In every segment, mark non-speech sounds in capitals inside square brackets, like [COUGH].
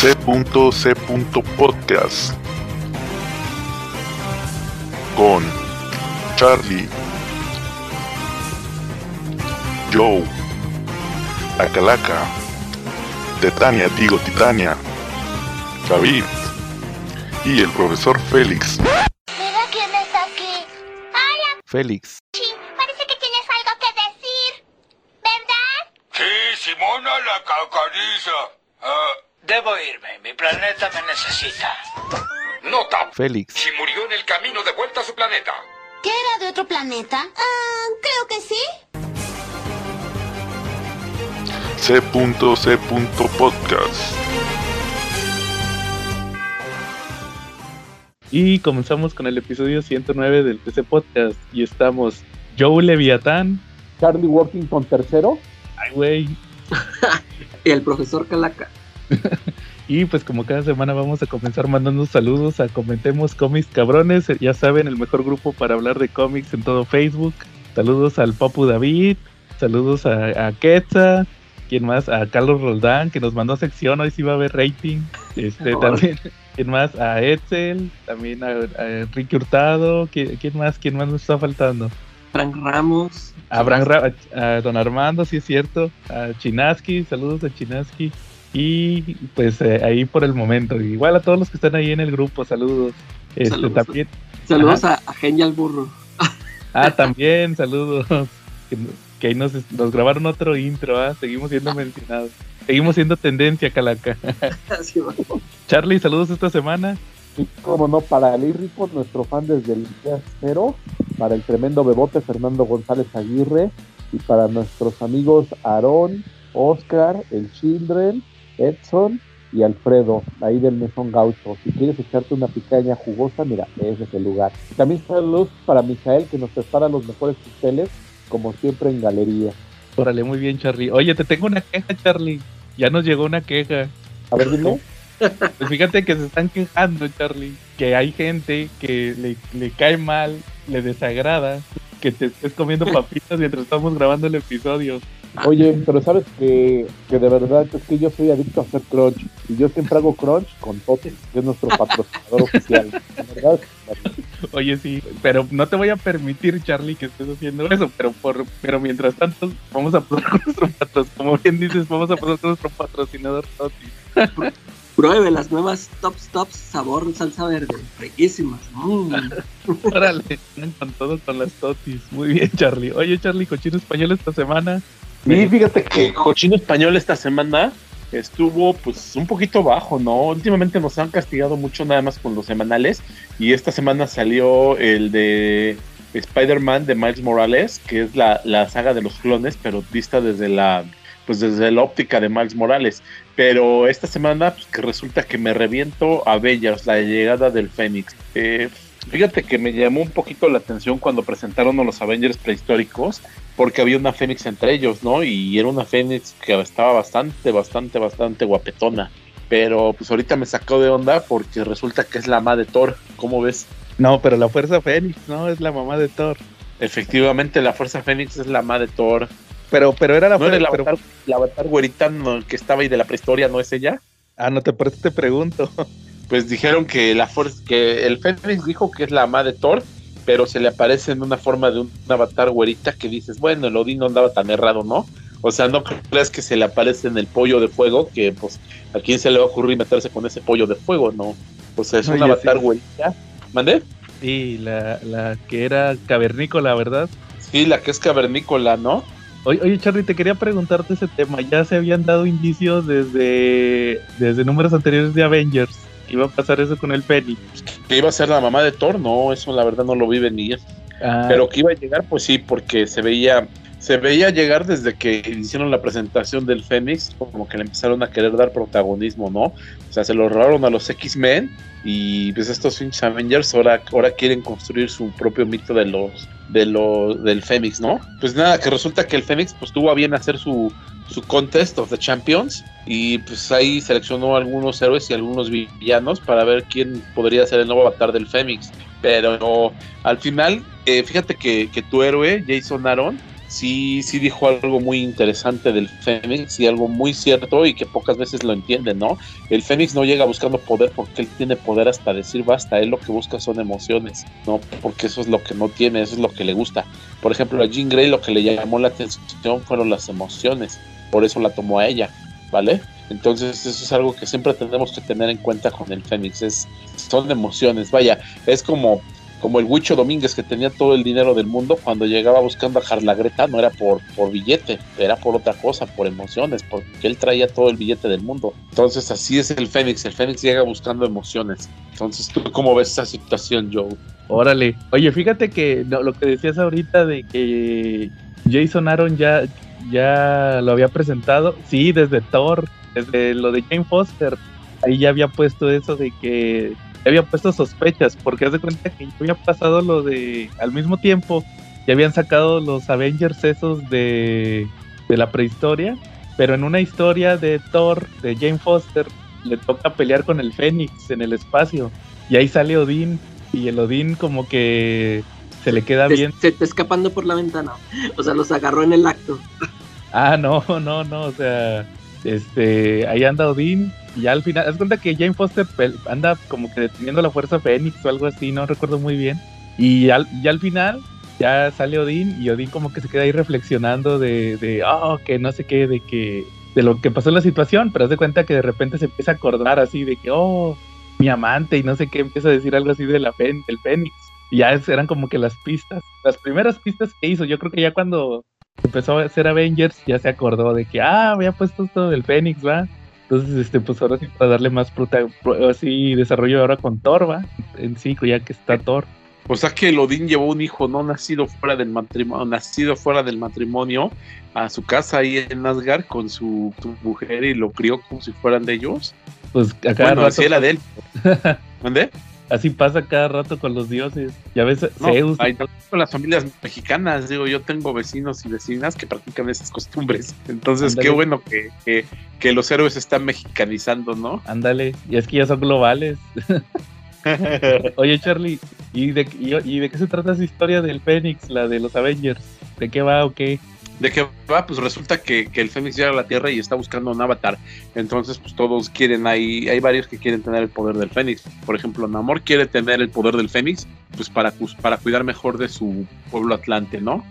C.C. Podcast con Charlie, Joe, La Calaca, Titania, digo Titania, David y el profesor Félix. Mira quién está aquí. Hola, Félix. Chi. Parece que tienes algo que decir. ¿Verdad? Sí, Simona la cacariza. Ah, debo irme. Mi planeta me necesita. Nota. Félix. Si murió en el camino de vuelta a su planeta. ¿Qué era de otro planeta? Ah, creo que sí. C.C. Podcast. Y comenzamos con el episodio 109 del TC Podcast. Y estamos Joe Leviatán. Charlie Workington tercero. Ay, güey. [LAUGHS] Y el profesor Calaca. [LAUGHS] Y pues como cada semana vamos a comenzar mandando saludos a Comentemos Cómics Cabrones. Ya saben, el mejor grupo para hablar de cómics en todo Facebook. Saludos al Papu David. Saludos a, a Quetza. ¿Quién más? A Carlos Roldán, que nos mandó sección. Hoy sí va a haber rating. Este, también. ¿Quién más? A Etzel. También a, a Enrique Hurtado. ¿Quién, quién más? ¿Quién más nos está faltando? Frank Ramos. A, Abraham Ra- a Don Armando, sí es cierto. A Chinaski, saludos a Chinaski. Y pues eh, ahí por el momento. Igual a todos los que están ahí en el grupo, saludos. Este, Saludos. también. Saludos a, a Genial Burro. Ah, también, saludos. Que, que ahí nos, nos grabaron otro intro, ¿ah? Seguimos siendo mencionados. Seguimos siendo tendencia, Calaca. [LAUGHS] Así va. Charlie, saludos esta semana. Y como no, para el Rico, nuestro fan desde el día cero. Para el tremendo bebote Fernando González Aguirre. Y para nuestros amigos Aarón, Oscar, el Children, Edson y Alfredo, ahí del Mesón Gaucho. Si quieres echarte una picaña jugosa, mira, ese es el lugar. También saludos para Misael, que nos prepara los mejores pasteles, como siempre en galería. Órale, muy bien, Charlie. Oye, te tengo una queja, Charlie. Ya nos llegó una queja. A ver, dime. [LAUGHS] Pues fíjate que se están quejando, Charlie, que hay gente que le, le cae mal, le desagrada que te estés comiendo papitas mientras estamos grabando el episodio. [LAUGHS] Oye, pero sabes que, que de verdad es que yo soy adicto a hacer crunch. Y yo siempre hago crunch con Tote, que es nuestro patrocinador oficial. Oye, sí, pero no te voy a permitir, Charlie, que estés haciendo eso, pero por pero mientras tanto vamos a pasar con [LAUGHS] nuestro patrocinador, como bien dices, vamos a pasar con nuestro patrocinador Toti. Pruebe las nuevas Tops Tops sabor salsa verde. Riquísimas. Mm. [LAUGHS] Órale, andan con todo con las Totis. Muy bien, Charlie. Oye, Charlie, cochino español esta semana. Y fíjate que Cochino Español esta semana estuvo pues un poquito bajo, ¿no? Últimamente nos han castigado mucho nada más con los semanales y esta semana salió el de Spider-Man de Miles Morales, que es la, la saga de los clones, pero vista desde la pues desde la óptica de Miles Morales. Pero esta semana pues, que resulta que me reviento Avengers, la llegada del Fénix. Eh, fíjate que me llamó un poquito la atención cuando presentaron a los Avengers prehistóricos porque había una Fénix entre ellos, ¿no? Y era una Fénix que estaba bastante, bastante, bastante guapetona. Pero pues ahorita me sacó de onda porque resulta que es la mamá de Thor. ¿Cómo ves? No, pero la Fuerza Fénix, ¿no? Es la mamá de Thor. Efectivamente, la Fuerza Fénix es la mamá de Thor. Pero, pero era la ¿No el pero- avatar, la avatar güerita no, que estaba ahí de la prehistoria, no es ella? Ah, no te, por eso te pregunto. Pues dijeron que la fuerza, que el Fénix dijo que es la mamá de Thor, pero se le aparece en una forma de un avatar güerita que dices, bueno, el Odín no andaba tan errado, ¿no? O sea, no crees que se le aparece en el pollo de fuego, que pues a quién se le va a ocurrir meterse con ese pollo de fuego, ¿no? O sea, es un avatar sí. güerita. ¿Mandé? Sí, la, la que era cavernícola, ¿verdad? Sí, la que es cavernícola, ¿no? Oye, oye, Charlie, te quería preguntarte ese tema. Ya se habían dado indicios desde, desde números anteriores de Avengers. Iba a pasar eso con el Fénix. Que iba a ser la mamá de Thor, no, eso la verdad no lo vi venir. Ah, Pero que iba a llegar, pues sí, porque se veía, se veía llegar desde que hicieron la presentación del Fénix, como que le empezaron a querer dar protagonismo, ¿no? O sea, se lo robaron a los X-Men y pues estos Finch Avengers ahora, ahora quieren construir su propio mito de los, de los, del Fénix, ¿no? Pues nada, que resulta que el Fénix pues tuvo a bien hacer su, su Contest of the Champions y pues ahí seleccionó algunos héroes y algunos villanos para ver quién podría ser el nuevo avatar del Fénix. Pero al final, eh, fíjate que, que tu héroe, Jason Aaron, sí, sí dijo algo muy interesante del Fénix y algo muy cierto y que pocas veces lo entienden, ¿no? El Fénix no llega buscando poder porque él tiene poder hasta decir basta, él lo que busca son emociones, ¿no? Porque eso es lo que no tiene, eso es lo que le gusta. Por ejemplo, a Jean Grey lo que le llamó la atención fueron las emociones, por eso la tomó a ella, ¿vale? Entonces eso es algo que siempre tenemos que tener en cuenta con el Fénix, es, son emociones, vaya, es como como el Huicho Domínguez que tenía todo el dinero del mundo, cuando llegaba buscando a Jarlagreta no era por, por billete, era por otra cosa, por emociones, porque él traía todo el billete del mundo. Entonces así es el Fénix, el Fénix llega buscando emociones. Entonces, ¿tú cómo ves esa situación, Joe? Órale. Oye, fíjate que lo que decías ahorita de que Jason Aaron ya, ya lo había presentado, sí, desde Thor, desde lo de Jane Foster, ahí ya había puesto eso de que había puesto sospechas, porque haz de cuenta que había pasado lo de, al mismo tiempo, ya habían sacado los Avengers esos de, de la prehistoria, pero en una historia de Thor, de Jane Foster, le toca pelear con el Fénix en el espacio, y ahí sale Odín, y el Odín como que se le queda bien. Se está escapando por la ventana, o sea, los agarró en el acto. Ah, no, [LAUGHS] no, no, o sea, este, ahí anda Odín y ya al final, es cuenta que Jane Foster anda como que deteniendo la fuerza Fénix o algo así, no recuerdo muy bien. Y al, ya al final, ya sale Odín y Odín como que se queda ahí reflexionando de, de oh, que no sé qué, de que, de lo que pasó en la situación, pero haz de cuenta que de repente se empieza a acordar así de que, oh, mi amante y no sé qué, empieza a decir algo así de la del Fénix. Y ya eran como que las pistas, las primeras pistas que hizo, yo creo que ya cuando empezó a hacer Avengers ya se acordó de que, ah, había puesto esto del Fénix, va. Entonces, este, pues ahora sí para darle más así desarrollo ahora con Thor, ¿va? En sí, ya que está Thor. O sea que Odín llevó un hijo no nacido fuera del matrimonio, nacido fuera del matrimonio a su casa ahí en Asgard con su, mujer y lo crió como si fueran de ellos. Pues acá bueno, así era de él. [LAUGHS] ¿Dónde? Así pasa cada rato con los dioses. Ya ves, Zeus. con las familias mexicanas, digo, yo tengo vecinos y vecinas que practican esas costumbres. Entonces, qué bueno que, que, los héroes están mexicanizando, ¿no? Ándale, y es que ya son globales. [LAUGHS] Oye, Charlie, ¿y de, y, de qué se trata esa historia del Fénix, la de los Avengers? ¿De qué va o qué? ¿De qué va? Pues resulta que, el Fénix llega a la Tierra y está buscando un avatar. Entonces, pues todos quieren, hay, hay varios que quieren tener el poder del Fénix. Por ejemplo, Namor quiere tener el poder del Fénix, pues para, pues, para cuidar mejor de su pueblo Atlante, ¿no?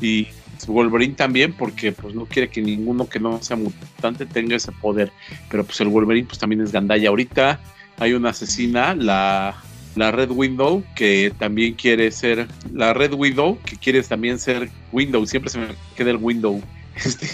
Y Wolverine también, porque pues no quiere que ninguno que no sea mutante tenga ese poder. Pero pues el Wolverine pues también es gandalla. Ahorita hay una asesina, la la Red Window, que también quiere ser, la Red Widow, que quiere también ser Window, siempre se me queda el Window. [LAUGHS] Este,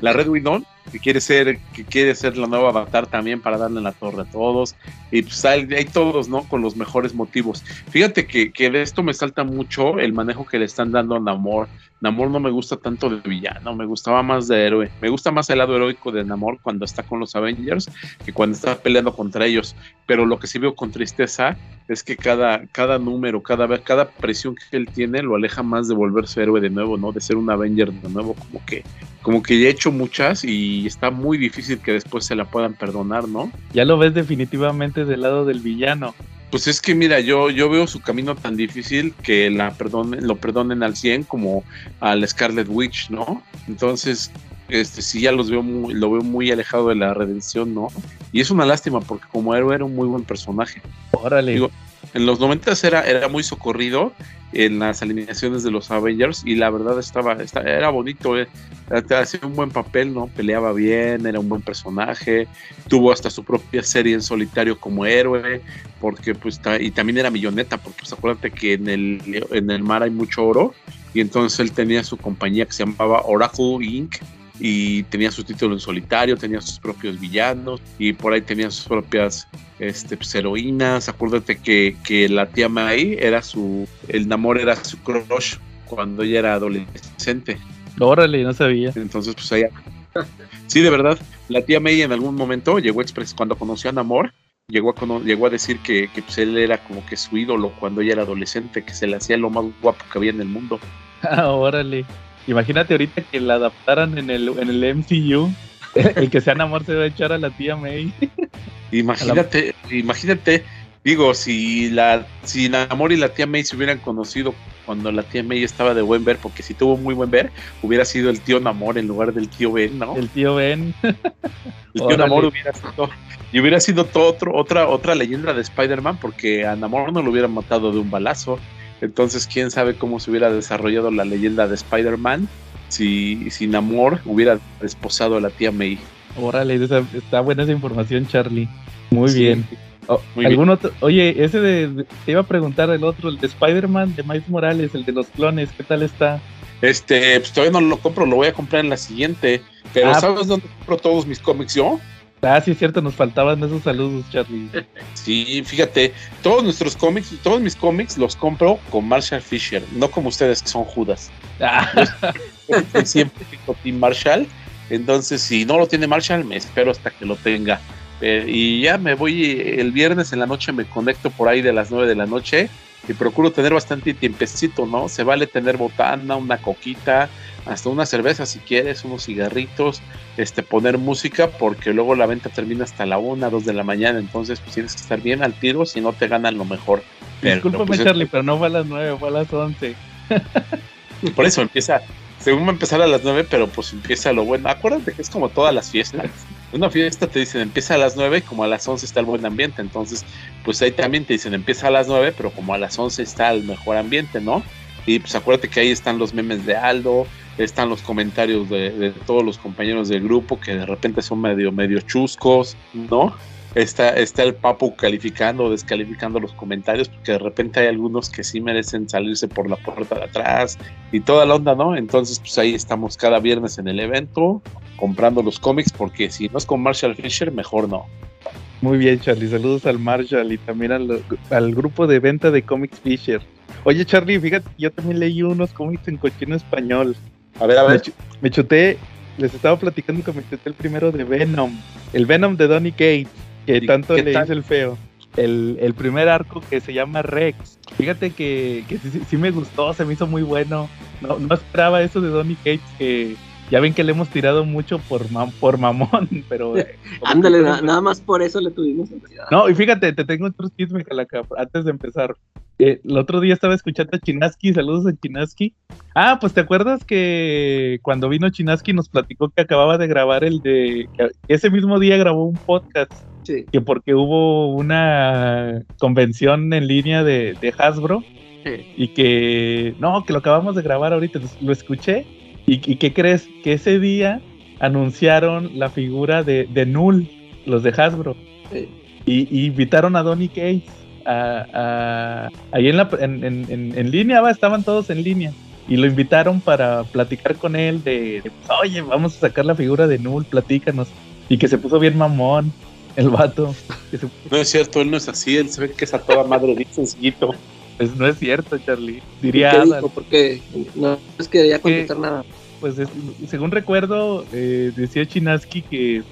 la Red Window, que quiere ser, que quiere ser la nueva avatar también para darle la torre a todos. Y pues hay, todos, ¿no? Con los mejores motivos. Fíjate que, que, de esto me salta mucho el manejo que le están dando a Namor. Namor no me gusta tanto de villano, me gustaba más de héroe. Me gusta más el lado heroico de Namor cuando está con los Avengers que cuando está peleando contra ellos. Pero lo que sí veo con tristeza es que cada, cada número, cada, cada presión que él tiene lo aleja más de volverse héroe de nuevo, ¿no? De ser un Avenger de nuevo, como que, como que ya he hecho muchas y está muy difícil que después se la puedan perdonar, ¿no? Ya lo ves definitivamente del lado del villano. Pues es que mira, yo, yo veo su camino tan difícil que la perdonen, lo perdonen al 100 como al Scarlet Witch, ¿no? Entonces, este sí ya los veo muy, lo veo muy alejado de la redención, ¿no? Y es una lástima porque como héroe era un muy buen personaje. Órale. Digo, en los 90 era, era muy socorrido en las alineaciones de los Avengers y la verdad estaba, era bonito, eh. hacía un buen papel, ¿no? Peleaba bien, era un buen personaje, tuvo hasta su propia serie en solitario como héroe, porque pues y también era milloneta, porque pues acuérdate que en el, en el mar hay mucho oro y entonces él tenía su compañía que se llamaba Oracle Inc y tenía su título en solitario, tenía sus propios villanos y por ahí tenía sus propias este, pues, heroínas. Acuérdate que, que, la tía May era su, el Namor era su crush cuando ella era adolescente. Órale, no sabía. Entonces, pues allá. [LAUGHS] sí, de verdad, la tía May en algún momento llegó a expresar, cuando conoció a Namor, llegó a, llegó a decir que, que pues, él era como que su ídolo cuando ella era adolescente, que se le hacía lo más guapo que había en el mundo. [LAUGHS] Ah, órale. Imagínate ahorita que la adaptaran en el, en el MCU. [LAUGHS] El que sea Namor se va a echar a la tía May. Imagínate, imagínate, digo, si la si Namor y la tía May se hubieran conocido cuando la tía May estaba de buen ver, porque si tuvo muy buen ver, hubiera sido el tío Namor en lugar del tío Ben, ¿no? El tío Ben. [LAUGHS] El tío Órale. Namor hubiera sido, y hubiera sido todo otro, otra, otra leyenda de Spider-Man, porque a Namor no lo hubieran matado de un balazo. Entonces, quién sabe cómo se hubiera desarrollado la leyenda de Spider-Man si, si Namor hubiera desposado a la tía May. Órale, está buena esa información, Charlie. Muy Sí. bien. Oh, Muy ¿algún otro? Oye, ese de, de- te iba a preguntar el otro, el de Spider-Man, de Miles Morales, el de los clones, ¿qué tal está? Este, pues todavía no lo compro, lo voy a comprar en la siguiente. Pero Ah. ¿sabes dónde compro todos mis cómics yo? Ah, sí es cierto, nos faltaban esos saludos, Charlie. Sí, fíjate, todos nuestros cómics, todos mis cómics los compro con Marshall Fisher, no como ustedes que son Judas. Ah, siempre fijo Team Marshall. Entonces, si no lo tiene Marshall, me espero hasta que lo tenga. Eh, y ya me voy eh, el viernes en la noche, me conecto por ahí de las 9 de la noche y procuro tener bastante tiempecito, ¿no? Se vale tener botana, una coquita, hasta una cerveza si quieres, unos cigarritos, este, poner música, porque luego la venta termina hasta la 1, 2 de la mañana, entonces pues tienes que estar bien al tiro, si no te ganan lo mejor. Pero, discúlpame, pues, Charlie, pero no fue a las nueve, fue a las once. [LAUGHS] Por eso empieza, según va a empezar a las 9, pero pues empieza lo bueno. Acuérdate que es como todas las fiestas. Una fiesta te dicen empieza a las 9, como a las 11 está el buen ambiente. Entonces, pues ahí también te dicen empieza a las 9, pero como a las 11 está el mejor ambiente, ¿no? Y pues acuérdate que ahí están los memes de Aldo, están los comentarios de, de todos los compañeros del grupo que de repente son medio, medio chuscos, ¿no? Está, está el Papu calificando o descalificando los comentarios, porque de repente hay algunos que sí merecen salirse por la puerta de atrás y toda la onda, ¿no? Entonces, pues ahí estamos cada viernes en el evento comprando los cómics, porque si no es con Marshall Fisher, mejor no. Muy bien, Charlie. Saludos al Marshall y también al, al grupo de venta de Comics Fisher. Oye, Charlie, fíjate, yo también leí unos cómics en cochino español. A ver, a Me, ver. me chuté, les estaba platicando que me chuté el primero de Venom. El Venom de Donny Cates, que ¿Y tanto qué le hizo el feo. El, el primer arco que se llama Rex. Fíjate que, que sí, sí- sí me gustó, se me hizo muy bueno. No, no esperaba eso de Donny Cates, que ya ven que le hemos tirado mucho por, mam- por mamón, [LAUGHS] pero... eh, Ándale, na- nada más por eso le tuvimos ansiedad. no, y fíjate, te tengo otro chisme, Calaca, antes de empezar. Eh, el otro día estaba escuchando a Chinaski, saludos a Chinaski. Ah, pues te acuerdas que cuando vino Chinaski nos platicó que acababa de grabar el de. que ese mismo día grabó un podcast, Sí, que porque hubo una convención en línea de, de Hasbro sí. y que. No, que lo acabamos de grabar ahorita, lo- escuché. ¿Y, y qué crees? Que ese día anunciaron la figura de, de Null, los de Hasbro. sí. Y, y invitaron a Donny Cates a, a- ahí en, la, en, en- en- en línea, va, estaban todos en línea. Y lo invitaron para platicar con él de, de, pues, oye, vamos a sacar la figura de Null, platícanos. Y que se puso bien mamón el vato. Que se- No es cierto, él no es así, él se ve que es a toda madre, bien sencillito. pues no es cierto, Charlie. ¿Y Diría ¿Qué Adal. dijo? Porque no es que quería contestar nada. pues es- según recuerdo, eh, decía Chinaski que,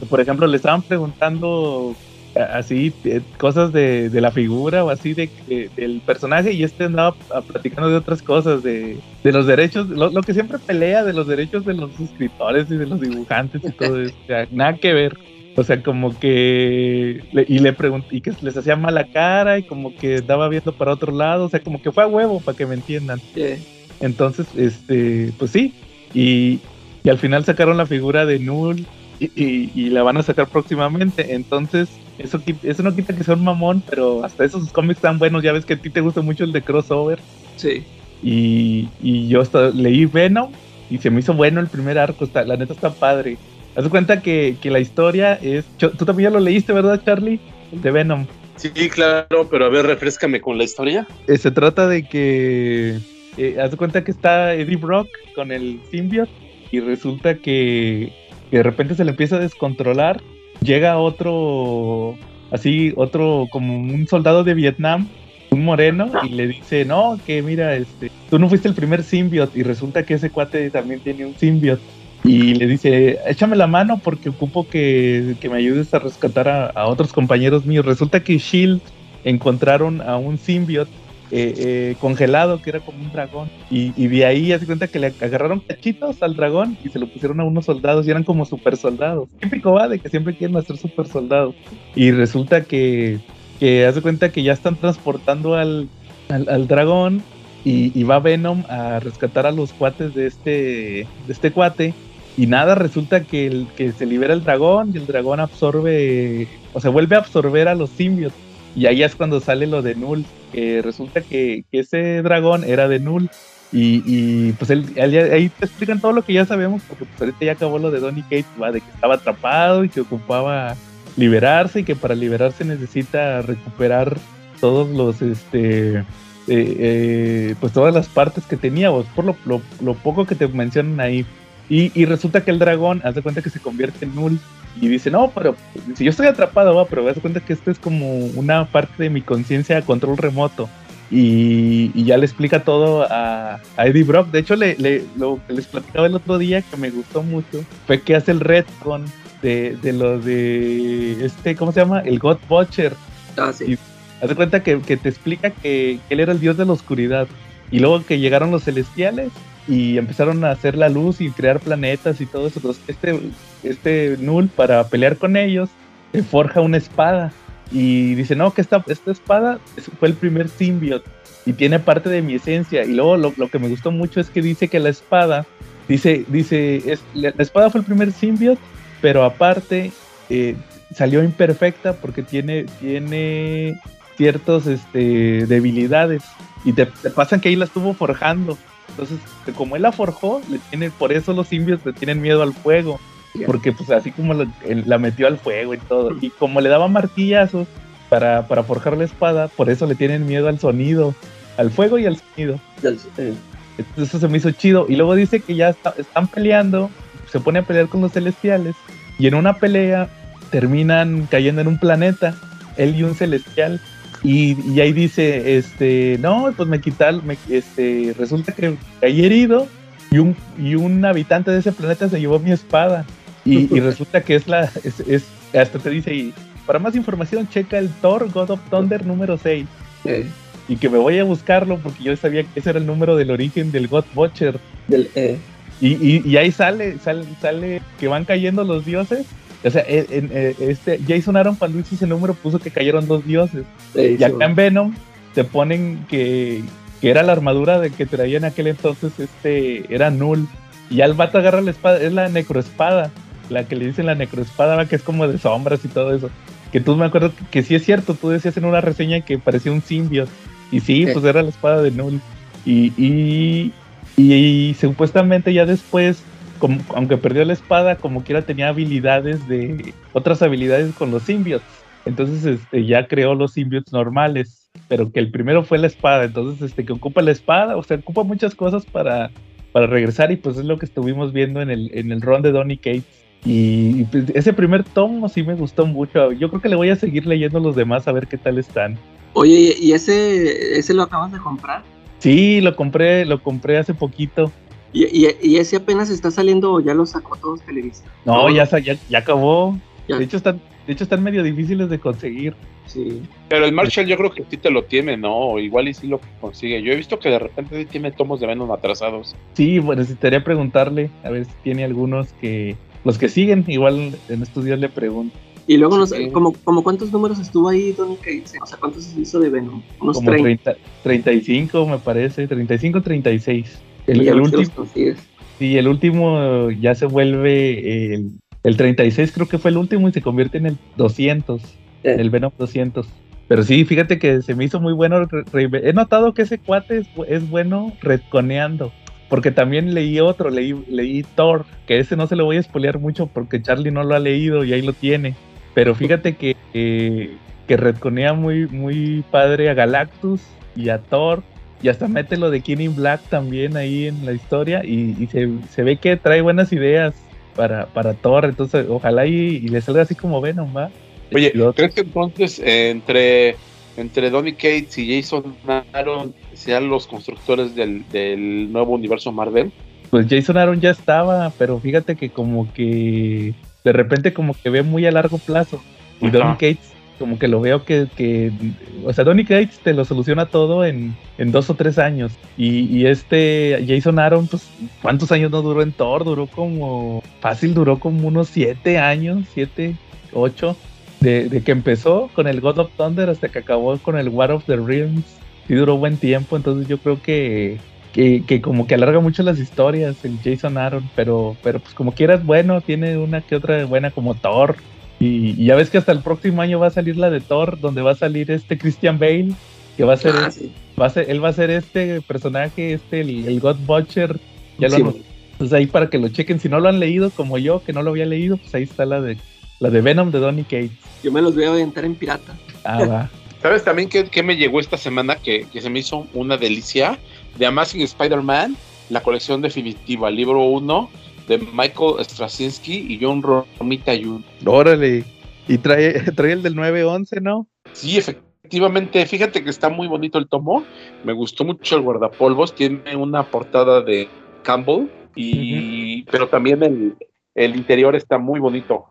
que, por ejemplo, le estaban preguntando a- así eh, cosas de, de la figura o así de, de- del personaje y este andaba a- platicando de otras cosas, de, de los derechos, lo, lo que siempre pelea de los derechos de los escritores y de los dibujantes y todo eso, o sea, nada que ver. O sea, como que y le pregunté y que les hacía mala cara y como que estaba viendo para otro lado, o sea, como que fue a huevo para que me entiendan. Sí. Entonces, este, pues sí. Y, y al final sacaron la figura de Null y, y- y la van a sacar próximamente. Entonces, eso, eso no quita que sea un mamón, pero hasta esos cómics tan buenos, ya ves que a ti te gusta mucho el de crossover. Sí. Y, y yo hasta leí Venom y se me hizo bueno el primer arco. Está, la neta está padre. Haz cuenta que, que la historia es. Tú también ya lo leíste, ¿verdad, Charlie? De Venom. Sí, claro, pero a ver, refrescame con la historia. Eh, se trata de que eh, haz cuenta que está Eddie Brock con el symbiote y resulta que, que de repente se le empieza a descontrolar. Llega otro, así, otro como un soldado de Vietnam, un moreno, y le dice, no, que mira, este, tú no fuiste el primer symbiote y resulta que ese cuate también tiene un symbiote. Y le dice, échame la mano porque ocupo que, que me ayudes a rescatar a, otros compañeros míos. Resulta que Shield encontraron a un symbiote eh, eh, congelado que era como un dragón. Y, y de ahí hace cuenta que le agarraron cachitos al dragón y se lo pusieron a unos soldados y eran como super soldados. Típico va de que siempre quieren hacer super soldados. Y resulta que, que hace cuenta que ya están transportando al, al, al dragón y, y va Venom a rescatar a los cuates de este, de este cuate. Y nada, resulta que, que se libera el dragón y el dragón absorbe, o sea, vuelve a absorber a los simbios. Y ahí es cuando sale lo de Null, que resulta que, ese dragón era de Null. Y, pues él, él- ahí te explican todo lo que ya sabemos, porque pues ahorita ya acabó lo de Donny Cates, ¿va? de que estaba atrapado y que ocupaba liberarse y que para liberarse necesita recuperar todos los, este, eh, eh, pues todas las partes que tenía, o por lo- lo poco que te mencionan ahí. Y, y resulta que el dragón, haz de cuenta que se convierte en Null. Y dice, no, pero si yo estoy atrapado, va, pero haz de cuenta que esto es como una parte de mi conciencia a control remoto. Y, y ya le explica todo a, a Eddie Brock. De hecho, le, le- lo que les platicaba el otro día que me gustó mucho fue que hace el retcon de, de lo de este, ¿cómo se llama? El God Butcher. Ah, sí. Y- Haz de cuenta que, que te explica que, que él era el dios de la oscuridad. Y luego que llegaron los celestiales y empezaron a hacer la luz y crear planetas y todo eso. Entonces, este, este Null, para pelear con ellos, se forja una espada. Y dice, no, que esta, esta espada es- fue el primer symbiote y tiene parte de mi esencia. Y luego lo, lo que me gustó mucho es que dice que la espada, dice, dice, es, la espada fue el primer symbiote, pero aparte eh, salió imperfecta porque tiene, tiene ciertas este, debilidades y te, te pasan que ahí la estuvo forjando. Entonces, como él la forjó, le tiene, por eso los simbios le tienen miedo al fuego. Porque pues así como la metió al fuego y todo. Y como le daba martillazos para, para forjar la espada, por eso le tienen miedo al sonido, al fuego y al sonido. Eh, Entonces eso se me hizo chido. Y luego dice que ya está- están peleando, se pone a pelear con los celestiales. Y en una pelea terminan cayendo en un planeta, él y un celestial. Y, y ahí dice, este, no, pues me quitaron, me- este, resulta que caí herido y un, y un habitante de ese planeta se llevó mi espada. Y, y [LAUGHS] resulta que es la, es, es- hasta te dice, y para más información checa el Thor God of Thunder número 6 eh, y que me voy a buscarlo porque yo sabía que ese era el número del origen del God Butcher. del, eh, Y, y, y ahí sale, sale, sale que van cayendo los dioses. O sea, en- en- eh, este Jason Aaron cuando hizo ese número puso que cayeron dos dioses. eh, Y acá en Venom te ponen que, que era la armadura de que traía en aquel entonces, este, era null. Y ya el vato agarra la espada, es la necroespada, la que le dicen la necroespada, que es como de sombras y todo eso. Que tú me acuerdo que, que sí es cierto, tú decías en una reseña que parecía un symbiote. Y sí, Sí. pues era la espada de null. Y, y, y, y supuestamente ya después, como, aunque perdió la espada, como quiera tenía habilidades de otras habilidades con los symbiotes. Entonces este, ya creó los symbiotes normales, pero que el primero fue la espada. Entonces, este, que ocupa la espada, o sea, ocupa muchas cosas para, para regresar y pues es lo que estuvimos viendo en el, en el run de Donny Cates. Y, y, pues, ese primer tomo sí me gustó mucho. Yo creo que le voy a seguir leyendo los demás a ver qué tal están. Oye, ¿y ese, ese lo acabas de comprar? Sí, lo compré, lo compré hace poquito. ¿Y, y, y ese apenas está saliendo o ya lo sacó todos Televisa? No, ya, ya, ya acabó. Ya. De hecho, están, de hecho, están medio difíciles de conseguir. Sí. Pero el Marshall yo creo que sí te lo tiene, ¿no? Igual y sí lo consigue. Yo he visto que de repente sí tiene tomos de Venom atrasados. Sí, bueno, necesitaría preguntarle a ver si tiene algunos que. Los que siguen, igual en estos días le pregunto. Y luego, no sé, como, como cuántos números estuvo ahí Donny Cates? O sea, ¿cuántos hizo de Venom? Unos Como 30. 30, 35, me parece. 35, 36. El, el último, sí, el último ya se vuelve. El, el 36 creo que fue el último y se convierte en el 200. Eh. El Venom 200. Pero sí, fíjate que se me hizo muy bueno. re- re- He notado que ese cuate es, es bueno retconeando. Porque también leí otro, leí, leí Thor, que ese no se lo voy a spoilear mucho porque Charlie no lo ha leído y ahí lo tiene. Pero fíjate que, que, que retconea muy, muy padre a Galactus y a Thor. Y hasta mete lo de King in Black también ahí en la historia. Y, y se, se ve que trae buenas ideas para, para Thor. Entonces, ojalá y, y le salga así como Venom, ¿va? Oye, ¿crees que entonces eh, entre, entre Donny Cates y Jason Aaron sean los constructores del, del nuevo universo Marvel? Pues Jason Aaron ya estaba, pero fíjate que como que de repente como que ve muy a largo plazo. Y. Donny Cates como que lo veo que, o sea, Donny Cates te lo soluciona todo en, en dos o tres años. Y, este Jason Aaron, pues, ¿cuántos años no duró en Thor? Duró como, fácil, duró como unos siete años, siete, ocho, de, que empezó con el God of Thunder hasta que acabó con el War of the Realms. sí duró buen tiempo, entonces yo creo que, que, que como que alarga mucho las historias el Jason Aaron, pero, pero pues como quieras, bueno, tiene una que otra buena como Thor. Y, y ya ves que hasta el próximo año va a salir la de Thor, donde va a salir este Christian Bale, que va a ser, Ah, sí. va a ser él va a ser este personaje, este, el, el God Butcher. Ya lo pues ahí para que lo chequen, si no lo han leído como yo, que no lo había leído, pues ahí está la de la de Venom de Donny Cates. Yo me los voy a aventar en pirata. Ah, va. [LAUGHS] ¿Sabes también qué, qué me llegó esta semana que, que se me hizo una delicia? De Amazing Spider-Man, la colección definitiva, libro 1 de Michael Straczynski y John Romita Jr. Órale. Y trae, [LAUGHS] trae el del 911, ¿no? Sí, efectivamente, fíjate que está muy bonito el tomo. Me gustó mucho el guardapolvos. Tiene una portada de Campbell, y, pero también el, el interior está muy bonito.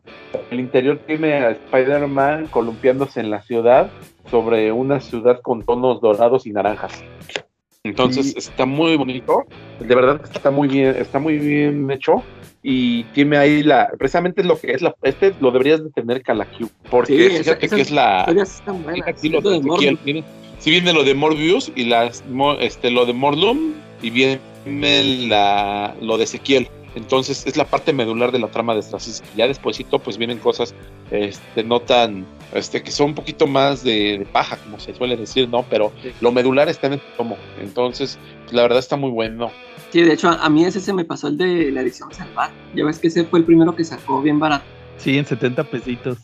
El interior tiene a Spider-Man columpiándose en la ciudad sobre una ciudad con tonos dorados y naranjas. Entonces está muy bonito. De verdad está muy bien, está muy bien hecho. Y tiene ahí la, precisamente es lo que es la, este lo deberías de tener Calaquiu, porque Sí, fíjate que es la. Aquí lo de Morbius. Ezequiel, viene- sí viene lo de Morbius y las, este, lo de Morlum y viene la, lo de Ezequiel. Entonces es la parte medular de la trama de Straczynski. Ya despuesito pues vienen cosas este, no tan, este, que son un poquito más de, de paja, como se suele decir, ¿no? Pero lo medular está en el tomo. Entonces, pues, la verdad está muy bueno. Sí, de hecho, a, a mí ese se me pasó el de la edición Salvar. Ya ves que ese fue el primero que sacó bien barato. Sí, en 70 pesitos.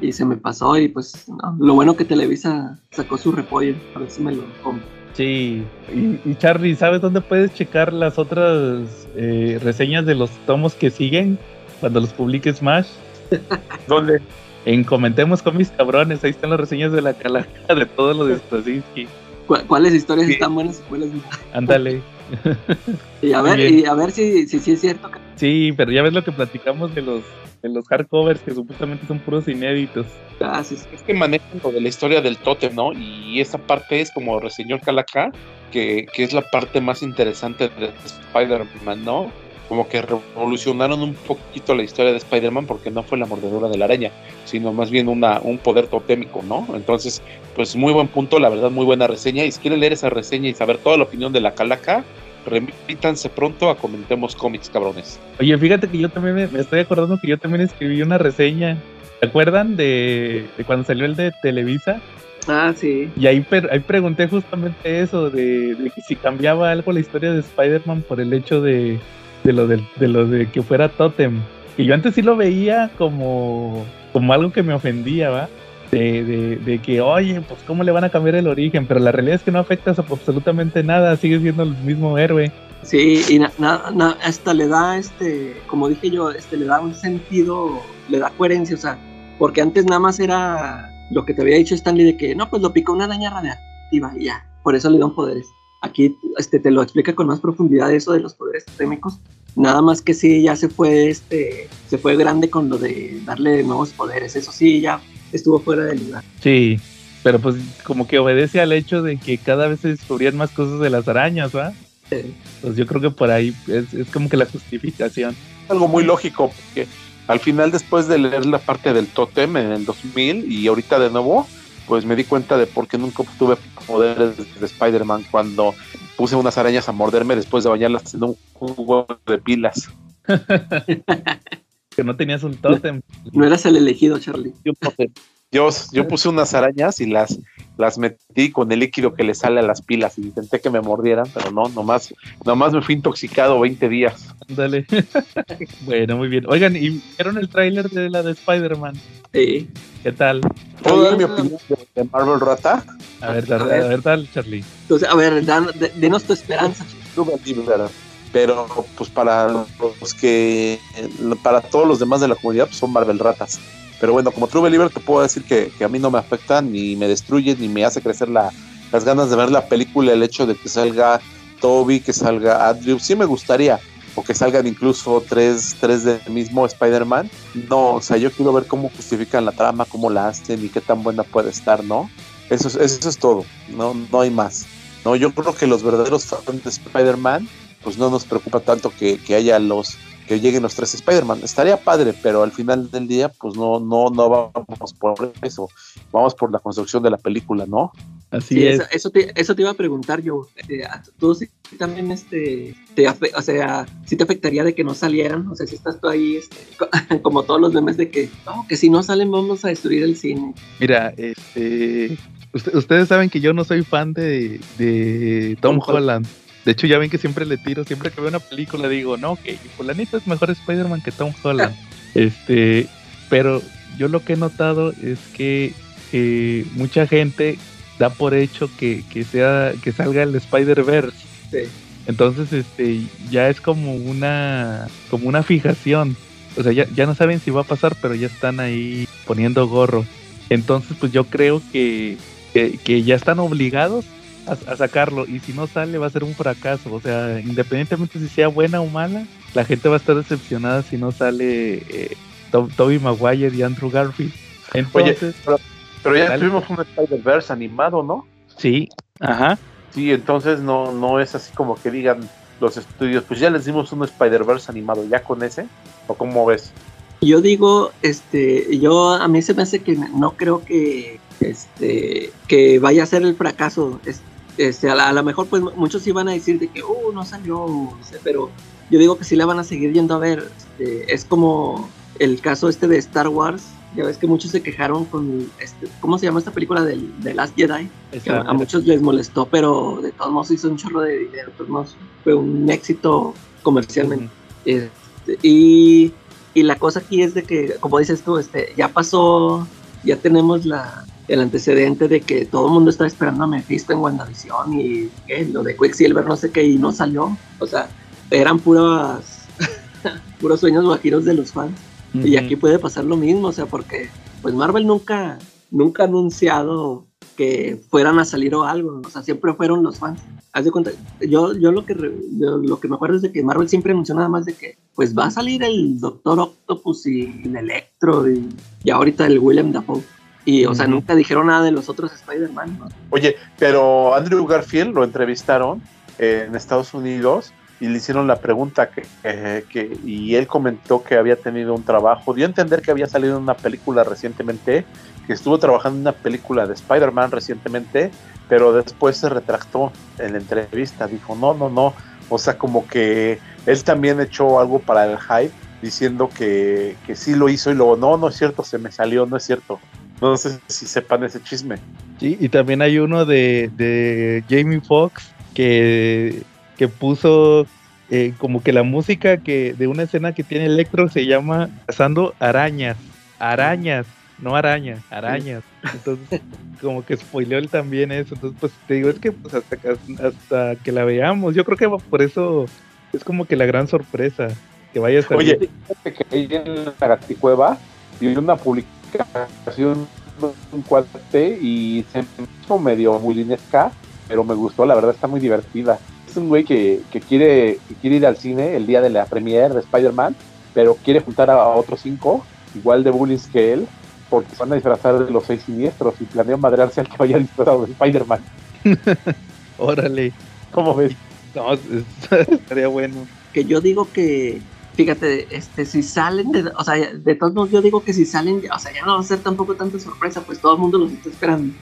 Y se me pasó y pues no, lo bueno que Televisa sacó su repollo. A ver si me lo compro. Sí. Y, y Charlie, ¿sabes dónde puedes checar las otras eh, reseñas de los tomos que siguen cuando los publique Smash? [LAUGHS] ¿Dónde? En Comentemos con mis cabrones, ahí están las reseñas de la calaca de todo lo de Straczynski. ¿Cu- ¿Cuáles historias Sí. están buenas y cuáles no? Ándale. [LAUGHS] Y a ver, y a ver si, si, si es cierto que Sí, pero ya ves lo que platicamos de los de los hardcovers que supuestamente son puros inéditos. ah, sí, es que manejan lo de la historia del tótem, ¿no? Y esa parte es como reseñó Calaca, que, que es la parte más interesante de Spider-Man, ¿no? Como que revolucionaron un poquito la historia de Spider-Man porque no fue la mordedura de la araña, sino más bien una, un poder totémico, ¿no? Entonces, pues muy buen punto, la verdad, muy buena reseña. Y si quieren leer esa reseña y saber toda la opinión de la Calaca, remítanse pronto a Comentemos Cómics, cabrones. Oye, fíjate que yo también me, me estoy acordando que yo también escribí una reseña. ¿Se acuerdan de, de cuando salió el de Televisa? Ah, sí. Y ahí, per- ahí pregunté justamente eso, de, de que si cambiaba algo la historia de Spider-Man por el hecho de, de, lo de, de lo de que fuera Totem. Que yo antes sí lo veía como, como algo que me ofendía, ¿va? De, de, de que, oye, pues cómo le van a cambiar el origen, pero la realidad es que no afecta absolutamente nada, sigue siendo el mismo héroe. Sí, y na- na- na- hasta le da, este, como dije yo, este, le da un sentido, le da coherencia, o sea, porque antes nada más era lo que te había dicho Stanley de que, no, pues lo picó una araña radiactiva y ya, por eso le dan poderes. Aquí este, te lo explica con más profundidad eso de los poderes totémicos, nada más que sí, ya se fue, este, se fue grande con lo de darle nuevos poderes, eso sí, ya estuvo fuera de lugar. Sí, pero pues como que obedece al hecho de que cada vez se descubrían más cosas de las arañas, ¿va? Sí. Pues yo creo que por ahí es, es como que la justificación. algo muy lógico, porque al final después de leer la parte del tótem en el 2000 y ahorita de nuevo, pues me di cuenta de por qué nunca obtuve poderes de Spider-Man cuando puse unas arañas a morderme después de bañarlas en un jugo de pilas. [LAUGHS] Que no tenías un tótem. No eras el elegido, Charlie. Yo, yo, puse unas arañas y las, las metí con el líquido que le sale a las pilas. y Intenté que me mordieran, pero no, nomás, nomás me fui intoxicado 20 días. Ándale. [LAUGHS] bueno, muy bien. Oigan, ¿y vieron el tráiler de la de Spider-Man? Sí. ¿Qué tal? ¿Puedo dar mi opinión de, de Marvel Rata? A ver, a ver, a ver, tal, Charlie. Entonces, a ver, dan- de- denos tu esperanza. Believer, pero pues para los que para todos los demás de la comunidad pues, son Marvel ratas. Pero bueno como True Believer te puedo decir que, que a mí no me afecta ni me destruye ni me hace crecer la, las ganas de ver la película el hecho de que salga Toby que salga Andrew. Sí me gustaría o que salgan incluso tres, tres del mismo Spider-Man. No, o sea yo quiero ver cómo justifican la trama cómo la hacen y qué tan buena puede estar, ¿no? Eso es, eso es todo, no, no hay más. No, yo creo que los verdaderos fans de Spider-Man pues no nos preocupa tanto que, que haya los que lleguen los tres Spider-Man. Estaría padre, pero al final del día, pues no, no, no vamos por eso. Vamos por la construcción de la película, ¿no? Así Sí, es. eso, eso, te, eso te iba a preguntar yo. Eh, ¿Tú sí también, este, te, o sea, si te afectaría de que no salieran? O sea, si estás tú ahí, este, co- [LAUGHS] como todos los memes de que, no, que si no salen vamos a destruir el cine. Mira, este, usted- ustedes saben que yo no soy fan de, de Tom, Tom Holland. De hecho, ya ven que siempre le tiro, siempre que veo una película digo, no, que fulanito es mejor Spider-Man que Tom Holland. [LAUGHS] Este, pero yo lo que he notado es que eh, mucha gente da por hecho que, que sea, que salga el Spider-Verse. Sí. Entonces, este, ya es como una, como una fijación. O sea, ya, ya no saben si va a pasar, pero ya están ahí poniendo gorro. Entonces, pues yo creo que, que, que ya están obligados a, a sacarlo. Y si no sale, va a ser un fracaso. O sea, independientemente si sea buena o mala, la gente va a estar decepcionada si no sale eh, To- Tobey Maguire y Andrew Garfield. Entonces, Pero ya Dale. tuvimos un Spider-Verse animado, ¿no? sí, ajá. Sí, entonces no, no es así como que digan los estudios, pues ya les dimos un Spider-Verse animado, ya con ese, o cómo ves. Yo digo, este, yo a mí se me hace que no creo que, este, que vaya a ser el fracaso. Es- Este, a, lo mejor pues muchos iban a decir de que, uh, no salió, no sé, pero yo digo que sí la van a seguir yendo a ver. Este, es como el caso este de Star Wars. Ya ves que muchos se quejaron con, este, ¿cómo se llama esta película del, de Last Jedi? Que a, a muchos les molestó, pero de todos modos hizo un chorro de dinero, de todos modos fue un éxito comercialmente. Este, y, y la cosa aquí es de que, como dices tú, este, ya pasó, ya tenemos la, el antecedente de que todo el mundo estaba esperando a Mephisto en WandaVision y ¿qué? lo de Quicksilver, no sé qué, y no salió. O sea, eran puras, [LAUGHS] puros sueños guajiros de los fans. Y aquí puede pasar lo mismo, o sea, porque pues Marvel nunca, nunca ha anunciado que fueran a salir o algo, o sea, siempre fueron los fans. Haz de cuenta, yo, yo lo que re- yo lo que me acuerdo es de que Marvel siempre anunció nada más de que pues va a salir el Doctor Octopus y el Electro y, y ahorita el William Dafoe. Y, o sea, nunca dijeron nada de los otros Spider-Man, ¿no? Oye, pero Andrew Garfield lo entrevistaron eh, en Estados Unidos y le hicieron la pregunta que, eh, que- y él comentó que había tenido un trabajo, dio a entender que había salido en una película recientemente, que estuvo trabajando en una película de Spider-Man recientemente, pero después se retractó en la entrevista, dijo, no, no, no, o sea, como que él también echó algo para el hype, diciendo que, que sí lo hizo y luego, no, no es cierto, se me salió, no es cierto. No sé si sepan ese chisme. Sí, y también hay uno de, de Jamie Foxx que, que puso eh, como que la música que de una escena que tiene Electro se llama Cazando Arañas. Arañas, no arañas, arañas. Entonces, como que spoileó él también eso. Entonces, pues te digo, es que pues hasta, que- hasta que la veamos, yo creo que por eso es como que la gran sorpresa que vaya a salir. Oye, fíjate que ahí en la Gaticueva vi una publicación de un cuate y se me hizo medio bulinesca, pero me gustó, la verdad está muy divertida. Es un güey que, que quiere, que quiere ir al cine el día de la premiere de Spider-Man, pero quiere juntar a, a otros cinco, igual de bullies que él, porque se van a disfrazar de los seis siniestros y planean madrearse al que vaya disfrazado de Spider-Man. [LAUGHS] Órale. ¿Cómo ves? No, es- [LAUGHS] estaría bueno. que yo digo que, fíjate, este, si salen de, o sea, de todos modos yo digo que si salen, o sea, ya no va a ser tampoco tanta sorpresa, pues todo el mundo los está esperando.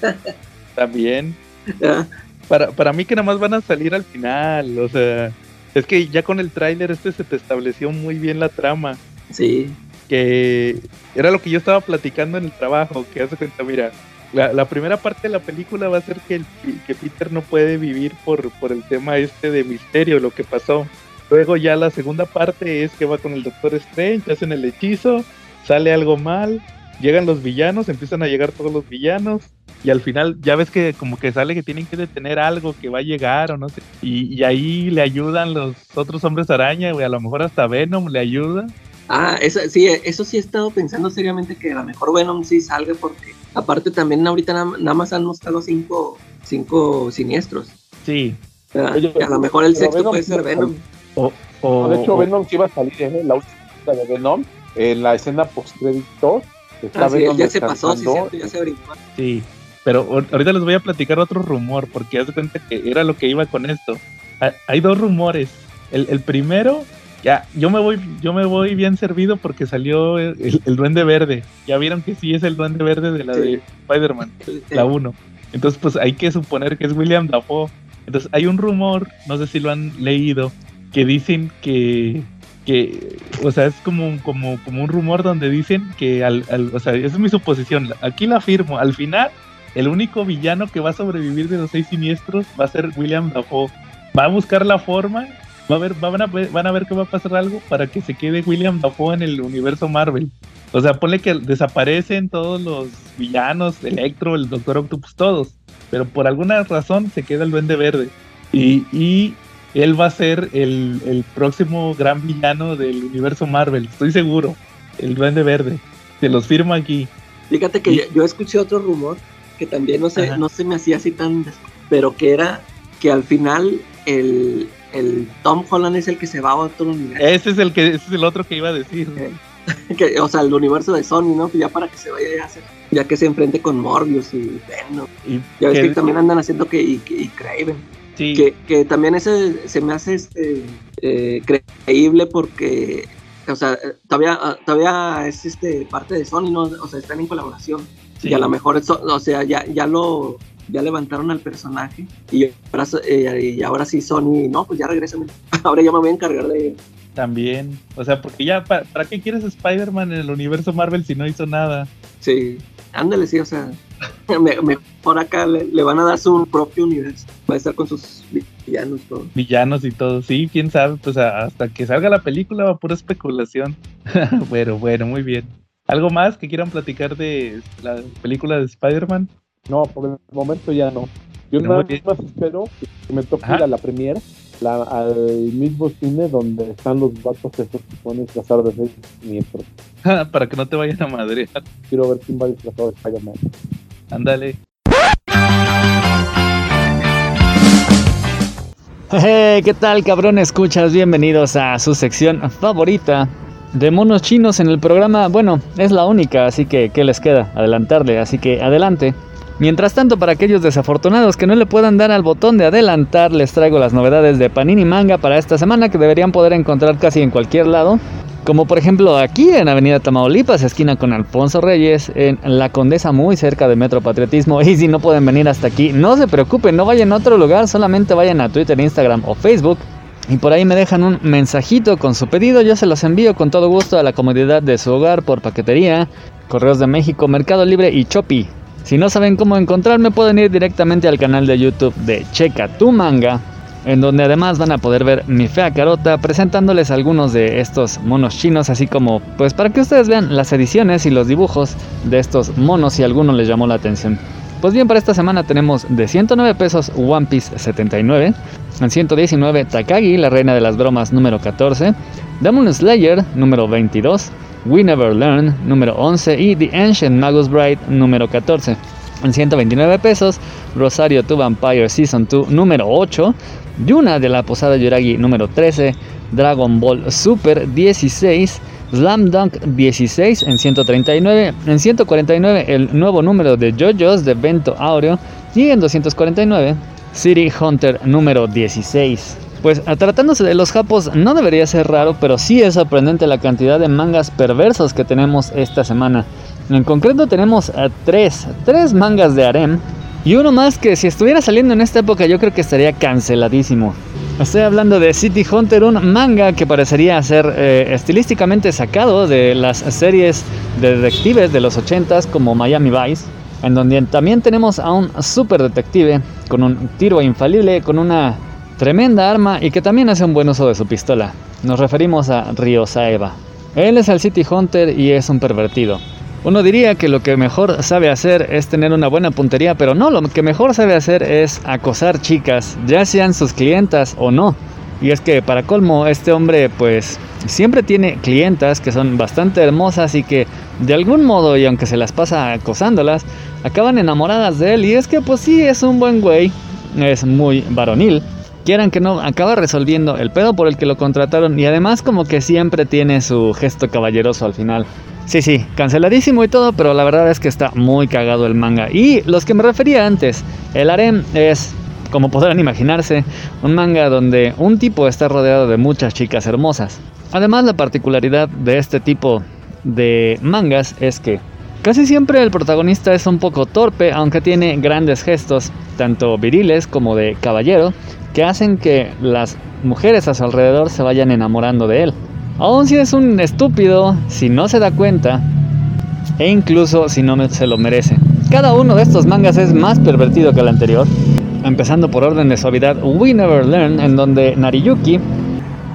[LAUGHS] También. ¿verdad? Para, para mí que nada más van a salir al final, o sea, es que ya con el tráiler este se te estableció muy bien la trama, Sí, que era lo que yo estaba platicando en el trabajo, que hace cuenta, mira, la, la primera parte de la película va a ser que, el, que Peter no puede vivir por, por el tema este de misterio, lo que pasó. Luego ya la segunda parte es que va con el Doctor Strange, hacen el hechizo, sale algo mal, llegan los villanos, empiezan a llegar todos los villanos, y al final ya ves que como que sale que tienen que detener algo que va a llegar o no sé. Y, y ahí le ayudan los otros hombres araña, güey. A lo mejor hasta Venom le ayuda. Ah, eso sí, eso sí he estado pensando seriamente que a lo mejor Venom sí salga porque aparte también ahorita nada, nada más han mostrado cinco, cinco siniestros. Sí. Y a lo mejor el sexto Venom puede ser Venom. O, o- No, de hecho, o- Venom sí iba a salir en la última de Venom, en la escena post-créditos. Está Ah, sí, Venom ya se pasó, sí, cierto, ya se brincó. Sí. Pero ahor- ahorita les voy a platicar otro rumor, porque haz de cuenta que era lo que iba con esto. Ha- Hay dos rumores. El, el primero, ya, yo me voy, yo me voy bien servido porque salió el, el Duende Verde. Ya vieron que sí es el Duende Verde de la Sí. de Spider-Man, Sí. la 1. Entonces, pues hay que suponer que es William Dafoe. Entonces, hay un rumor, no sé si lo han leído, que dicen que, que o sea, es como, como, como un rumor donde dicen que, al, o sea, es mi suposición, aquí la afirmo, al final, el único villano que va a sobrevivir de los seis siniestros va a ser William Dafoe. Va a buscar la forma, va a ver, van, a, van a ver que va a pasar algo para que se quede William Dafoe en el universo Marvel. O sea, ponle que desaparecen todos los villanos, Electro, el Doctor Octopus, todos. Pero por alguna razón se queda el Duende Verde. Y, y él va a ser el, el, próximo gran villano del universo Marvel, estoy seguro. El Duende Verde. Se los firmo aquí. Fíjate que yo, escuché otro rumor que también no se, no se me hacía así tan... Pero que era que al final el, el Tom Holland es el que se va a otro universo. Ese es el que ese es el otro que iba a decir. [LAUGHS] que, o sea, el universo de Sony, ¿no? Ya para que se vaya a hacer, ya que se enfrente con Morbius y Venom. Y ya ves que, también andan haciendo que y, y Craven. Que, que, también ese se me hace este eh, creíble porque o sea, todavía, todavía es este parte de Sony, ¿no? O sea, están en colaboración. Y a lo mejor, o sea, ya, ya lo ya levantaron al personaje y ahora, eh, y ahora sí Sony, no, pues ya regresan. [LAUGHS] Ahora ya me voy a encargar de, también. O sea, porque ya, ¿para, qué quieres Spider-Man en el universo Marvel si no hizo nada? Sí, ándale, sí, o sea, [LAUGHS] mejor acá le, van a dar su propio universo. Va a estar con sus villanos, todo. Villanos y todo, sí, quién sabe, pues hasta que salga la película va pura especulación. [LAUGHS] bueno, bueno, muy bien. ¿Algo más que quieran platicar de la película de Spider-Man? No, por el momento ya no. Yo nada más espero que me toque ir a la premiere al mismo cine donde están los vatos esos que ponen disfrazados de seis siniestros. [LAUGHS] Para que no te vayan a madre. Quiero ver quién va disfrazado de Spider-Man. Ándale. Hey, ¿qué tal cabrón? Escuchas, bienvenidos a su sección favorita de monos chinos en el programa. Bueno, es la única, así que ¿qué les queda? Adelantarle, así que adelante. Mientras tanto, para aquellos desafortunados que no le puedan dar al botón de adelantar, les traigo las novedades de Panini Manga para esta semana que deberían poder encontrar casi en cualquier lado. Como por ejemplo aquí en Avenida Tamaulipas, esquina con Alfonso Reyes, en La Condesa, muy cerca de Metro Patriotismo. [LAUGHS] Y si no pueden venir hasta aquí, no se preocupen, no vayan a otro lugar, solamente vayan a Twitter, Instagram o Facebook. Y por ahí me dejan un mensajito con su pedido, yo se los envío con todo gusto a la comodidad de su hogar por paquetería, Correos de México, Mercado Libre y Chopi. Si no saben cómo encontrarme, pueden ir directamente al canal de YouTube de Checa Tu Manga, en donde además van a poder ver mi fea carota presentándoles algunos de estos monos chinos, así como pues para que ustedes vean las ediciones y los dibujos de estos monos si alguno les llamó la atención. Pues bien, para esta semana tenemos de 109 pesos One Piece 79, en 119 Takagi, la reina de las bromas número 14, Demon Slayer número 22, We Never Learn número 11 y The Ancient Magus Bride número 14. En 129 pesos, Rosario to Vampire Season 2 número 8, Yuna de la Posada Yuragi número 13, Dragon Ball Super 16, Slam Dunk 16 en 139, en 149 el nuevo número de JoJo's de Vento Aureo y en 249 City Hunter número 16. Pues tratándose de los japos no debería ser raro, pero sí es sorprendente la cantidad de mangas perversos que tenemos esta semana. En concreto tenemos a tres, tres mangas de harem y uno más que si estuviera saliendo en esta época yo creo que estaría canceladísimo. Estoy hablando de City Hunter, un manga que parecería ser eh, estilísticamente sacado de las series de detectives de los 80s como Miami Vice, en donde también tenemos a un super detective con un tiro infalible, con una Tremenda arma y que también hace un buen uso de su pistola. Nos referimos a Ryo Saeva. Él es el City Hunter y es un pervertido. Uno diría que lo que mejor sabe hacer es tener una buena puntería, pero no, lo que mejor sabe hacer es acosar chicas, ya sean sus clientas o no. Y es que para colmo, este hombre pues siempre tiene clientas que son bastante hermosas y que de algún modo, y aunque se las pasa acosándolas, acaban enamoradas de él. Y es que pues sí, es un buen güey, es muy varonil quieran que no, acaba resolviendo el pedo por el que lo contrataron y además como que siempre tiene su gesto caballeroso al final. Sí, sí, canceladísimo y todo, pero la verdad es que está muy cagado el manga. Y los que me refería antes, el harem es, como podrán imaginarse, un manga donde un tipo está rodeado de muchas chicas hermosas. Además, la particularidad de este tipo de mangas es que Casi siempre el protagonista es un poco torpe, aunque tiene grandes gestos, tanto viriles como de caballero, que hacen que las mujeres a su alrededor se vayan enamorando de él. Aun si es un estúpido, si no se da cuenta, e incluso si no se lo merece. Cada uno de estos mangas es más pervertido que el anterior, empezando por orden de suavidad We Never Learn, en donde Nariyuki,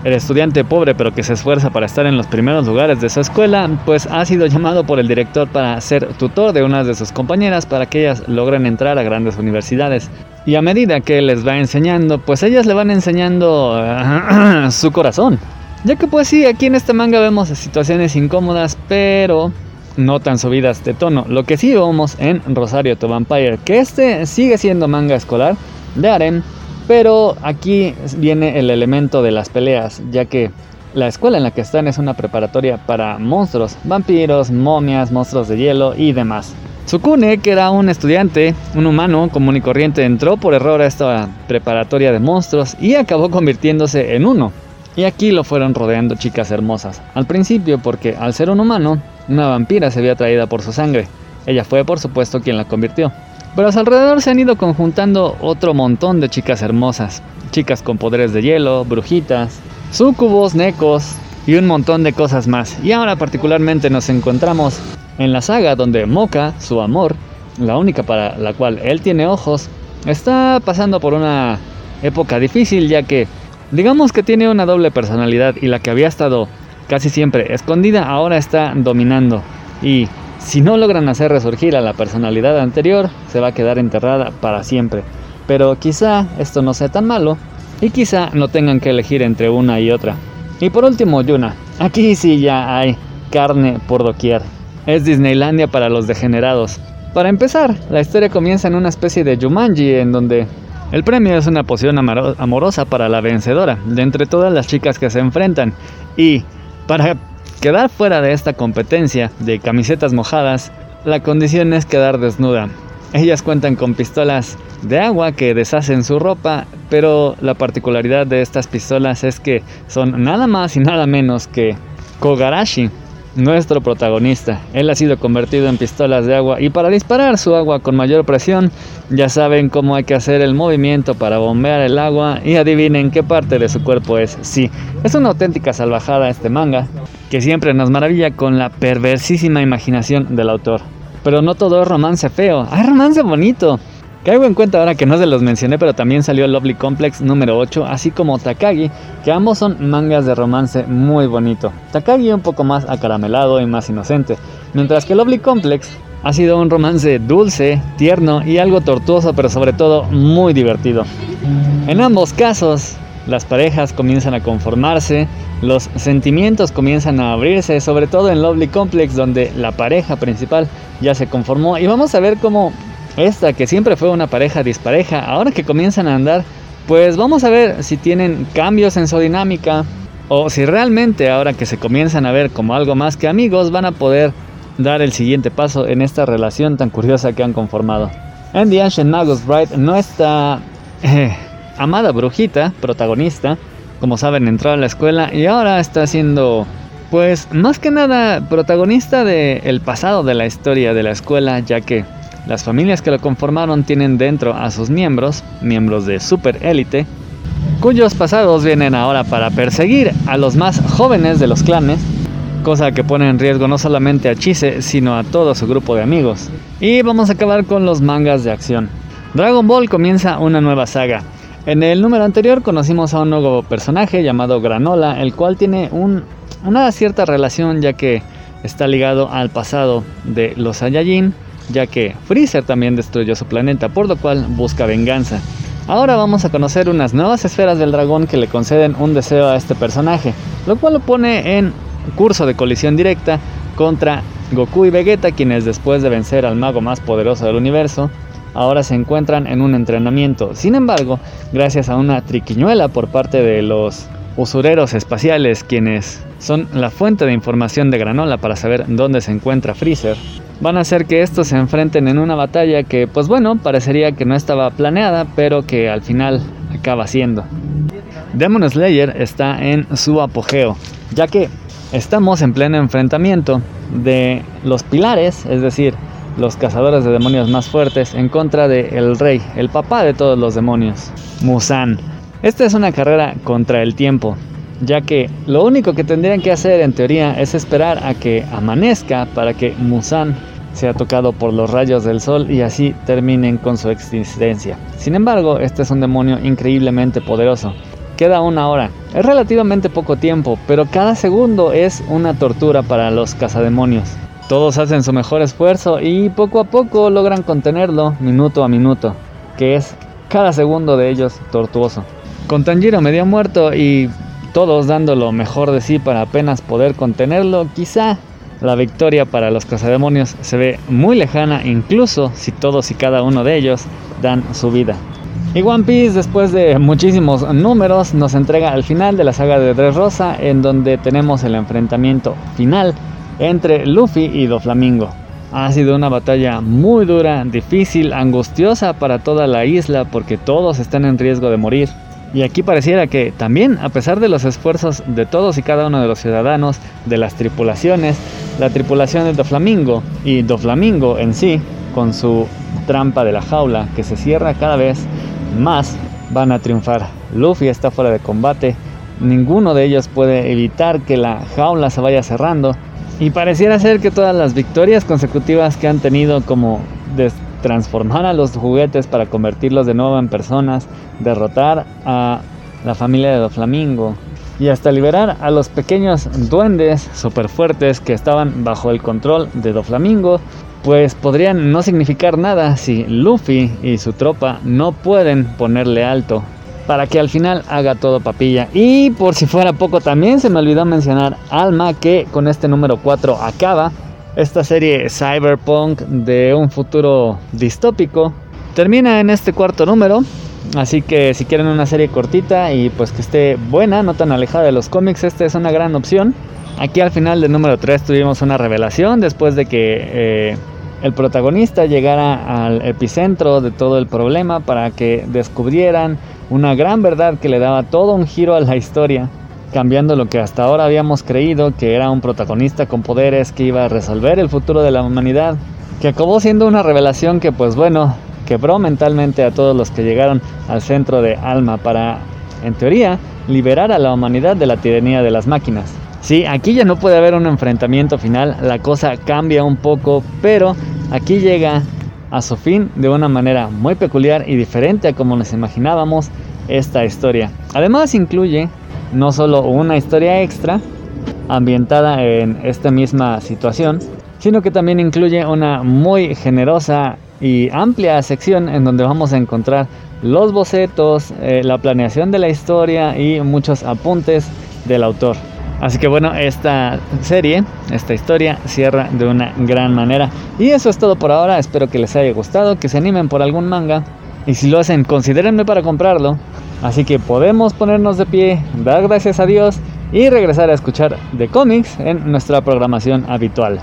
el estudiante pobre pero que se esfuerza para estar en los primeros lugares de su escuela, pues ha sido llamado por el director para ser tutor de una de sus compañeras para que ellas logren entrar a grandes universidades. Y a medida que les va enseñando, pues ellas le van enseñando [CLEARS THROAT] su corazón. Ya que pues sí, aquí en este manga vemos situaciones incómodas, pero no tan subidas de tono. Lo que sí vemos en Rosario to Vampire, que este sigue siendo manga escolar de harem, pero aquí viene el elemento de las peleas, ya que la escuela en la que están es una preparatoria para monstruos, vampiros, momias, monstruos de hielo y demás. Tsukune, que era un estudiante, un humano común y corriente, entró por error a esta preparatoria de monstruos y acabó convirtiéndose en uno. Y aquí lo fueron rodeando chicas hermosas. Al principio porque al ser un humano una vampira se había atraída por su sangre. Ella fue, por supuesto, quien la convirtió. Pero a su alrededor se han ido conjuntando otro montón de chicas hermosas. Chicas con poderes de hielo, brujitas, sucubos, necos y un montón de cosas más. Y ahora particularmente nos encontramos en la saga donde Moka, su amor, la única para la cual él tiene ojos, está pasando por una época difícil ya que digamos que tiene una doble personalidad y la que había estado casi siempre escondida, ahora está dominando. Y si no logran hacer resurgir a la personalidad anterior, se va a quedar enterrada para siempre. Pero quizá esto no sea tan malo y quizá no tengan que elegir entre una y otra. Y por último, Yuna. Aquí sí ya hay carne por doquier. Es Disneylandia para los degenerados. Para empezar, la historia comienza en una especie de Jumanji en donde el premio es una poción amorosa para la vencedora, de entre todas las chicas que se enfrentan. Y para quedar fuera de esta competencia de camisetas mojadas, la condición es quedar desnuda. Ellas cuentan con pistolas de agua que deshacen su ropa, pero la particularidad de estas pistolas es que son nada más y nada menos que Kogarashi, nuestro protagonista. Él ha sido convertido en pistolas de agua y para disparar su agua con mayor presión, ya saben cómo hay que hacer el movimiento para bombear el agua y adivinen qué parte de su cuerpo es. Sí, es una auténtica salvajada este manga, que siempre nos maravilla con la perversísima imaginación del autor. Pero no todo es romance feo, hay romance bonito. Caigo en cuenta ahora que no se los mencioné, pero también salió Lovely Complex número 8, así como Takagi, que ambos son mangas de romance muy bonito. Takagi un poco más acaramelado y más inocente, mientras que Lovely Complex ha sido un romance dulce, tierno y algo tortuoso, pero sobre todo muy divertido. En ambos casos, las parejas comienzan a conformarse, los sentimientos comienzan a abrirse, sobre todo en Lovely Complex, donde la pareja principal ya se conformó. Y vamos a ver cómo esta que siempre fue una pareja dispareja, ahora que comienzan a andar, pues vamos a ver si tienen cambios en su dinámica o si realmente ahora que se comienzan a ver como algo más que amigos van a poder dar el siguiente paso en esta relación tan curiosa que han conformado. The Ancient Magus Bride no está eh, amada brujita, protagonista, como saben entró a la escuela y ahora está siendo pues más que nada protagonista del el pasado de la historia de la escuela ya que las familias que lo conformaron tienen dentro a sus miembros, miembros de super élite, cuyos pasados vienen ahora para perseguir a los más jóvenes de los clanes, cosa que pone en riesgo no solamente a Chise, sino a todo su grupo de amigos. Y vamos a acabar con los mangas de acción. Dragon Ball comienza una nueva saga. En el número anterior conocimos a un nuevo personaje llamado Granola, el cual tiene una cierta relación ya que está ligado al pasado de los Saiyajin ya que Freezer también destruyó su planeta, por lo cual busca venganza. Ahora vamos a conocer unas nuevas esferas del dragón que le conceden un deseo a este personaje, lo cual lo pone en curso de colisión directa contra Goku y Vegeta, quienes después de vencer al mago más poderoso del universo, ahora se encuentran en un entrenamiento. Sin embargo, gracias a una triquiñuela por parte de los usureros espaciales, quienes son la fuente de información de Granola para saber dónde se encuentra Freezer, van a hacer que estos se enfrenten en una batalla que, pues bueno, parecería que no estaba planeada, pero que al final acaba siendo. Demon Slayer está en su apogeo, ya que estamos en pleno enfrentamiento de los pilares, es decir, los cazadores de demonios más fuertes, en contra de el rey, el papá de todos los demonios, Musan. Esta es una carrera contra el tiempo, ya que lo único que tendrían que hacer en teoría es esperar a que amanezca para que Musan sea tocado por los rayos del sol y así terminen con su existencia. Sin embargo, este es un demonio increíblemente poderoso. Queda una hora. Es relativamente poco tiempo, pero cada segundo es una tortura para los cazademonios. Todos hacen su mejor esfuerzo y poco a poco logran contenerlo minuto a minuto, que es cada segundo de ellos tortuoso. Con Tanjiro medio muerto y todos dando lo mejor de sí para apenas poder contenerlo, quizá la victoria para los cazademonios se ve muy lejana incluso si todos y cada uno de ellos dan su vida. Y One Piece después de muchísimos números nos entrega al final de la saga de Dressrosa en donde tenemos el enfrentamiento final entre Luffy y Doflamingo. Ha sido una batalla muy dura, difícil, angustiosa para toda la isla porque todos están en riesgo de morir. Y aquí pareciera que también, a pesar de los esfuerzos de todos y cada uno de los ciudadanos, de las tripulaciones, la tripulación de Doflamingo y Doflamingo en sí, con su trampa de la jaula que se cierra cada vez más, van a triunfar. Luffy está fuera de combate, ninguno de ellos puede evitar que la jaula se vaya cerrando y pareciera ser que todas las victorias consecutivas que han tenido como transformar a los juguetes para convertirlos de nuevo en personas, derrotar a la familia de Doflamingo y hasta liberar a los pequeños duendes super fuertes que estaban bajo el control de Doflamingo, pues podrían no significar nada si Luffy y su tropa no pueden ponerle alto para que al final haga todo papilla. Y por si fuera poco también se me olvidó mencionar Alma que con este número 4 acaba esta serie cyberpunk de un futuro distópico. Termina en este cuarto número, así que si quieren una serie cortita y pues que esté buena, no tan alejada de los cómics, esta es una gran opción. Aquí al final del número 3 tuvimos una revelación después de que eh, el protagonista llegara al epicentro de todo el problema para que descubrieran una gran verdad que le daba todo un giro a la historia cambiando lo que hasta ahora habíamos creído que era un protagonista con poderes que iba a resolver el futuro de la humanidad, que acabó siendo una revelación que pues bueno, quebró mentalmente a todos los que llegaron al centro de Alma para, en teoría, liberar a la humanidad de la tiranía de las máquinas. Sí, aquí ya no puede haber un enfrentamiento final, la cosa cambia un poco, pero aquí llega a su fin de una manera muy peculiar y diferente a como nos imaginábamos esta historia. Además incluye no solo una historia extra ambientada en esta misma situación, sino que también incluye una muy generosa y amplia sección en donde vamos a encontrar los bocetos, eh, la planeación de la historia y muchos apuntes del autor. Así que bueno, esta serie, esta historia cierra de una gran manera. Y eso es todo por ahora, espero que les haya gustado, que se animen por algún manga. Y si lo hacen, considérenme para comprarlo. Así que podemos ponernos de pie, dar gracias a Dios y regresar a escuchar de cómics en nuestra programación habitual.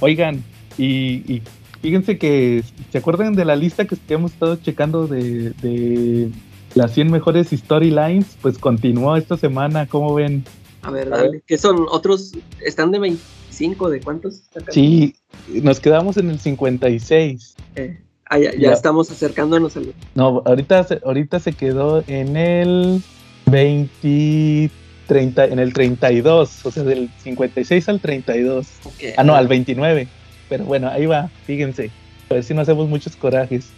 Oigan, y, fíjense que, ¿se acuerdan de la lista que hemos estado checando de, las 100 mejores storylines? Pues continuó esta semana, ¿cómo ven? A ver, dale, ¿qué son otros? ¿Están de 25? ¿De cuántos? Sí, nos quedamos en el 56. Eh. Ah, ya, estamos acercándonos al. No, ahorita, ahorita se quedó en el 20. 30, en el 32, o sea, del 56 al 32. Ah, no, al 29. Pero bueno, ahí va, fíjense. A ver si no hacemos muchos corajes.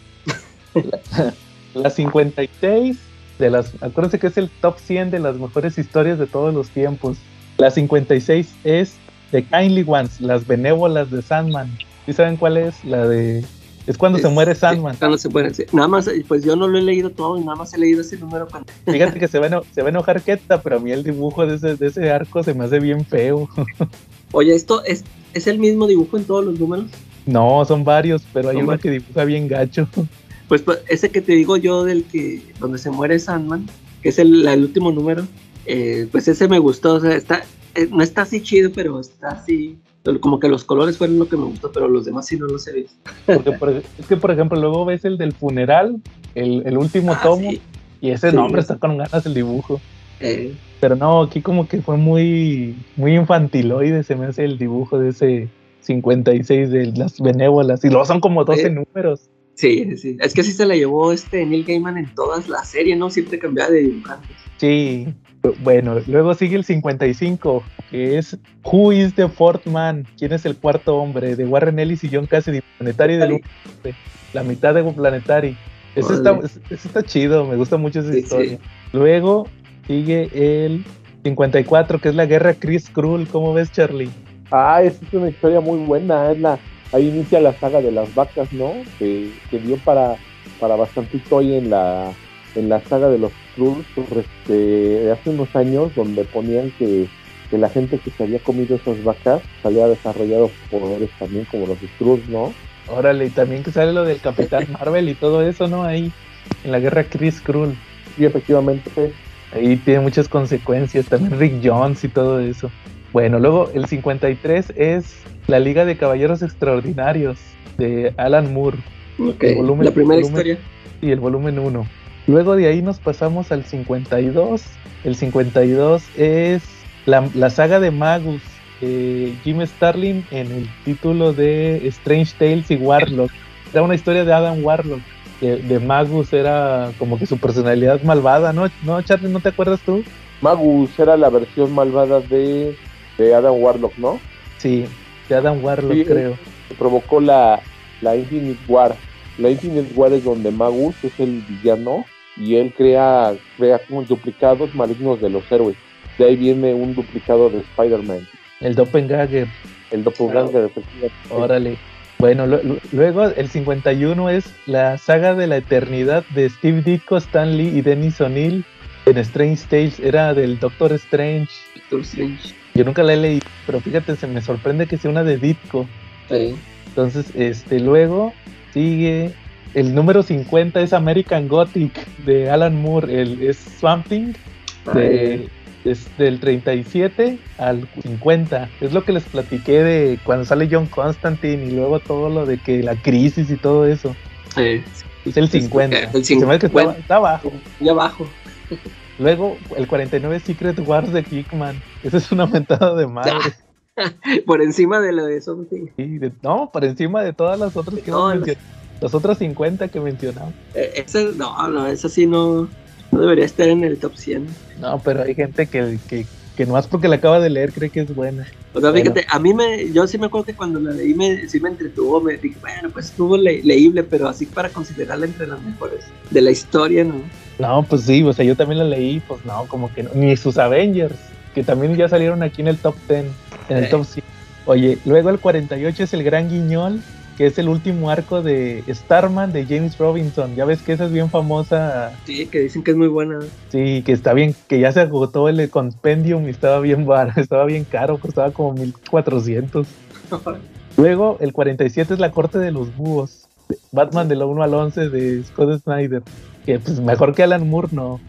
[LAUGHS] la, 56 de las. Acuérdense que es el top 100 de las mejores historias de todos los tiempos. La 56 es The Kindly Ones, las benévolas de Sandman. ¿Sí saben cuál es? La de es cuando se muere Sandman. Cuando se muere, Nada más, pues yo no lo he leído todo y nada más he leído ese número. [LAUGHS] Fíjate que se va, a, se va a enojar Keta, pero a mí el dibujo de ese, de ese arco se me hace bien feo. [LAUGHS] Oye, ¿esto es, es el mismo dibujo en todos los números? No, son varios, pero hay uno que dibuja bien gacho. Pues, pues, ese que te digo yo del que donde se muere Sandman, que es el, el último número, eh, pues ese me gustó, o sea, está, eh, no está así chido, pero está así como que los colores fueron lo que me gustó, pero los demás sí no los he visto. Porque es que, por ejemplo, luego ves el del funeral, el, último ah, tomo, y ese nombre está con ganas el dibujo. Eh, Pero no, aquí como que fue muy, muy infantiloide, se me hace el dibujo de ese 56 de las benévolas. Y luego son como 12 Eh. números. Sí, sí. Es que así se la llevó este Neil Gaiman en todas las series, ¿no? Siempre cambiaba de dibujantes. Sí. Bueno, luego sigue el 55, que es Who is the Fourth Man? ¿Quién es el cuarto hombre? De Warren Ellis y John Cassidy, Planetary del Universo, la mitad de Planetary. Ese está, ese está chido, me gusta mucho esa Sí, historia. Luego sigue el 54, que es la guerra Chris Krull. ¿Cómo ves, Charlie? Ah, esa es una historia muy buena. Es la, ahí inicia la saga de las vacas, ¿no? Que, que dio para, para bastantito hoy en la, en la saga de los Skrulls este, de hace unos años, donde ponían que, que la gente que se había comido esas vacas había desarrollado poderes también como los Skrulls, ¿no? Órale, y también que sale lo del Capitán [LAUGHS] Marvel y todo eso, ¿no? Ahí, en la guerra Chris Krull. Y efectivamente, Ahí tiene muchas consecuencias, también Rick Jones y todo eso. Bueno, luego el 53 es la Liga de Caballeros Extraordinarios de Alan Moore Ok, El volumen- la primera volumen- historia. y el volumen 1. Luego de ahí nos pasamos al 52. El 52 es la, la saga de Magus, eh, Jim Starlin en el título de Strange Tales y Warlock. Era una historia de Adam Warlock. De, de Magus era como que su personalidad malvada, ¿no? ¿No, Charlie? ¿No te acuerdas tú? Magus era la versión malvada de, de Adam Warlock, ¿no? Sí, de Adam Warlock, Sí, creo. que provocó la, la Infinite War. La Infinite War es donde Magus es el villano y él crea, crea como duplicados malignos de los héroes. De ahí viene un duplicado de Spider-Man, El Doppelganger. el doppelganger. efectivamente. Órale. Bueno, lu- lu- luego el 51 es la saga de la eternidad de Steve Ditko, Stan Lee y Dennis O'Neill en Strange Tales. Era del Doctor Strange. Doctor Strange. Yo nunca la he leído, pero fíjate, se me sorprende que sea una de Ditko. Sí. Entonces, este, luego sigue el número 50 es American Gothic de Alan Moore. El, es Swamp Thing de- es del 37 al 50. Es lo que les platiqué de cuando sale John Constantine y luego todo lo de que la crisis y todo eso. Sí. Es el 50. el Se me hace que está, 50. está abajo. Y abajo. Luego el 49 es Secret Wars de Kickman. Esa es una mentada de madre. [LAUGHS] Por encima de lo de Something. Sí, de- no, por encima de todas las otras que No, las-. Las otras 50 que mencionamos. Eh, ese, no, no, esa sí no, no debería estar en el top 100. No, pero hay gente que, que, que nomás porque la acaba de leer cree que es buena. O sea, Bueno. fíjate, a mí me, yo sí me acuerdo que cuando la leí me, sí me entretuvo, me dije, bueno, pues estuvo le- leíble, pero así para considerarla entre las mejores de la historia, ¿no? No, pues sí, o sea, yo también la leí, pues no, como que no. Ni sus Avengers, que también ya salieron aquí en el top 10, en el top 100. Oye, luego el 48 es el Gran Guiñol, que es el último arco de Starman de James Robinson. Ya ves que esa es bien famosa, Sí, que dicen que es muy buena. sí, que está bien, que ya se agotó el compendium y estaba bien bar, [LAUGHS] estaba bien caro, costaba como 1400. [LAUGHS] Luego el 47 es la Corte de los Búhos, Batman de la 1 al 11 de Scott Snyder, que pues mejor que Alan Moore no.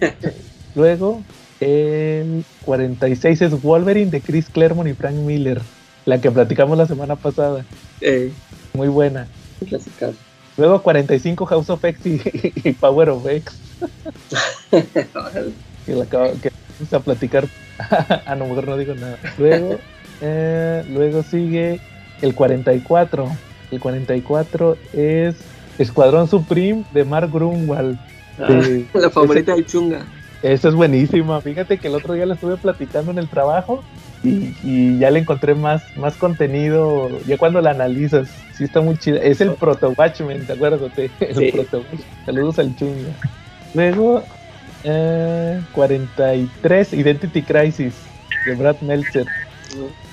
[LAUGHS] Luego el 46 es Wolverine de Chris Claremont y Frank Miller, la que platicamos la semana pasada, Eh, muy buena. clásica. Luego 45 House of X y, [LAUGHS] y Power of X, [LAUGHS] que la acabo, que vamos a platicar. [LAUGHS] a lo mejor no digo nada. Luego, eh, luego sigue el 44. El 44 es Escuadrón Supreme de Mark Grunwald. de- la favorita de Chunga. esa es buenísima. Fíjate que el otro día la estuve platicando en el trabajo y, y ya le encontré más, más contenido. Ya cuando la analizas, sí está muy chida. Es el Proto Watchmen, ¿te acuerdas? [LAUGHS] El Sí. Proto. Saludos al chunga. Luego, eh, 43, Identity Crisis de Brad Meltzer.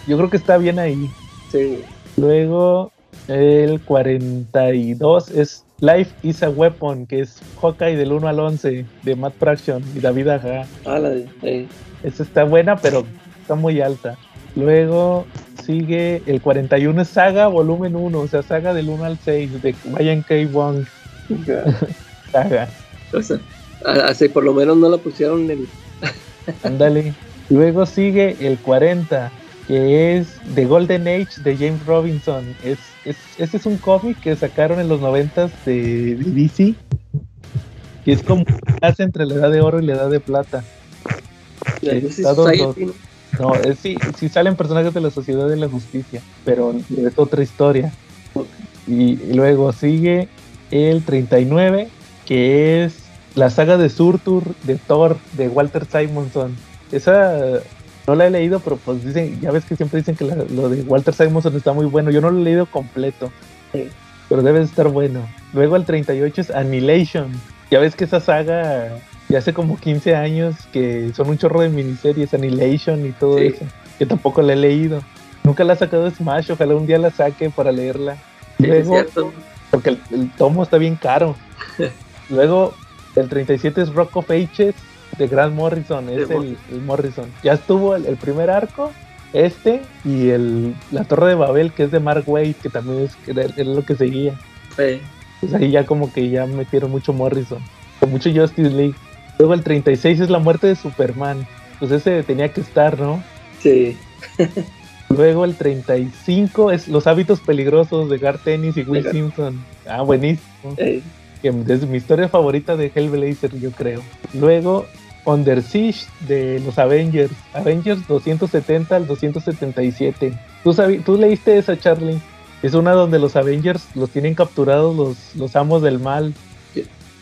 Yo creo que está bien ahí. Sí. Luego, el 42 es Life is a Weapon, que es Hawkeye del 1 al 11 de Matt Fraction y David Aja. Ah, la de. eh, Esta está buena, pero está muy alta. Luego sigue el 41 es Saga volumen 1, o sea, Saga del 1 al 6 de Ryan K. Wong. Saga, [LAUGHS] o sea, así por lo menos no la pusieron en el. [LAUGHS] ándale. Luego sigue el 40, que es The Golden Age de James Robinson. Es, es, este es un cómic que sacaron en los 90 de, de DC. Y es como enlace entre la edad de oro y la edad de plata. Ese está ¿no? Es, sí, sí salen personajes de la Sociedad de la Justicia, pero es otra historia. Y, y luego sigue el 39, que es la saga de Surtur de Thor de Walter Simonson. Esa no la he leído, pero pues dicen, ya ves que siempre dicen que la- lo de Walter Simonson está muy bueno. Yo no lo he leído completo, Sí. pero debe de estar bueno. Luego el 38 es Annihilation. Ya ves que esa saga ya hace como 15 años que son un chorro de miniseries, Annihilation y todo Sí. eso, que tampoco la he leído. Nunca la ha sacado Smash, ojalá un día la saque para leerla. Sí, es Luego, cierto. porque el, el tomo está bien caro. [LAUGHS] Luego, el 37 es Rock of Ages de Grant Morrison, es el, el Morrison. Ya estuvo el, el primer arco, este, y el, la Torre de Babel, que es de Mark Waid, que también es, que era, era lo que seguía. Sí. Pues ahí ya como que ya metieron mucho Morrison, con mucho Justice League. Luego el 36 es la muerte de Superman. Pues ese tenía que estar, ¿no? Sí. Luego el 35 es Los hábitos peligrosos de Garth Ennis y Will Gar- Simpson. Ah, buenísimo. Eh, es mi historia favorita de Hellblazer, yo creo. Luego, Under Siege de los Avengers, Avengers 270 al 277. ¿Tú, ¿Tú leíste esa, Charlie? Es una donde los Avengers los tienen capturados los, los amos del mal.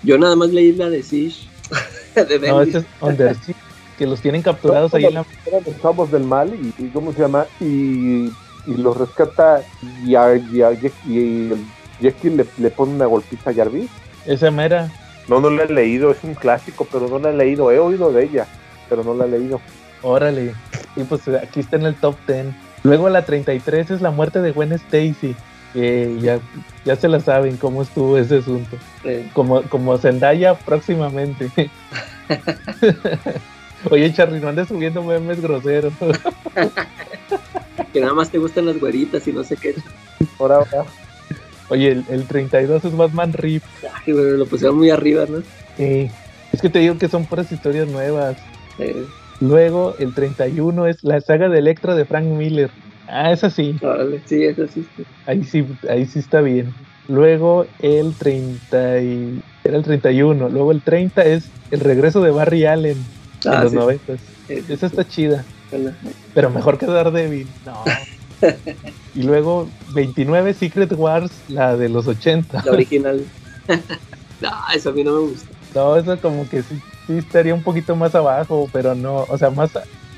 yo nada más leí la de Siege. [LAUGHS] [LAUGHS] de No, ese es Under Siege, que los tienen capturados ahí en la... Los amos del mal y, y ¿cómo se llama? Y, y los rescata y a, y a y el Jekyll le, le pone una golpiza a Jarvis. Esa mera. No, no la he leído, es un clásico, pero no la he leído. He oído de ella, pero no la he leído. Órale. Y pues aquí está en el top 10. Luego la 33 es la muerte de Gwen Stacy. Que ya, ya se la saben cómo estuvo ese asunto. Como, como Zendaya próximamente. [LAUGHS] Oye, Charly, no andes subiendo memes groseros. [LAUGHS] que nada más te gustan las güeritas y no sé qué. Ahora, ahora. Oye, el, el 32 es Batman Rip. Ay, güey, lo pusieron muy arriba, ¿no? Es que te digo que son puras historias nuevas. Luego, el 31 es la saga de Electro de Frank Miller. Ah, esa sí. sí, eso sí. Ahí sí, ahí sí está bien. Luego el 30 y- era el 31. Luego el 30 es el regreso de Barry Allen en Ah, los sí. 90. Eh, Esa está chida, pero mejor que Daredevil. No. [LAUGHS] y luego 29 Secret Wars, la de los 80. La original. no, [LAUGHS] eso a mí no me gusta. No, eso como que sí, sí estaría un poquito más abajo, pero no, o sea, más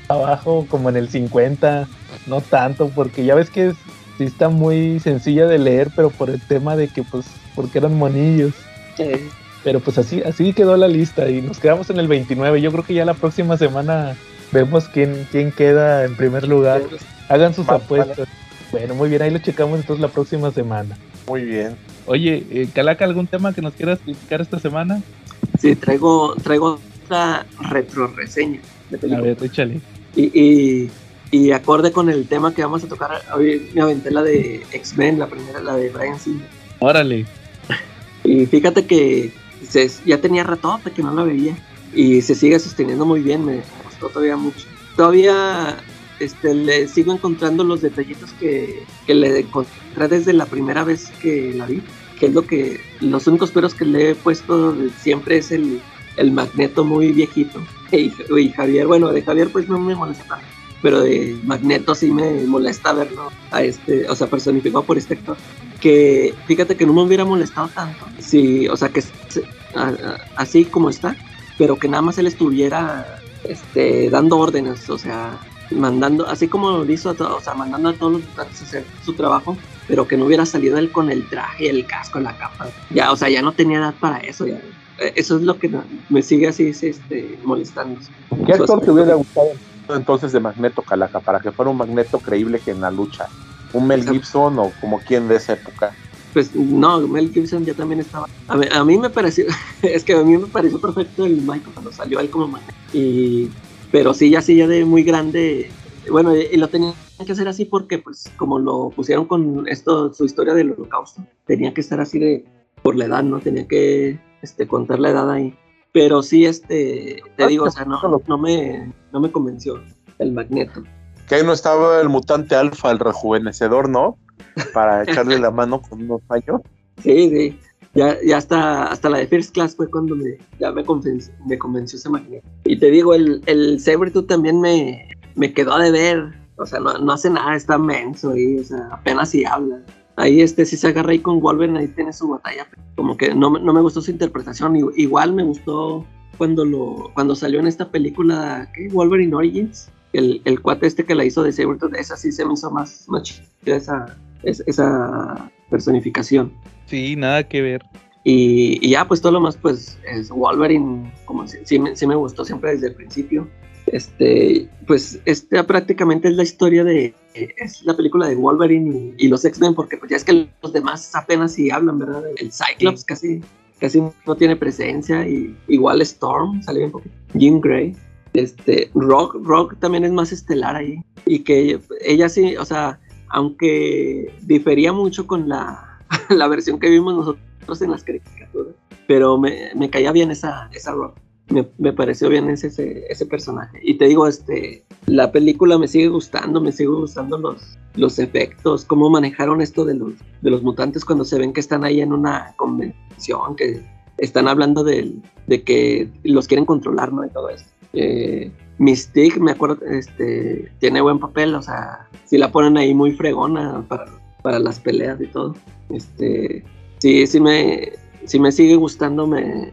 abajo como en el 50, no tanto, porque ya ves que es- sí está muy sencilla de leer, pero por el tema de que pues, porque eran monillos. Eh, Pero pues así, así quedó la lista y nos quedamos en el 29. Yo creo que ya la próxima semana vemos quién, quién queda en primer lugar. Hagan sus Vale, apuestas. Bueno, muy bien, ahí lo checamos entonces la próxima semana. Muy bien. Oye, eh, Calaca, ¿algún tema que nos quieras platicar esta semana? sí, traigo, traigo otra retro reseña de A ver, échale. Y, y, y acorde con el tema que vamos a tocar, hoy me aventé la de X-Men, la primera, la de Brian Singer. Órale. Y fíjate que se- ya tenía ratote que no la veía. Y se sigue sosteniendo muy bien, me gustó todavía mucho. Todavía este, le sigo encontrando los detallitos que, que le encontré desde la primera vez que la vi. Que es lo que. Los únicos peros que le he puesto siempre es el, el magneto muy viejito. Y, y Javier, bueno, de Javier pues no me molesta Pero de Magneto sí me molesta verlo a este, o sea, personificado por este actor que fíjate que no me hubiera molestado tanto. Sí, o sea, que a- a- así como está, pero que nada más él estuviera este, dando órdenes, o sea, mandando, así como lo hizo, a to- o sea, mandando a todos los mutantes a hacer su trabajo, pero que no hubiera salido él con el traje, el casco, la capa. Ya, o sea, ya no tenía edad para eso, ya. Eh, Eso es lo que me sigue así este, molestando. ¿Qué actor te hubiera gustado entonces de Magneto Calaca para que fuera un Magneto creíble que en la lucha? ¿Un Mel. Gibson o como quien de esa época? Pues no, Mel Gibson ya también estaba. A mí, a mí me pareció, [LAUGHS] es que a mí me pareció perfecto el Michael cuando salió él como Magneto. Y, pero sí, ya sí, ya de muy grande. Bueno, y, y lo tenían que hacer así porque, pues, como lo pusieron con esto, su historia del holocausto, tenía que estar así de por la edad, ¿no? Tenía que este, contar la edad ahí. Pero sí, este, te Ah, digo, o sea, no, no, me, no me convenció el Magneto. Que ahí no estaba el mutante alfa, el rejuvenecedor, ¿no? Para [LAUGHS] echarle la mano con unos años. Sí, sí. Ya, ya hasta, hasta la de First Class fue cuando me, ya me convenció, me convenció esa máquina. Y te digo, el, el Sabretooth también me, me quedó a deber. O sea, no, no hace nada, está menso ahí, o sea, apenas si habla. Ahí este, si se agarra ahí con Wolverine, ahí tiene su batalla. Como que no, me- no me gustó su interpretación. Igual me gustó cuando lo cuando salió en esta película, ¿qué? Wolverine Origins. El, el cuate este que la hizo de Sabretooth, esa sí se me hizo más, más chida esa, es- esa personificación. Sí, nada que ver. Y, y ya, pues todo lo más, pues es Wolverine, como si- me, sí me gustó siempre desde el principio. Este, pues esta prácticamente es la historia de, es la película de Wolverine y, y los X-Men, porque pues ya es que los demás apenas si hablan, ¿verdad? El Cyclops casi, casi no tiene presencia, y igual Storm, sale bien poquito. Jean Grey. Este, Rock, Rock también es más estelar ahí. Y que ella sí, o sea, aunque difería mucho con la, [LAUGHS] la versión que vimos nosotros en las caricaturas, pero me, me caía bien esa, esa Rock. Me, me pareció bien ese, ese, personaje. Y te digo, este, la película me sigue gustando, me sigue gustando los, los efectos, cómo manejaron esto de los, de los mutantes cuando se ven que están ahí en una convención, que están hablando del- de, que los quieren controlar, ¿no? Y todo eso. Eh, Mystique, me acuerdo, este, tiene buen papel, o sea, si la ponen ahí muy fregona para, para las peleas y todo. Este, sí, sí me, sí me sigue gustando, me,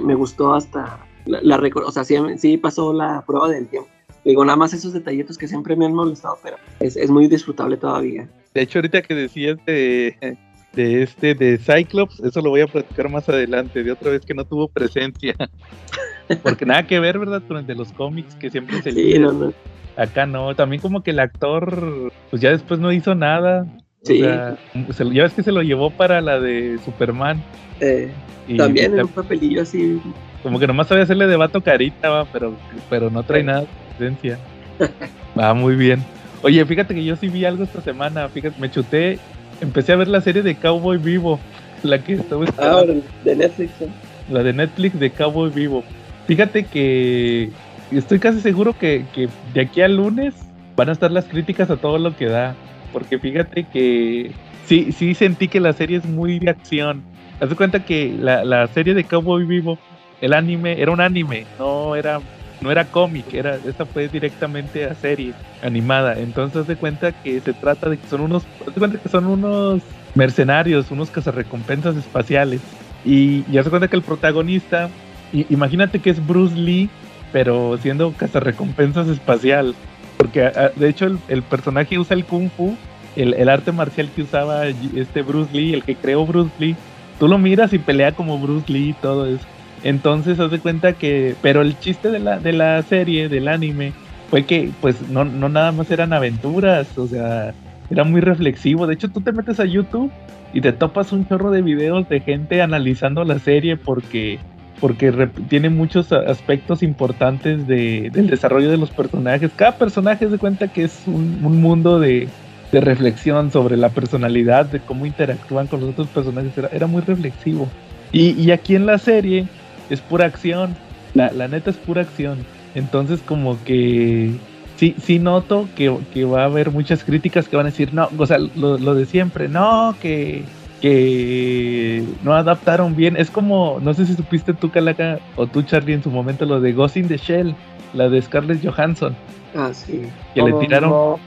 me gustó hasta la, la o sea, sí, sí pasó la prueba del tiempo. Digo, nada más esos detallitos que siempre me han molestado, pero es, es muy disfrutable todavía. De hecho, ahorita que decías de, de este, de Cyclops, eso lo voy a platicar más adelante, de otra vez que no tuvo presencia. [LAUGHS] Porque nada que ver, ¿verdad? Con el de los cómics, que siempre se Sí, no, no. Acá no, también como que el actor, pues ya después no hizo nada. O Sí. sea, ya ves que se lo llevó para la de Superman. Eh, Y también en un papelillo así. como que nomás sabía hacerle de vato carita, va, pero, pero no trae Sí. nada de presencia. [LAUGHS] Va muy bien. Oye, fíjate que yo sí vi algo esta semana, fíjate, me chuté, empecé a ver la serie de Cowboy Vivo, la que estaba Ah, de Netflix. ¿eh? la de Netflix de Cowboy Vivo. Fíjate que estoy casi seguro que, que de aquí al lunes van a estar las críticas a todo lo que da, porque fíjate que sí, sí sentí que la serie es muy de acción. Haz de cuenta que la, la serie de Cowboy Vivo, el anime, era un anime, no era, no era cómic, era, esa fue directamente a serie animada. Entonces haz de cuenta que se trata de que son unos, de cuenta que son unos mercenarios, unos cazarrecompensas espaciales. Y ya se cuenta que el protagonista, imagínate que es Bruce Lee, pero siendo cazarrecompensas espacial. Porque a- a- de hecho el, el personaje usa el kung fu, el, arte marcial que usaba este Bruce Lee, el que creó Bruce Lee. Tú lo miras y pelea como Bruce Lee y todo eso. Entonces haz de cuenta que, pero el chiste de la, de la serie, del anime, fue que pues no, no nada más eran aventuras, o sea, era muy reflexivo. De hecho, tú te metes a YouTube y te topas un chorro de videos de gente analizando la serie porque porque tiene muchos aspectos importantes de- del desarrollo de los personajes. Cada personaje se cuenta que es un, un mundo de, reflexión sobre la personalidad, de cómo interactúan con los otros personajes. Era, muy reflexivo. Y, aquí en la serie es pura acción. La, neta es pura acción. Entonces como que sí, sí noto que, va a haber muchas críticas que van a decir, no, o sea, lo de siempre, no, que, que no adaptaron bien. Es como, no sé si supiste tú, Calaca, o tú, Charlie, en su momento, lo de Ghost in the Shell, la de Scarlett Johansson, Ah, sí. que le tiraron, no.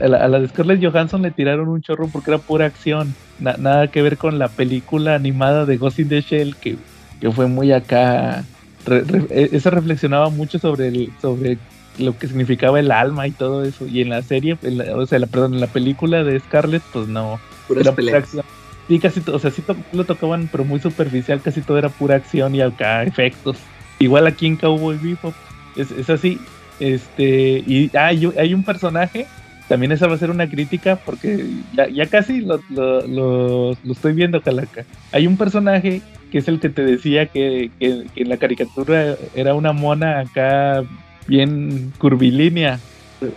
a la, a la de Scarlett Johansson le tiraron un chorro porque era pura acción. Na- nada que ver con la película animada de Ghost in the Shell, que, que fue muy acá. re- re- e- esa reflexionaba mucho sobre el, sobre lo que significaba el alma y todo eso. Y en la serie, en la- o sea, la, perdón, en la película de Scarlett, pues no. Puras Era pura acción. Sí, casi todo, o sea, sí to- lo tocaban, pero muy superficial, casi todo era pura acción y acá efectos. Igual aquí en Cowboy Bebop, es, es así. Este, y ah, hay, un- hay un personaje, también esa va a ser una crítica, porque ya, ya casi lo, lo, lo- lo estoy viendo, Calaca. Hay un personaje que es el que te decía que, que- que en la caricatura era una mona acá bien curvilínea.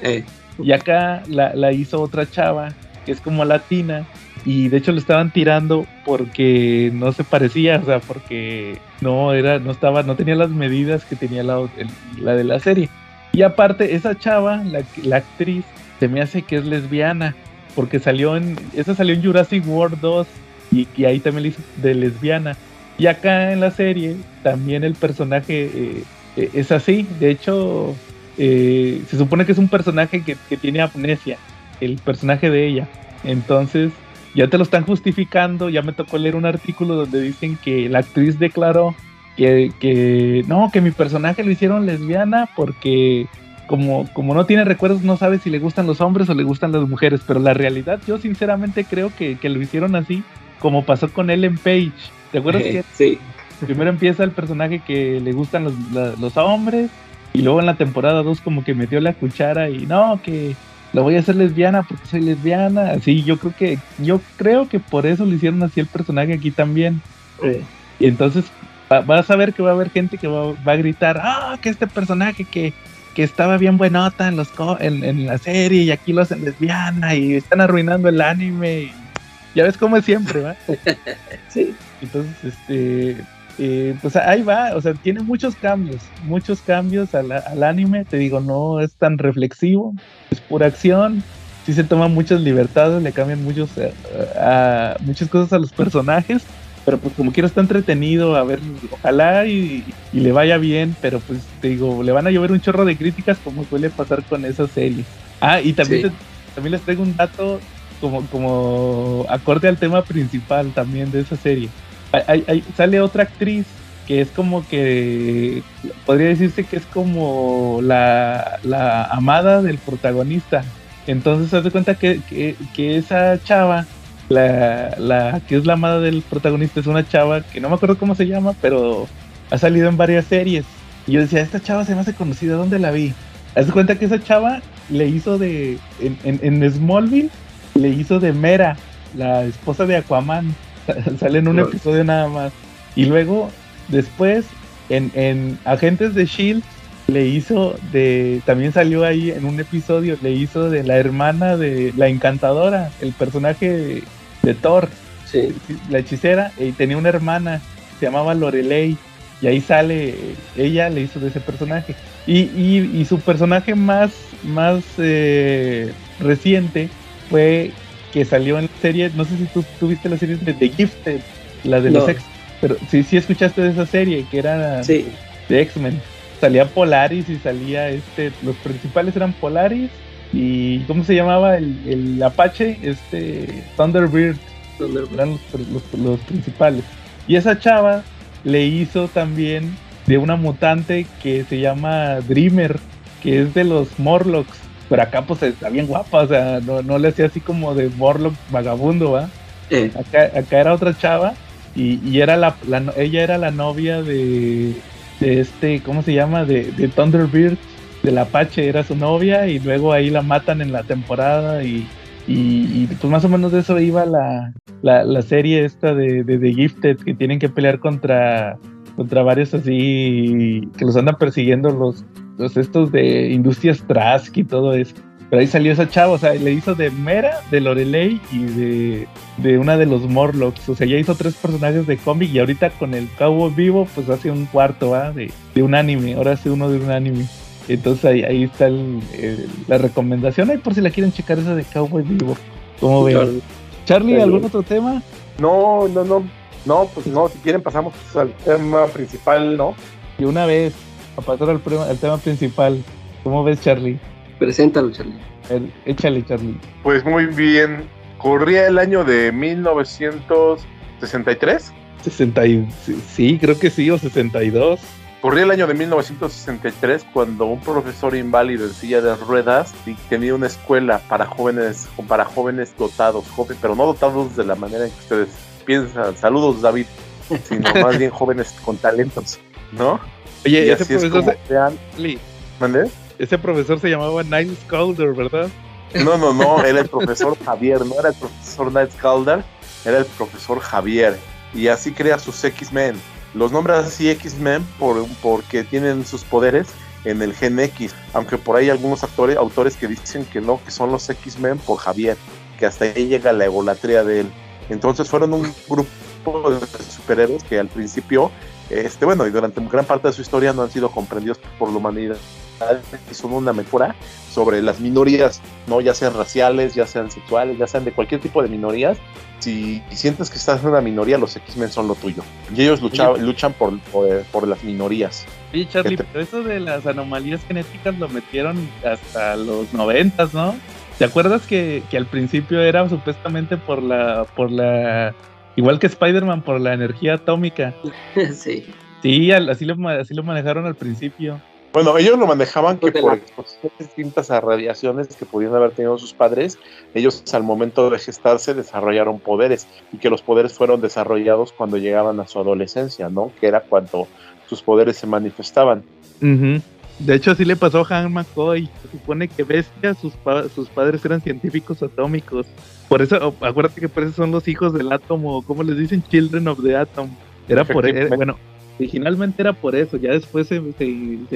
Eh, Y acá la, la hizo otra chava, que es como latina, y de hecho le estaban tirando porque no se parecía, o sea, porque no era, no estaba, no tenía las medidas que tenía la, el- la de la serie. Y aparte, esa chava, la, la actriz, se me hace que es lesbiana, porque salió en, esa salió en Jurassic World 2, y, y ahí también le hizo de lesbiana. Y acá en la serie también el personaje eh, eh, es así. De hecho, eh, se supone que es un personaje que, que tiene amnesia, el personaje de ella. Entonces, ya te lo están justificando. Ya me tocó leer un artículo donde dicen que la actriz declaró que, que no, que mi personaje lo hicieron lesbiana porque como, como no tiene recuerdos, no sabe si le gustan los hombres o le gustan las mujeres. Pero la realidad, yo sinceramente creo que, que lo hicieron así, como pasó con Ellen Page. ¿Te acuerdas que Sí. primero empieza el personaje que le gustan los, la- los hombres y luego en la temporada 2 como que metió la cuchara y no, que lo voy a hacer lesbiana porque soy lesbiana. Así, yo creo que yo creo que por eso le hicieron así el personaje aquí también. Y entonces va- vas a ver que va a haber gente que va, va a gritar, ah, que este personaje que, que estaba bien buenota en, los co- en, en la serie y aquí lo hacen lesbiana y están arruinando el anime. y ya ves cómo es siempre, ¿va? [LAUGHS] sí. Entonces, este, eh, pues ahí va, o sea, tiene muchos cambios, muchos cambios al, al anime, te digo, no es tan reflexivo, es pura acción, sí se toman muchas libertades, le cambian muchos, eh, a- muchas cosas a los personajes, pero pues como quiera está entretenido, a ver, ojalá y, y le vaya bien, pero pues te digo, le van a llover un chorro de críticas como suele pasar con esas series. Ah, y también, Sí. te- también les traigo un dato como, como acorde al tema principal también de esa serie. Sale otra actriz que es como que podría decirse que es como la, la amada del protagonista. Entonces haz de cuenta que, que, que esa chava, la, la que es la amada del protagonista, es una chava que no me acuerdo cómo se llama, pero ha salido en varias series. Y yo decía, esta chava se me hace conocida, ¿dónde la vi? Haz de cuenta que esa chava le hizo de. En, en Smallville, le hizo de Mera, la esposa de Aquaman. [LAUGHS] Sale en un episodio nada más. Y luego, después, en, en Agentes de Shield, le hizo de. También salió ahí en un episodio, le hizo de la hermana de la encantadora, el personaje de, de Thor, Sí. la hechicera, y tenía una hermana, se llamaba Lorelei. Y ahí sale, ella le hizo de ese personaje. Y, y, y su personaje más, más eh, reciente fue que salió en la serie, no sé si tú tuviste la serie de The Gifted, la de los. X, pero sí, sí escuchaste de esa serie, que era Sí. de X-Men. Salía Polaris y salía este, los principales eran Polaris y ¿cómo se llamaba? El, el Apache, este Thunderbird, eran los, los- los principales. Y esa chava le hizo también de una mutante que se llama Dreamer, que es de los Morlocks. Pero acá pues está bien guapa, o sea, no, no le hacía así como de Morlock vagabundo, ¿va? Eh, Acá, acá era otra chava y, y era la, ella era la novia de, de este, ¿cómo se llama? De, de Thunderbird, del Apache, era su novia y luego ahí la matan en la temporada y, y, y, pues más o menos de eso iba la, la, la serie esta de, de The Gifted, que tienen que pelear contra, contra varios así que los andan persiguiendo los, los estos de Industrias Trask y todo eso. Pero ahí salió esa chava, o sea, le hizo de Mera, de Lorelei y de, de una de los Morlocks. O sea, ya hizo tres personajes de cómic y ahorita con el Cowboy vivo, pues hace un cuarto, ¿va? De, de un anime. Ahora hace uno de un anime. Entonces ahí, ahí está el- el- la recomendación. Ahí por si la quieren checar esa de Cowboy vivo. ¿Cómo ven? Charlie, ¿algún otro tema? No, no, no. No, pues no, si quieren pasamos al tema principal, ¿no? Y una vez, a pasar al, al tema principal. ¿Cómo ves, Charlie? Preséntalo, Charlie. A ver, échale, Charlie. Pues muy bien. Corría el año de 1963. 60 y, sí, sí, creo que sí, o 62. Corría el año de 1963 cuando un profesor inválido en silla de ruedas y tenía una escuela para jóvenes, para jóvenes dotados, joven, pero no dotados de la manera en que ustedes piensan. Saludos, David, sino [LAUGHS] más bien jóvenes con talentos, ¿no? Oye, y ese así es profesor, como se, ese profesor se llamaba Niles Calder, ¿verdad? No, no, no, [LAUGHS] era el profesor Javier, no era el profesor Night Calder, era el profesor Javier. Y así crea sus X-Men. Los nombra así X-Men por, porque tienen sus poderes en el gen X. Aunque por ahí algunos actores, autores que dicen que no, que son los X-Men por Javier. Que hasta ahí llega la egolatría de él. Entonces fueron un grupo de superhéroes que al principio, este, bueno, y durante gran parte de su historia no han sido comprendidos por la humanidad son una mejora sobre las minorías, ¿no? Ya sean raciales, ya sean sexuales, ya sean de cualquier tipo de minorías. Si sientes que estás en una minoría, los X-Men son lo tuyo. Y ellos luchan por, por, las minorías. Sí, Charlie, pero eso de las anomalías genéticas lo metieron hasta los noventas, ¿no? ¿Te acuerdas que, que, al principio era supuestamente por la, por la, igual que Spider-Man, por la energía atómica? [LAUGHS] sí. Sí, así lo, así lo manejaron al principio. Bueno, ellos lo manejaban que por distintas radiaciones que podían haber tenido sus padres, ellos al momento de gestarse desarrollaron poderes y que los poderes fueron desarrollados cuando llegaban a su adolescencia, ¿no? Que era cuando sus poderes se manifestaban. De hecho, así le pasó a Hank McCoy. Se supone que Bestia, sus, sus padres eran científicos atómicos. Por eso, acuérdate que por eso son los hijos del átomo, como les dicen, Children of the Atom. Era por, eso, bueno, originalmente era por eso, ya después se, se,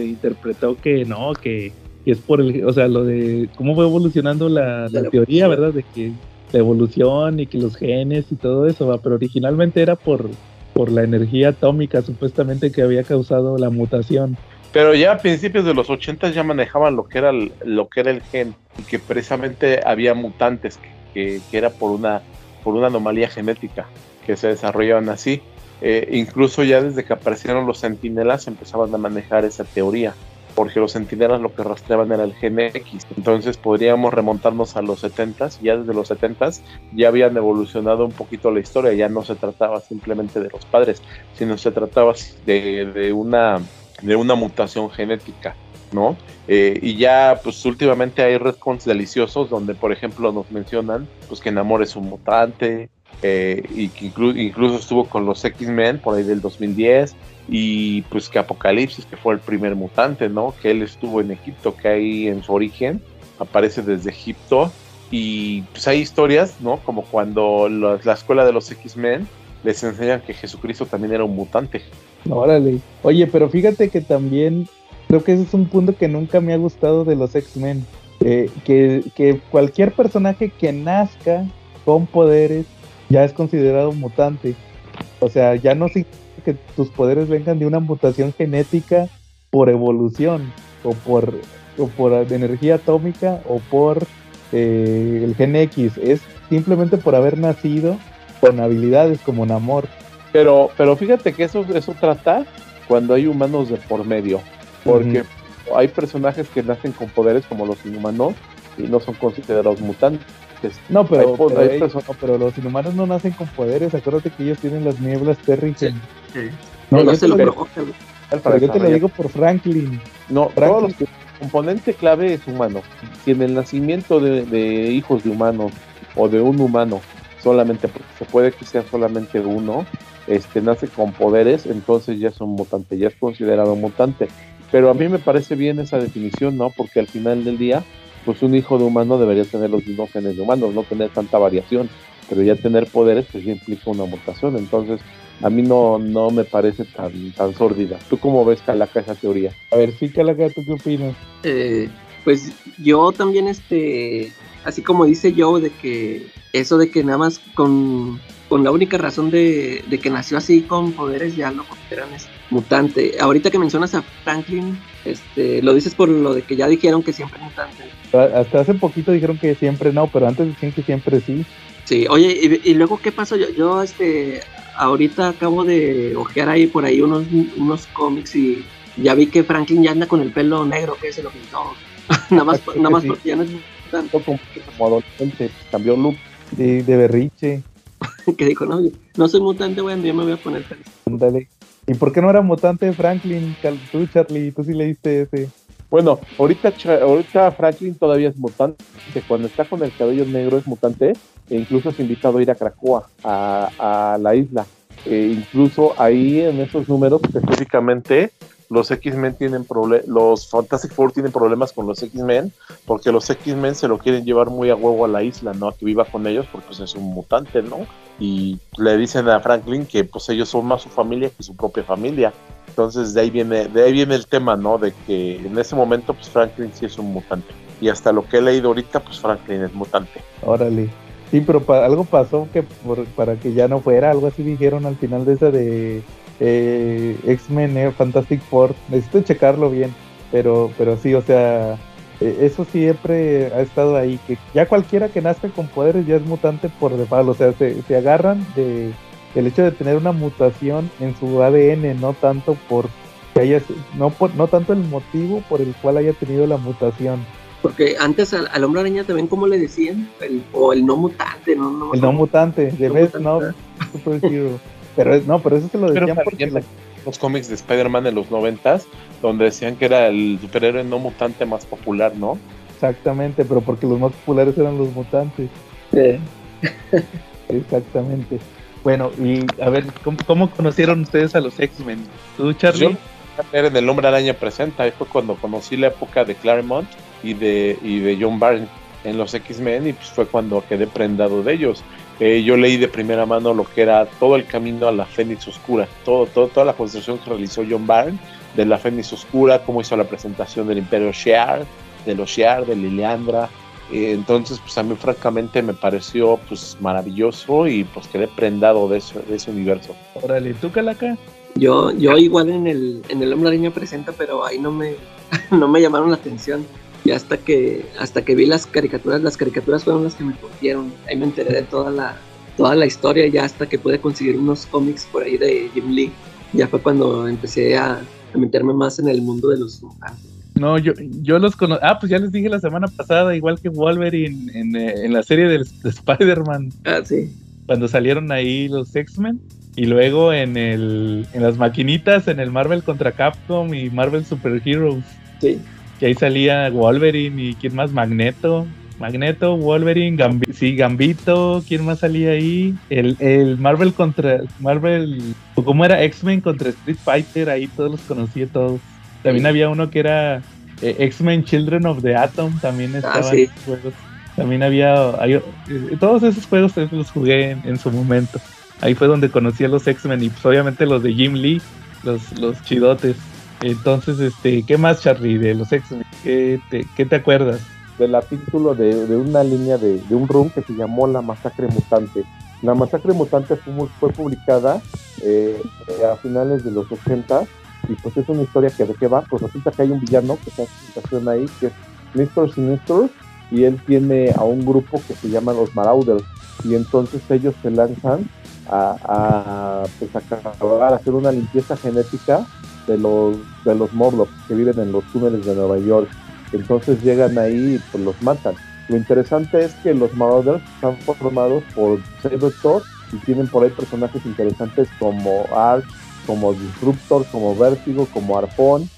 interpretó que no, que, es por el, o sea, lo de cómo fue evolucionando la, teoría, ¿verdad? De que la evolución y que los genes y todo eso, ¿va? pero originalmente era por, por la energía atómica supuestamente que había causado la mutación. Pero ya a principios de los 80 ya manejaban lo que era el, lo que era el gen y que precisamente había mutantes que, que era por una, por una anomalía genética que se desarrollaban así. Eh, incluso ya desde que aparecieron los centinelas empezaban a manejar esa teoría, porque los centinelas lo que rastreaban era el gen X. Entonces podríamos remontarnos a los 70s, ya desde los 70s ya habían evolucionado un poquito la historia, ya no se trataba simplemente de los padres, sino se trataba de, una, de una mutación genética. ¿no? Eh, y ya, pues últimamente hay retcons deliciosos donde, por ejemplo, nos mencionan pues que Namor es un mutante, eh, y que incluso estuvo con los X-Men por ahí del 2010 y pues que Apocalipsis, que fue el primer mutante, ¿no? Que él estuvo en Egipto, que ahí en su origen aparece desde Egipto y pues hay historias, ¿no? Como cuando la escuela de los X-Men les enseñan que Jesucristo también era un mutante. Órale. Oye, pero fíjate que también creo que ese es un punto que nunca me ha gustado de los X-Men. Eh, que, cualquier personaje que nazca con poderes ya es considerado mutante. O sea, ya no significa que tus poderes vengan de una mutación genética por evolución o por, o por energía atómica o por eh, el gen X. Es simplemente por haber nacido con habilidades como Namor. Pero, pero fíjate que eso, eso trata cuando hay humanos de por medio. Porque hay personajes que nacen con poderes como los inhumanos y no son considerados mutantes. No, pero, pero, los inhumanos no nacen con poderes. Acuérdate que ellos tienen las nieblas Terrigen. No, yo, te lo, digo, yo te lo digo por Franklin. No, Franklin. el componente clave es humano. Si en el nacimiento de, hijos de humanos o de un humano solamente porque se puede que sea solamente uno, este nace con poderes, entonces ya es un mutante, ya es considerado mutante. Pero a mí me parece bien esa definición, ¿no? Porque al final del día pues un hijo de humano debería tener los mismos genes de humanos, no tener tanta variación, pero ya tener poderes pues ya implica una mutación, entonces a mí no, no me parece tan, tan sórdida. ¿Tú cómo ves, Calaca, esa teoría? A ver, sí, Calaca, ¿tú qué opinas? Eh, pues yo también, este, así como dice yo, de que eso de que nada más con, con la única razón de, de, que nació así con poderes ya lo consideran es mutante. Ahorita que mencionas a Franklin, este, lo dices por lo de que ya dijeron que siempre mutante. Hasta hace poquito dijeron que siempre no, pero antes decían que siempre sí. Sí, oye, y, luego qué pasó? Yo, yo este, ahorita acabo de ojear ahí por ahí unos, unos cómics y ya vi que Franklin ya anda con el pelo negro, que se lo pintó. [LAUGHS] nada más, nada más porque ya no es como, adolescente, cambió look de, de berriche. [LAUGHS] que dijo, no, no soy mutante, bueno, yo me voy a poner feliz. Ándale. ¿Y por qué no era mutante Franklin? Tú, Charlie, tú sí leíste ese. Bueno, ahorita, ahorita Franklin todavía es mutante. Cuando está con el cabello negro es mutante. E incluso es invitado a ir a Cracoa, a, la isla. E incluso ahí en esos números específicamente los X-Men tienen problemas, los Fantastic Four tienen problemas con los X-Men porque los X-Men se lo quieren llevar muy a huevo a la isla, ¿no? A que viva con ellos porque pues, es un mutante, ¿no? Y le dicen a Franklin que pues ellos son más su familia que su propia familia. Entonces de ahí viene, de ahí viene el tema, ¿no? De que en ese momento pues Franklin sí es un mutante. Y hasta lo que he leído ahorita, pues Franklin es mutante. Órale. Sí, pero algo pasó que para que ya no fuera, algo así dijeron al final de esa de eh, X-Men eh, Fantastic Four. Necesito checarlo bien. Pero, pero sí, o sea, eh, eso siempre ha estado ahí, que ya cualquiera que nazca con poderes ya es mutante por default, o sea, se, se agarran de el hecho de tener una mutación en su ADN, no tanto por que haya, no, por, no tanto el motivo por el cual haya tenido la mutación. Porque antes al, al hombre araña también, como le decían? El, o el no mutante, ¿no? no el no mutante, de vez no, superhero. [LAUGHS] Pero no, pero eso se lo decían porque los cómics de Spider-Man en los noventas, donde decían que era el superhéroe no mutante más popular, ¿no? Exactamente, pero porque los más populares eran los mutantes. Sí. [LAUGHS] Exactamente. Bueno, y a ver, ¿cómo, cómo conocieron ustedes a los X-Men? ¿Tú, Charlie? Yo en el Hombre Araña Presenta, ahí fue cuando conocí la época de Claremont y de, y de John Byrne en los X-Men y pues fue cuando quedé prendado de ellos. Eh, yo leí de primera mano lo que era todo el camino a la Fénix Oscura, todo, todo, toda la construcción que realizó John Byrne de la Fénix Oscura, cómo hizo la presentación del Imperio Shi'ar, de los Shi'ar, de Liliandra, eh, entonces, pues a mí francamente me pareció pues maravilloso y pues quedé prendado de, eso, de ese universo. Órale, ¿tú, Calaca? Yo, yo igual en el, en el Hombre Araña presenta, pero ahí no me, [LAUGHS] no me llamaron la atención. Y hasta que, hasta que vi las caricaturas, las caricaturas fueron las que me curtieron. Ahí me enteré de toda la, toda la historia, ya hasta que pude conseguir unos cómics por ahí de Jim Lee. Ya fue cuando empecé a, a meterme más en el mundo de los. No, yo, yo los conozco. Ah, pues ya les dije la semana pasada, igual que Wolverine en, eh, en la serie de, de Spider-Man. Ah, sí. Cuando salieron ahí los X-Men. Y luego en, el, en las maquinitas, en el Marvel contra Capcom y Marvel Super Heroes. Sí. Que ahí salía Wolverine y quién más, Magneto. Magneto, Wolverine, Gambi sí, Gambito, ¿quién más salía ahí? El, el Marvel contra Marvel, ¿cómo era? X-Men contra Street Fighter, ahí todos los conocí todos. También había uno que era eh, X-Men Children of the Atom, también Ah, estaban sí. esos juegos. También había, hay- eh, todos esos juegos los jugué en, en su momento. Ahí fue donde conocí a los X-Men y pues obviamente los de Jim Lee, los, los chidotes. Entonces, este, ¿qué más, Charlie, de los X-Men? ¿Qué te, acuerdas? del título de, de una línea de, de un room que se llamó La Masacre Mutante. La Masacre Mutante fue, fue publicada eh, a finales de los 80 y pues es una historia que de qué va, pues resulta que hay un villano que está en situación ahí, que es Mr. Sinister, y él tiene a un grupo que se llama los Marauders, y entonces ellos se lanzan a, pues, a a hacer una limpieza genética de los, de los Morlocks que viven en los túneles de Nueva York. Entonces llegan ahí y pues, los matan. Lo interesante es que los Marauders están formados por Sabertooth y tienen por ahí personajes interesantes como Arch, como Disruptor, como Vértigo, como Arpón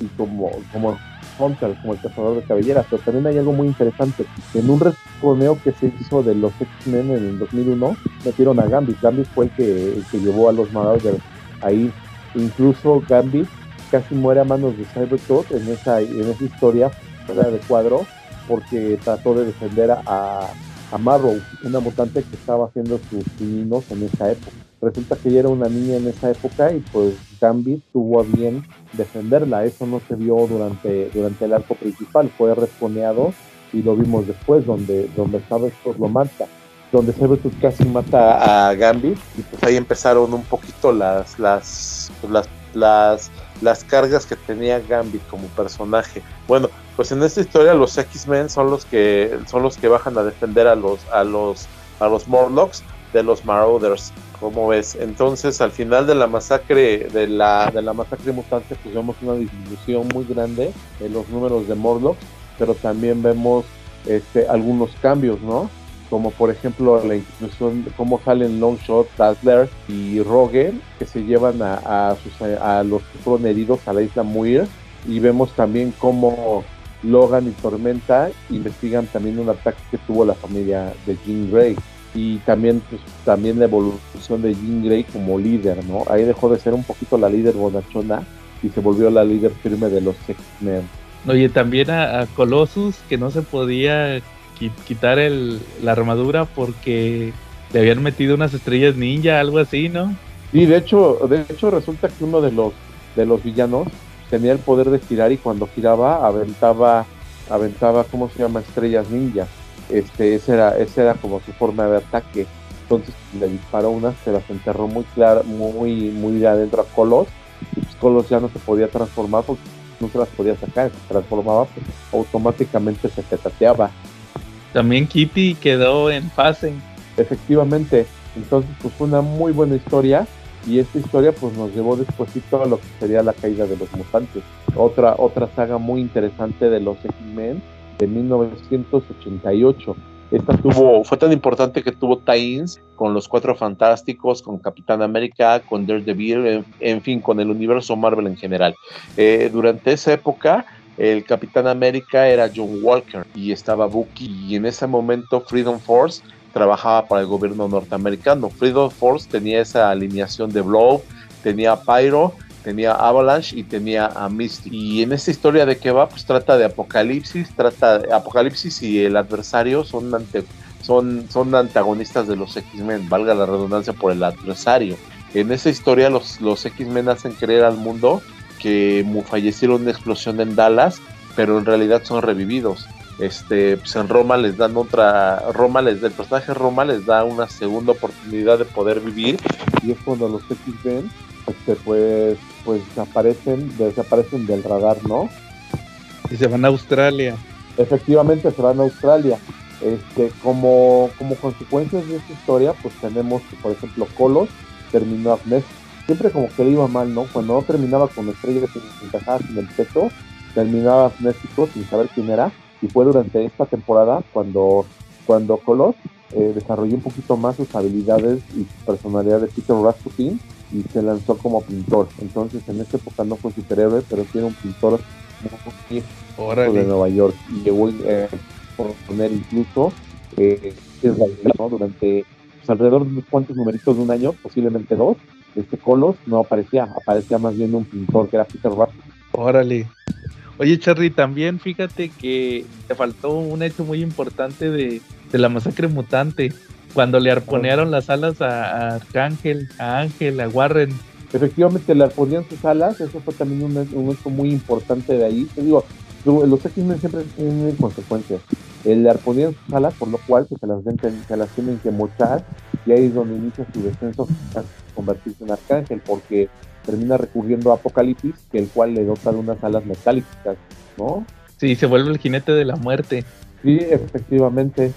y como, como Hunter, como el cazador de cabelleras. Pero también hay algo muy interesante. En un responeo que se hizo de los X-Men en el 2001, metieron a Gambit. Gambit fue el que, el que llevó a los Marauders ahí. Incluso Gambit casi muere a manos de Cybertooth en esa, en esa historia de cuadro porque trató de defender a, a Marrow, una mutante que estaba haciendo sus pininos en esa época. Resulta que ella era una niña en esa época y pues Gambit tuvo a bien defenderla. Eso no se vio durante, durante el arco principal, fue responeado y lo vimos después, donde, donde Cybertooth lo mata. Donde Cybertooth casi mata a Gambit y pues ahí empezaron un poquito las, las, pues, las, las, las cargas que tenía Gambit como personaje. Bueno, pues en esta historia los X-Men son los que son los que bajan a defender a los a los a los Morlocks de los Marauders, como ves. Entonces, al final de la masacre de la de la masacre mutante, pues vemos una disminución muy grande en los números de Morlocks, pero también vemos este algunos cambios, ¿no? Como por ejemplo la inclusión cómo salen Longshot, Dazzler y Rogue, que se llevan a, a, sus, a los que fueron heridos a la isla Muir, y vemos también cómo Logan y Tormenta investigan también un ataque que tuvo la familia de Jean Grey y también pues, también la evolución de Jean Grey como líder, ¿no? Ahí dejó de ser un poquito la líder bonachona y se volvió la líder firme de los X-Men. Oye, también a, Colossus, que no se podía quitar el, la armadura porque le habían metido unas estrellas ninja, algo así, ¿no? Sí, de hecho, de hecho resulta que uno de los de los villanos tenía el poder de girar y cuando giraba aventaba, aventaba, ¿cómo se llama? Estrellas ninja. Este, ese era, ese era como su forma de ataque. Entonces le disparó una, se las enterró muy clara, muy, muy de adentro a Colos. Y pues Colos ya no se podía transformar porque no se las podía sacar, se transformaba, pues, automáticamente se petateaba. También Kitty quedó en fase. Efectivamente, entonces pues fue una muy buena historia y esta historia pues nos llevó despuésito a lo que sería la caída de los mutantes. Otra, otra saga muy interesante de los X-Men de 1988. Esta tuvo, fue tan importante que tuvo tie-ins con los Cuatro Fantásticos, con Capitán América, con Daredevil, en, fin, con el universo Marvel en general. Eh, durante esa época, el Capitán América era John Walker y estaba Bucky y en ese momento Freedom Force trabajaba para el gobierno norteamericano. Freedom Force tenía esa alineación de Blow, tenía Pyro, tenía Avalanche y tenía a Misty. Y en esta historia de que va, pues trata de Apocalipsis, trata de Apocalipsis y el adversario son, son, son antagonistas de los X-Men, valga la redundancia por el adversario. En esa historia los, los X-Men hacen creer al mundo que fallecieron en una explosión en Dallas, pero en realidad son revividos. Este, pues en Roma les dan otra, Roma les, el personaje Roma les da una segunda oportunidad de poder vivir y es cuando los X-Men este, pues, pues aparecen, desaparecen del radar, ¿no? Y se van a Australia. Efectivamente se van a Australia. Este, como, como consecuencias de esta historia, pues tenemos que, por ejemplo, Colos terminó amnésico. Siempre como que le iba mal, ¿no? Cuando no terminaba con estrellas encajadas en el pecho, terminaba amnésico sin saber quién era. Y fue durante esta temporada cuando, cuando Colos eh, desarrolló un poquito más sus habilidades y su personalidad de Peter Rasputin y se lanzó como pintor. Entonces en esta época no fue superhéroe, pero sí era un pintor muy de Nueva York y llegó eh, por poner incluso eh, ¿no? durante pues, alrededor de unos cuantos numeritos de un año, posiblemente dos, este Colos no aparecía, aparecía más bien un pintor que era Peter Rapp. Órale. Oye, Charlie, también fíjate que te faltó un hecho muy importante de, de la masacre mutante. Cuando le arponearon las alas a, a Arcángel, a Ángel, a Warren. Efectivamente, le arponearon sus alas, eso fue también un, un hecho muy importante de ahí. Te digo, los X-Men siempre tienen consecuencias. Le arponearon sus alas, por lo cual pues, se, las ven, se las tienen que mochar y ahí es donde inicia su descenso a convertirse en Arcángel, porque termina recurriendo a Apocalipsis, que el cual le dota de unas alas metálicas, ¿no? Sí, se vuelve el jinete de la muerte. Sí, efectivamente.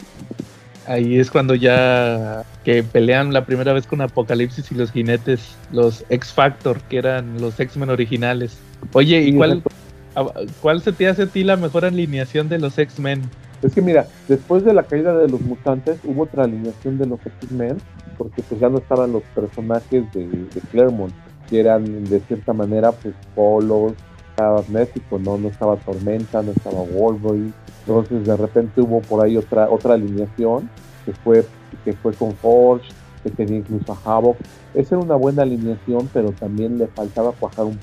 Ahí es cuando ya que pelean la primera vez con Apocalipsis y los jinetes, los X-Factor, que eran los X-Men originales. Oye, ¿y Sí, cuál, exacto. A- cuál se te hace a ti la mejor alineación de los X-Men? Es que mira, después de la caída de los mutantes hubo otra alineación de los X-Men, porque pues ya no estaban los personajes de, Claremont, que eran de cierta manera pues polos, estaba México, ¿no? No estaba Tormenta, no estaba Wolverine. Entonces de repente hubo por ahí otra, otra alineación que fue, que fue con Forge, que tenía incluso a Havoc. Esa era una buena alineación, pero también le faltaba cuajar un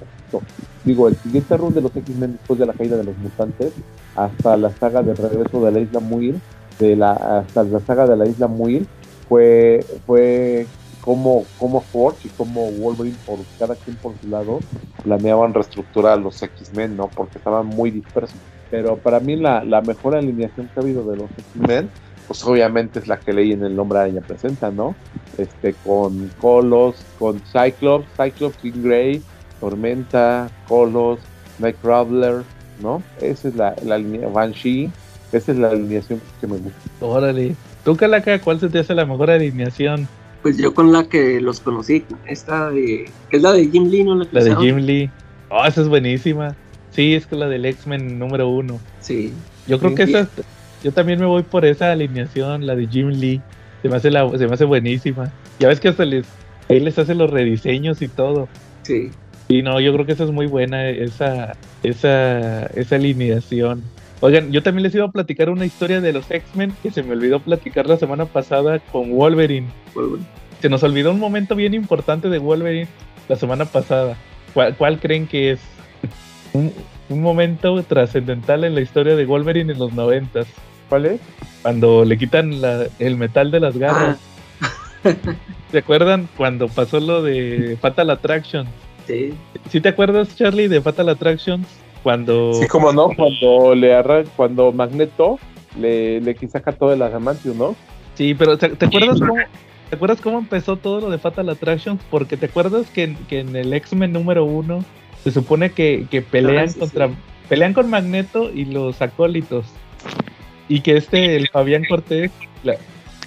Digo, el siguiente run de los X-Men después de la caída de los mutantes, hasta la saga de regreso de la isla Muir, de hasta la saga de la isla Muir, fue, fue como, como Forge y como Wolverine, por cada quien por su lado, planeaban reestructurar a los X-Men, ¿no? Porque estaban muy dispersos. Pero para mí la, la mejor alineación que ha habido de los X-Men, pues obviamente es la que leí en el nombre Araña Presenta, ¿no? Este, con Colos, con Cyclops, Cyclops, King Grey, Tormenta, Colos, Nightcrawler, ¿no? Esa es la, la línea, Banshee, esa es la alineación que me gusta. Órale. ¿Tú, Calaca, cuál se te hace la mejor alineación? Pues yo con la que los conocí, esta de. que es la de Jim Lee, ¿no? La, que La de. Jim Lee. Oh, esa es buenísima. Sí, es que la del X-Men número uno. Sí. Yo creo Sí, que sí. esa, yo también me voy por esa alineación, la de Jim Lee. Se me hace, la, se me hace buenísima. Ya ves que hasta les, él les hace los rediseños y todo. Sí. Y no, yo creo que esa es muy buena, esa, esa, esa alineación. Oigan, yo también les iba a platicar una historia de los X-Men que se me olvidó platicar la semana pasada con Wolverine. Wolverine. Se nos olvidó un momento bien importante de Wolverine la semana pasada. ¿Cuál, cuál creen que es? [LAUGHS] Un, un momento trascendental en la historia de Wolverine en los noventas. ¿Cuál es? Cuando le quitan la- el metal de las garras. ¿Se acuerdan cuando pasó lo de Fatal Attraction? Sí. ¿Sí te acuerdas, Charlie, de Fatal Attractions? Cuando... Sí, como no, cuando le arran, cuando Magneto le, le saca todo el adamantium, ¿no? Sí, pero ¿te, te acuerdas cómo, ¿te acuerdas cómo empezó todo lo de Fatal Attractions? Porque te acuerdas que, en- que en el X-Men número uno se supone que, que pelean Ah, sí, contra sí. pelean con Magneto y los acólitos y que este el Fabián Cortés la-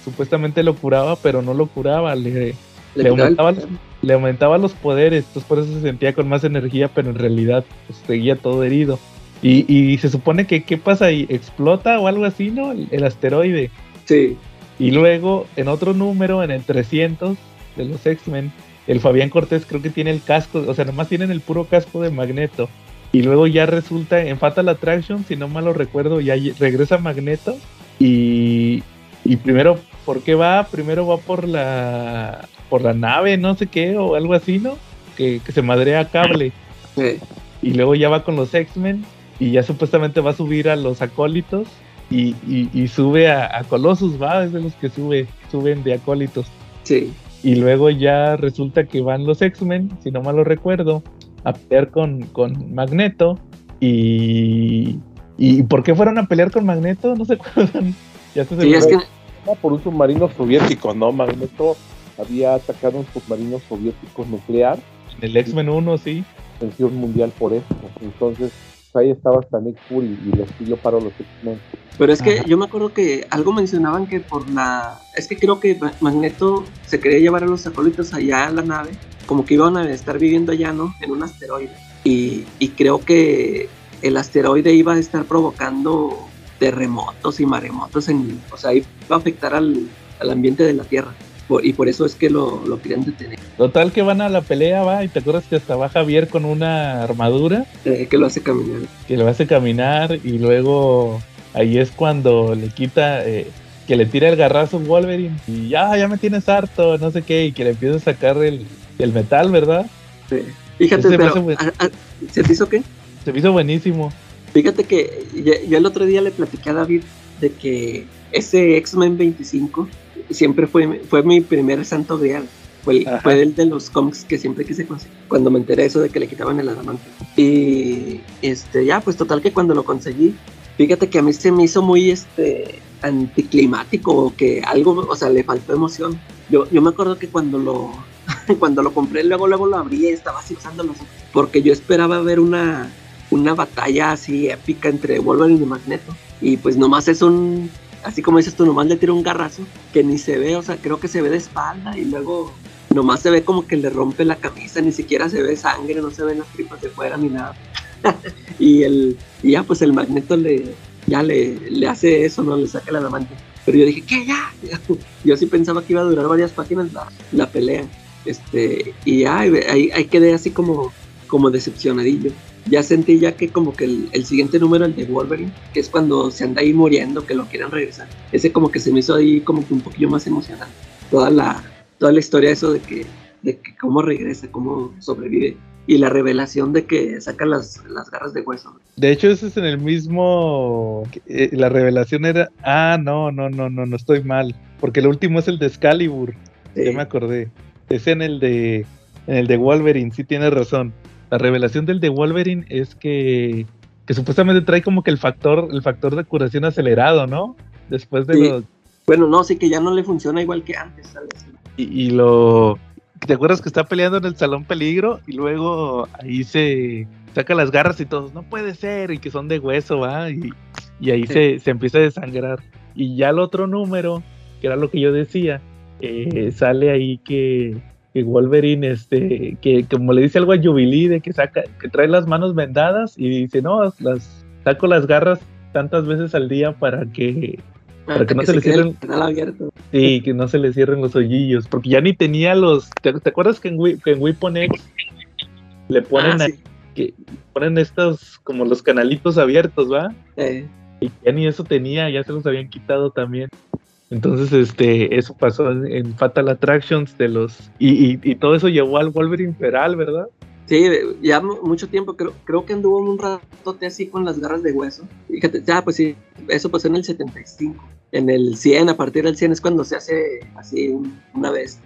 supuestamente lo curaba pero no lo curaba le, Le le quitaba el- aumentaba, los- le aumentaba los poderes entonces por eso se sentía con más energía pero en realidad pues, seguía todo herido y, y se supone que qué pasa ahí explota o algo así no el, el asteroide Sí, y luego en otro número en el 300 de los X-Men el Fabián Cortés creo que tiene el casco, o sea, nomás tienen el puro casco de Magneto. Y luego ya resulta en Fatal Attraction, si no mal lo recuerdo, ya regresa Magneto. Y, y primero, ¿por qué va? Primero va por la por la nave, no sé qué, o algo así, ¿no? Que, que se madrea a cable. sí. Y luego ya va con los X-Men. Y ya supuestamente va a subir a los acólitos. Y, y- y sube a, a Colossus, va, es de los que sube, suben de acólitos. sí. Y luego ya resulta que van los X-Men, si no mal lo recuerdo, a pelear con, con Magneto. Y, ¿Y por qué fueron a pelear con Magneto? No se [LAUGHS] acuerdan. Ya se Sí, es que por un submarino soviético, ¿no? Magneto había atacado un submarino soviético nuclear, En el X-Men 1, sí. tensión mundial por eso. Entonces, pues, ahí estaba hasta Nick Fury y les pidió paro a los X-Men. Pero es que Ajá. yo me acuerdo que algo mencionaban que por la... Es que creo que Ma- Magneto se quería llevar a los acólitos allá a la nave, como que iban a estar viviendo allá, ¿no? En un asteroide. Y, y creo que el asteroide iba a estar provocando terremotos y maremotos, en, o sea, iba a afectar al, al ambiente de la Tierra. Por- y por eso es que lo, lo querían detener, Total que van a la pelea, va. Y te acuerdas que hasta va Javier con una armadura eh, que lo hace caminar. que le hace caminar. Y luego ahí es cuando le quita, eh, que le tira el garrazo Wolverine. Y ya, ya me tienes harto, no sé qué. Y que le empieza a sacar el, el metal, ¿verdad? Sí. Fíjate, Ese pero... ¿Se te hizo qué? Se me hizo buenísimo. Fíjate que yo, el otro día le platiqué a David de que ese X-Men 25 siempre fue, fue mi primer santo grial. Fue, Ajá. fue el de los cómics que siempre quise conseguir. Cuando me enteré eso de que le quitaban el adamante. Y este, ya, pues total que cuando lo conseguí, fíjate que a mí se me hizo muy este anticlimático o que algo, o sea, le faltó emoción. Yo, yo me acuerdo que cuando lo, [LAUGHS] cuando lo compré, luego, luego lo abrí y estaba así usando los porque yo esperaba ver una, una batalla así épica entre Wolverine y Magneto. Y pues nomás es un, así como dices tú, nomás le tira un garrazo que ni se ve, o sea, creo que se ve de espalda y luego nomás se ve como que le rompe la camisa, ni siquiera se ve sangre, no se ven las tripas de fuera ni nada. [LAUGHS] y el, y ya pues el Magneto le, ya le, le hace eso, ¿no? Le saca el adamante. Pero yo dije, ¿qué? Ya. [LAUGHS] Yo sí pensaba que iba a durar varias páginas la, la pelea. Este, y ya, ahí- ahí quedé así como, como decepcionadillo. Ya sentí ya que como que el, el siguiente número, el de Wolverine, que es cuando se anda ahí muriendo, que lo quieran regresar. Ese como que se me hizo ahí como que un poquillo más emocionante. Toda la, toda la historia eso de que, de que cómo regresa, cómo sobrevive. Y la revelación de que saca las, las garras de hueso. De hecho, ese es en el mismo. eh, la revelación era. Ah, no, no, no, no, no estoy mal. Porque el último es el de Excalibur. Sí. Ya me acordé. Es en el de. En el de Wolverine, sí tienes razón. La revelación del de Wolverine es que. Que supuestamente trae como que el factor, el factor de curación acelerado, ¿no? Después de Sí. los. Bueno, no, sí que ya no le funciona igual que antes. Y, y lo. ¿Te acuerdas que está peleando en el Salón Peligro? Y luego ahí se saca las garras y todos, no puede ser, y que son de hueso, ¿va? Y, y ahí Sí. se, se empieza a desangrar. Y ya el otro número, que era lo que yo decía, eh, sale ahí que, que Wolverine, este, que como le dice algo a Jubilee, de que saca, que trae las manos vendadas y dice, no, las saco las garras tantas veces al día para que Para que no se le quede el cierren- abierto. Sí, que no se le cierren los hoyillos, porque ya ni tenía los. ¿Te, te acuerdas que en, que en Weapon X le ponen, Ah, ahí- sí. que ponen estos como los canalitos abiertos, ¿va? Eh, Y ya ni eso tenía, ya se los habían quitado también. Entonces, este, eso pasó en, en Fatal Attractions de los. Y, y, y todo eso llevó al Wolverine Feral, ¿verdad? Sí, ya mu- mucho tiempo, creo, creo que anduvo un ratote así con las garras de hueso. Fíjate, ya, pues sí, eso pasó en el 75. En el 100, a partir del 100 es cuando se hace así un- una vez.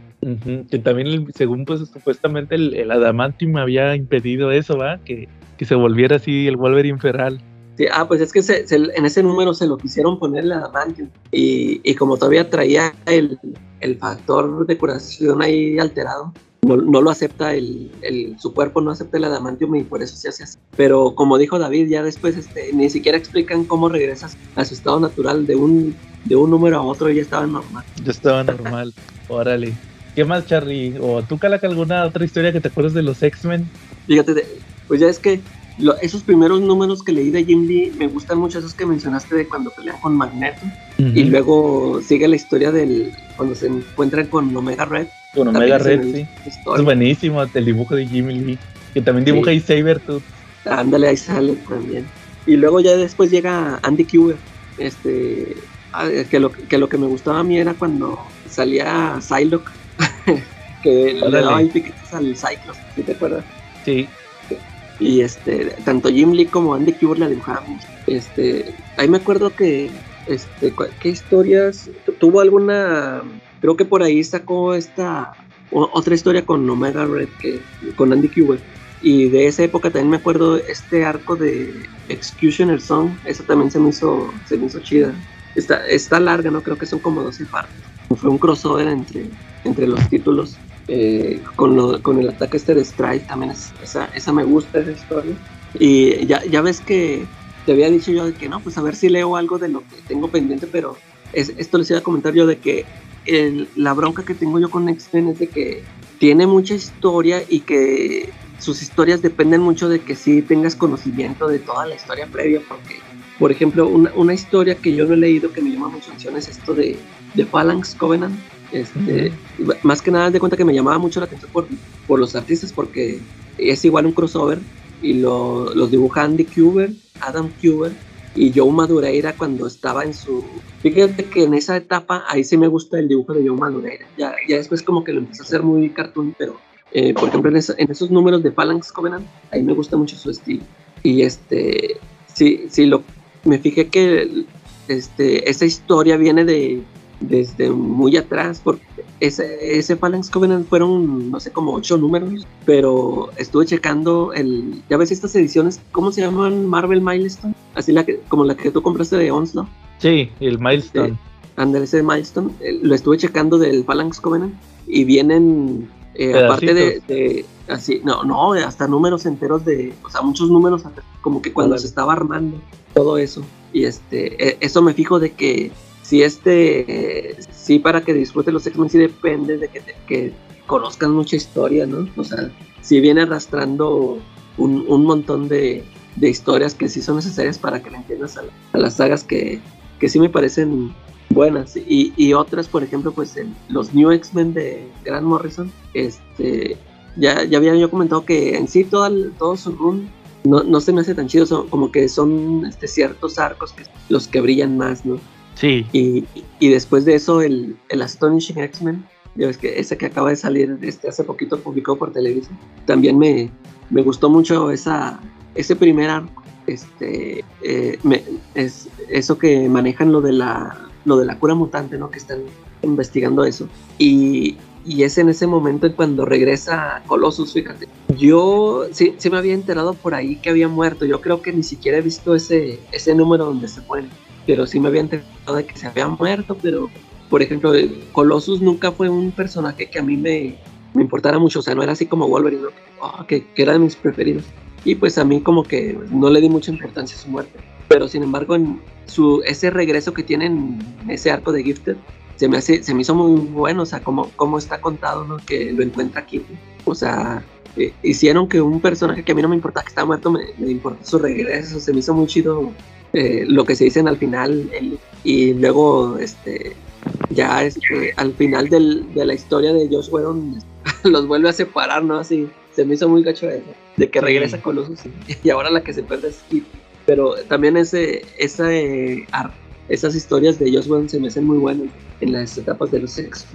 Que también, el- según pues supuestamente el, el Adamantium había impedido eso, ¿va? Que, que se volviera así el Wolverine Feral. Sí, ah, pues es que se- se- en ese número se lo quisieron poner la Adamantium. Y, y como todavía traía el, el factor de curación ahí alterado, no, no lo acepta el, el, su cuerpo no acepta el adamantium y por eso se hace así. Pero como dijo David, ya después este, ni siquiera explican cómo regresas a su estado natural de un, de un número a otro y ya estaba normal. Ya estaba normal, [LAUGHS] órale. ¿Qué más, Charlie? ¿O tú, Calaca, alguna otra historia que te acuerdes de los X-Men? Fíjate, pues ya es que lo- esos primeros números que leí de Jim Lee me gustan mucho esos que mencionaste de cuando pelean con Magneto y luego sigue la historia del cuando se encuentran con Omega Red. Con Omega Red, sí. historia. Es buenísimo el dibujo de Jimmy Lee. Que también dibuja Sí. y Sabertooth. Ándale, ahí sale también. Y luego ya después llega Andy Cuber. Este, ah, que, lo, que lo que me gustaba a mí era cuando salía Psylocke. [LAUGHS] que le daba ahí piquetes al Cyclops, ¿sí te acuerdas? Sí. Y este, tanto Jim Lee como Andy Cuber la dibujaban. Este, ahí me acuerdo que, este, ¿qué historias? Tu- Tuvo alguna, creo que por ahí sacó esta, otra historia con Omega Red, que, con Andy Cuber. Y de esa época también me acuerdo este arco de Executioner Song, esa también se me hizo, se me hizo chida. Está, está larga, ¿no? Creo que son como 12 partes. Fue un crossover entre, entre los títulos. Eh, con, lo- con el ataque este de Strike también es- esa, esa me gusta esa historia. Y ya, ya ves que te había dicho yo de que no, pues a ver si leo algo de lo que tengo pendiente, pero es- esto les iba a comentar yo de que el- la bronca que tengo yo con X-Men es de que tiene mucha historia y que sus historias dependen mucho de que sí tengas conocimiento de toda la historia previa, porque, por ejemplo, una, una historia que yo no he leído que me llama mucho atención es esto de, de Phalanx Covenant. Este, Más que nada de cuenta que me llamaba mucho la atención por, por los artistas, porque es igual un crossover y lo, los dibuja Andy Cuber, Adam Cuber y Joe Madureira cuando estaba en su... Fíjate que en esa etapa ahí sí me gusta el dibujo de Joe Madureira. Ya, ya después como que lo empezó a hacer muy cartoon, pero eh, por ejemplo en, esa- en esos números de Phalanx Covenant, ahí me gusta mucho su estilo. Y este, sí, sí, lo, me fijé que este, esa historia viene de desde muy atrás, porque ese, ese Phalanx Covenant fueron, no sé, como ocho números, pero estuve checando el, ya ves estas ediciones, ¿cómo se llaman? Marvel Milestone, así la que, como la que tú compraste de Onslaught. Sí, el Milestone. Andar ese milestone, eh, lo estuve checando del Phalanx Covenant y vienen, eh, aparte de, así, no, no, hasta números enteros de, o sea, muchos números, como que cuando se estaba armando todo eso. Y este, eh, eso me fijo de que si este, sí para que disfruten los X-Men sí depende de que, te- que conozcan mucha historia, ¿no? O sea, si viene arrastrando un, un montón de, historias que sí son necesarias para que le entiendas a, la- a las sagas que, que sí me parecen buenas y, otras por ejemplo pues en los New X-Men de Grant Morrison este ya, ya había yo comentado que en sí todo, el- todo su run no, no se me hace tan chido son, como que son este, ciertos arcos que los que brillan más no Sí. y, y después de eso el, el Astonishing X-Men ya que ese que acaba de salir este hace poquito publicado por Televisa también me, me gustó mucho esa ese primer arco. Este eh, me- es eso que manejan lo de la lo de la cura mutante no que están investigando eso. Y, y es en ese momento en cuando regresa Colossus fíjate. Yo sí, sí me había enterado por ahí que había muerto. Yo creo que ni siquiera he visto ese ese número donde se muere pero sí me había enterado de que se había muerto pero por ejemplo el Colossus nunca fue un personaje que a mí me, me importara mucho o sea no era así como Wolverine. Ah, que, que era de mis preferidos y pues a mí como que no le di mucha importancia a su muerte. Pero sin embargo, en su, ese regreso que tienen en ese arco de Gifted, se me, hace, se me hizo muy bueno, o sea, cómo, cómo está contado, ¿no? Que lo encuentra aquí. O sea, eh, hicieron que un personaje que a mí no me importaba que estaba muerto, me, me importó su regreso, se me hizo muy chido eh, lo que se dicen al final. el- y luego, este, ya este, al final del- de la historia de Josh Whedon, [LAUGHS] los vuelve a separar, ¿no? Así, se me hizo muy gacho eso, de que Sí. regresa Colossus y, y ahora la que se pierde es Kid. Pero también ese, esa, eh, ar- esas historias de Josh Whedon se me hacen muy buenas en las etapas de los X.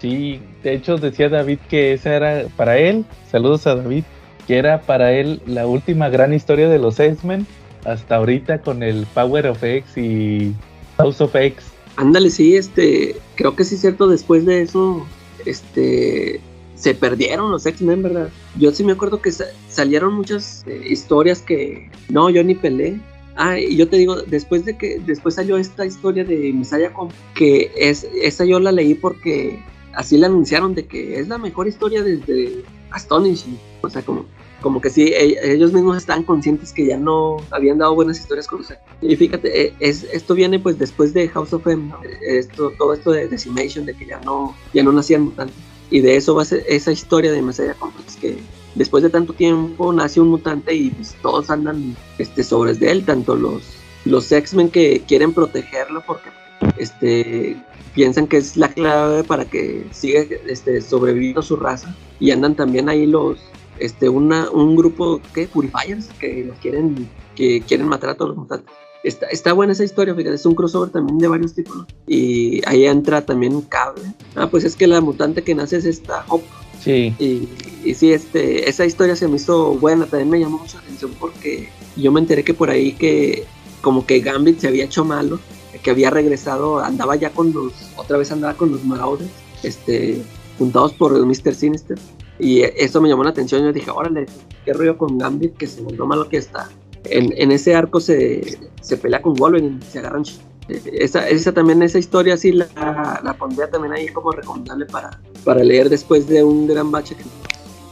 Sí, de hecho decía David que esa era para él, saludos a David, que era para él la última gran historia de los X-Men hasta ahorita con el Power of X y House of X. Ándale, sí, este, creo que sí es cierto, después de eso, este, se perdieron los X-Men, ¿verdad? Yo sí me acuerdo que sa- salieron muchas eh, historias que, no, yo ni peleé. Ah, y yo te digo, después de que, después salió esta historia de Messiah que es, esa yo la leí porque así le anunciaron de que es la mejor historia desde Astonishing. O sea, como, como que sí, e- ellos mismos estaban conscientes que ya no habían dado buenas historias con los Y fíjate, eh, es, esto viene pues después de House of M, ¿no? esto, todo esto de Decimation, de que ya no, ya no nacían mutantes. Y de eso va a ser esa historia de Messiah Complex, que después de tanto tiempo nace un mutante y pues todos andan este, sobre de él, tanto los, los X-Men que quieren protegerlo porque este, piensan que es la clave para que siga este, sobreviviendo su raza y andan también ahí los este una un grupo que purifiers que los quieren que quieren matar a todos los mutantes está, está buena esa historia fíjate es un crossover también de varios títulos y ahí entra también un cable ah pues es que la mutante que nace es esta Hope Sí. y, y sí, este, esa historia se me hizo buena, también me llamó mucho la atención porque yo me enteré que por ahí que como que Gambit se había hecho malo, que había regresado, andaba ya con los, otra vez andaba con los Marauders, este, juntados por el Mr. Sinister. Y eso me llamó la atención, yo dije, órale, qué rollo con Gambit, que se volvió malo que está. En, en ese arco se, se pelea con Wolverine, se agarran ch- esa, esa también, esa historia sí la, la pondría también ahí como recomendable para, para leer después de un gran bache que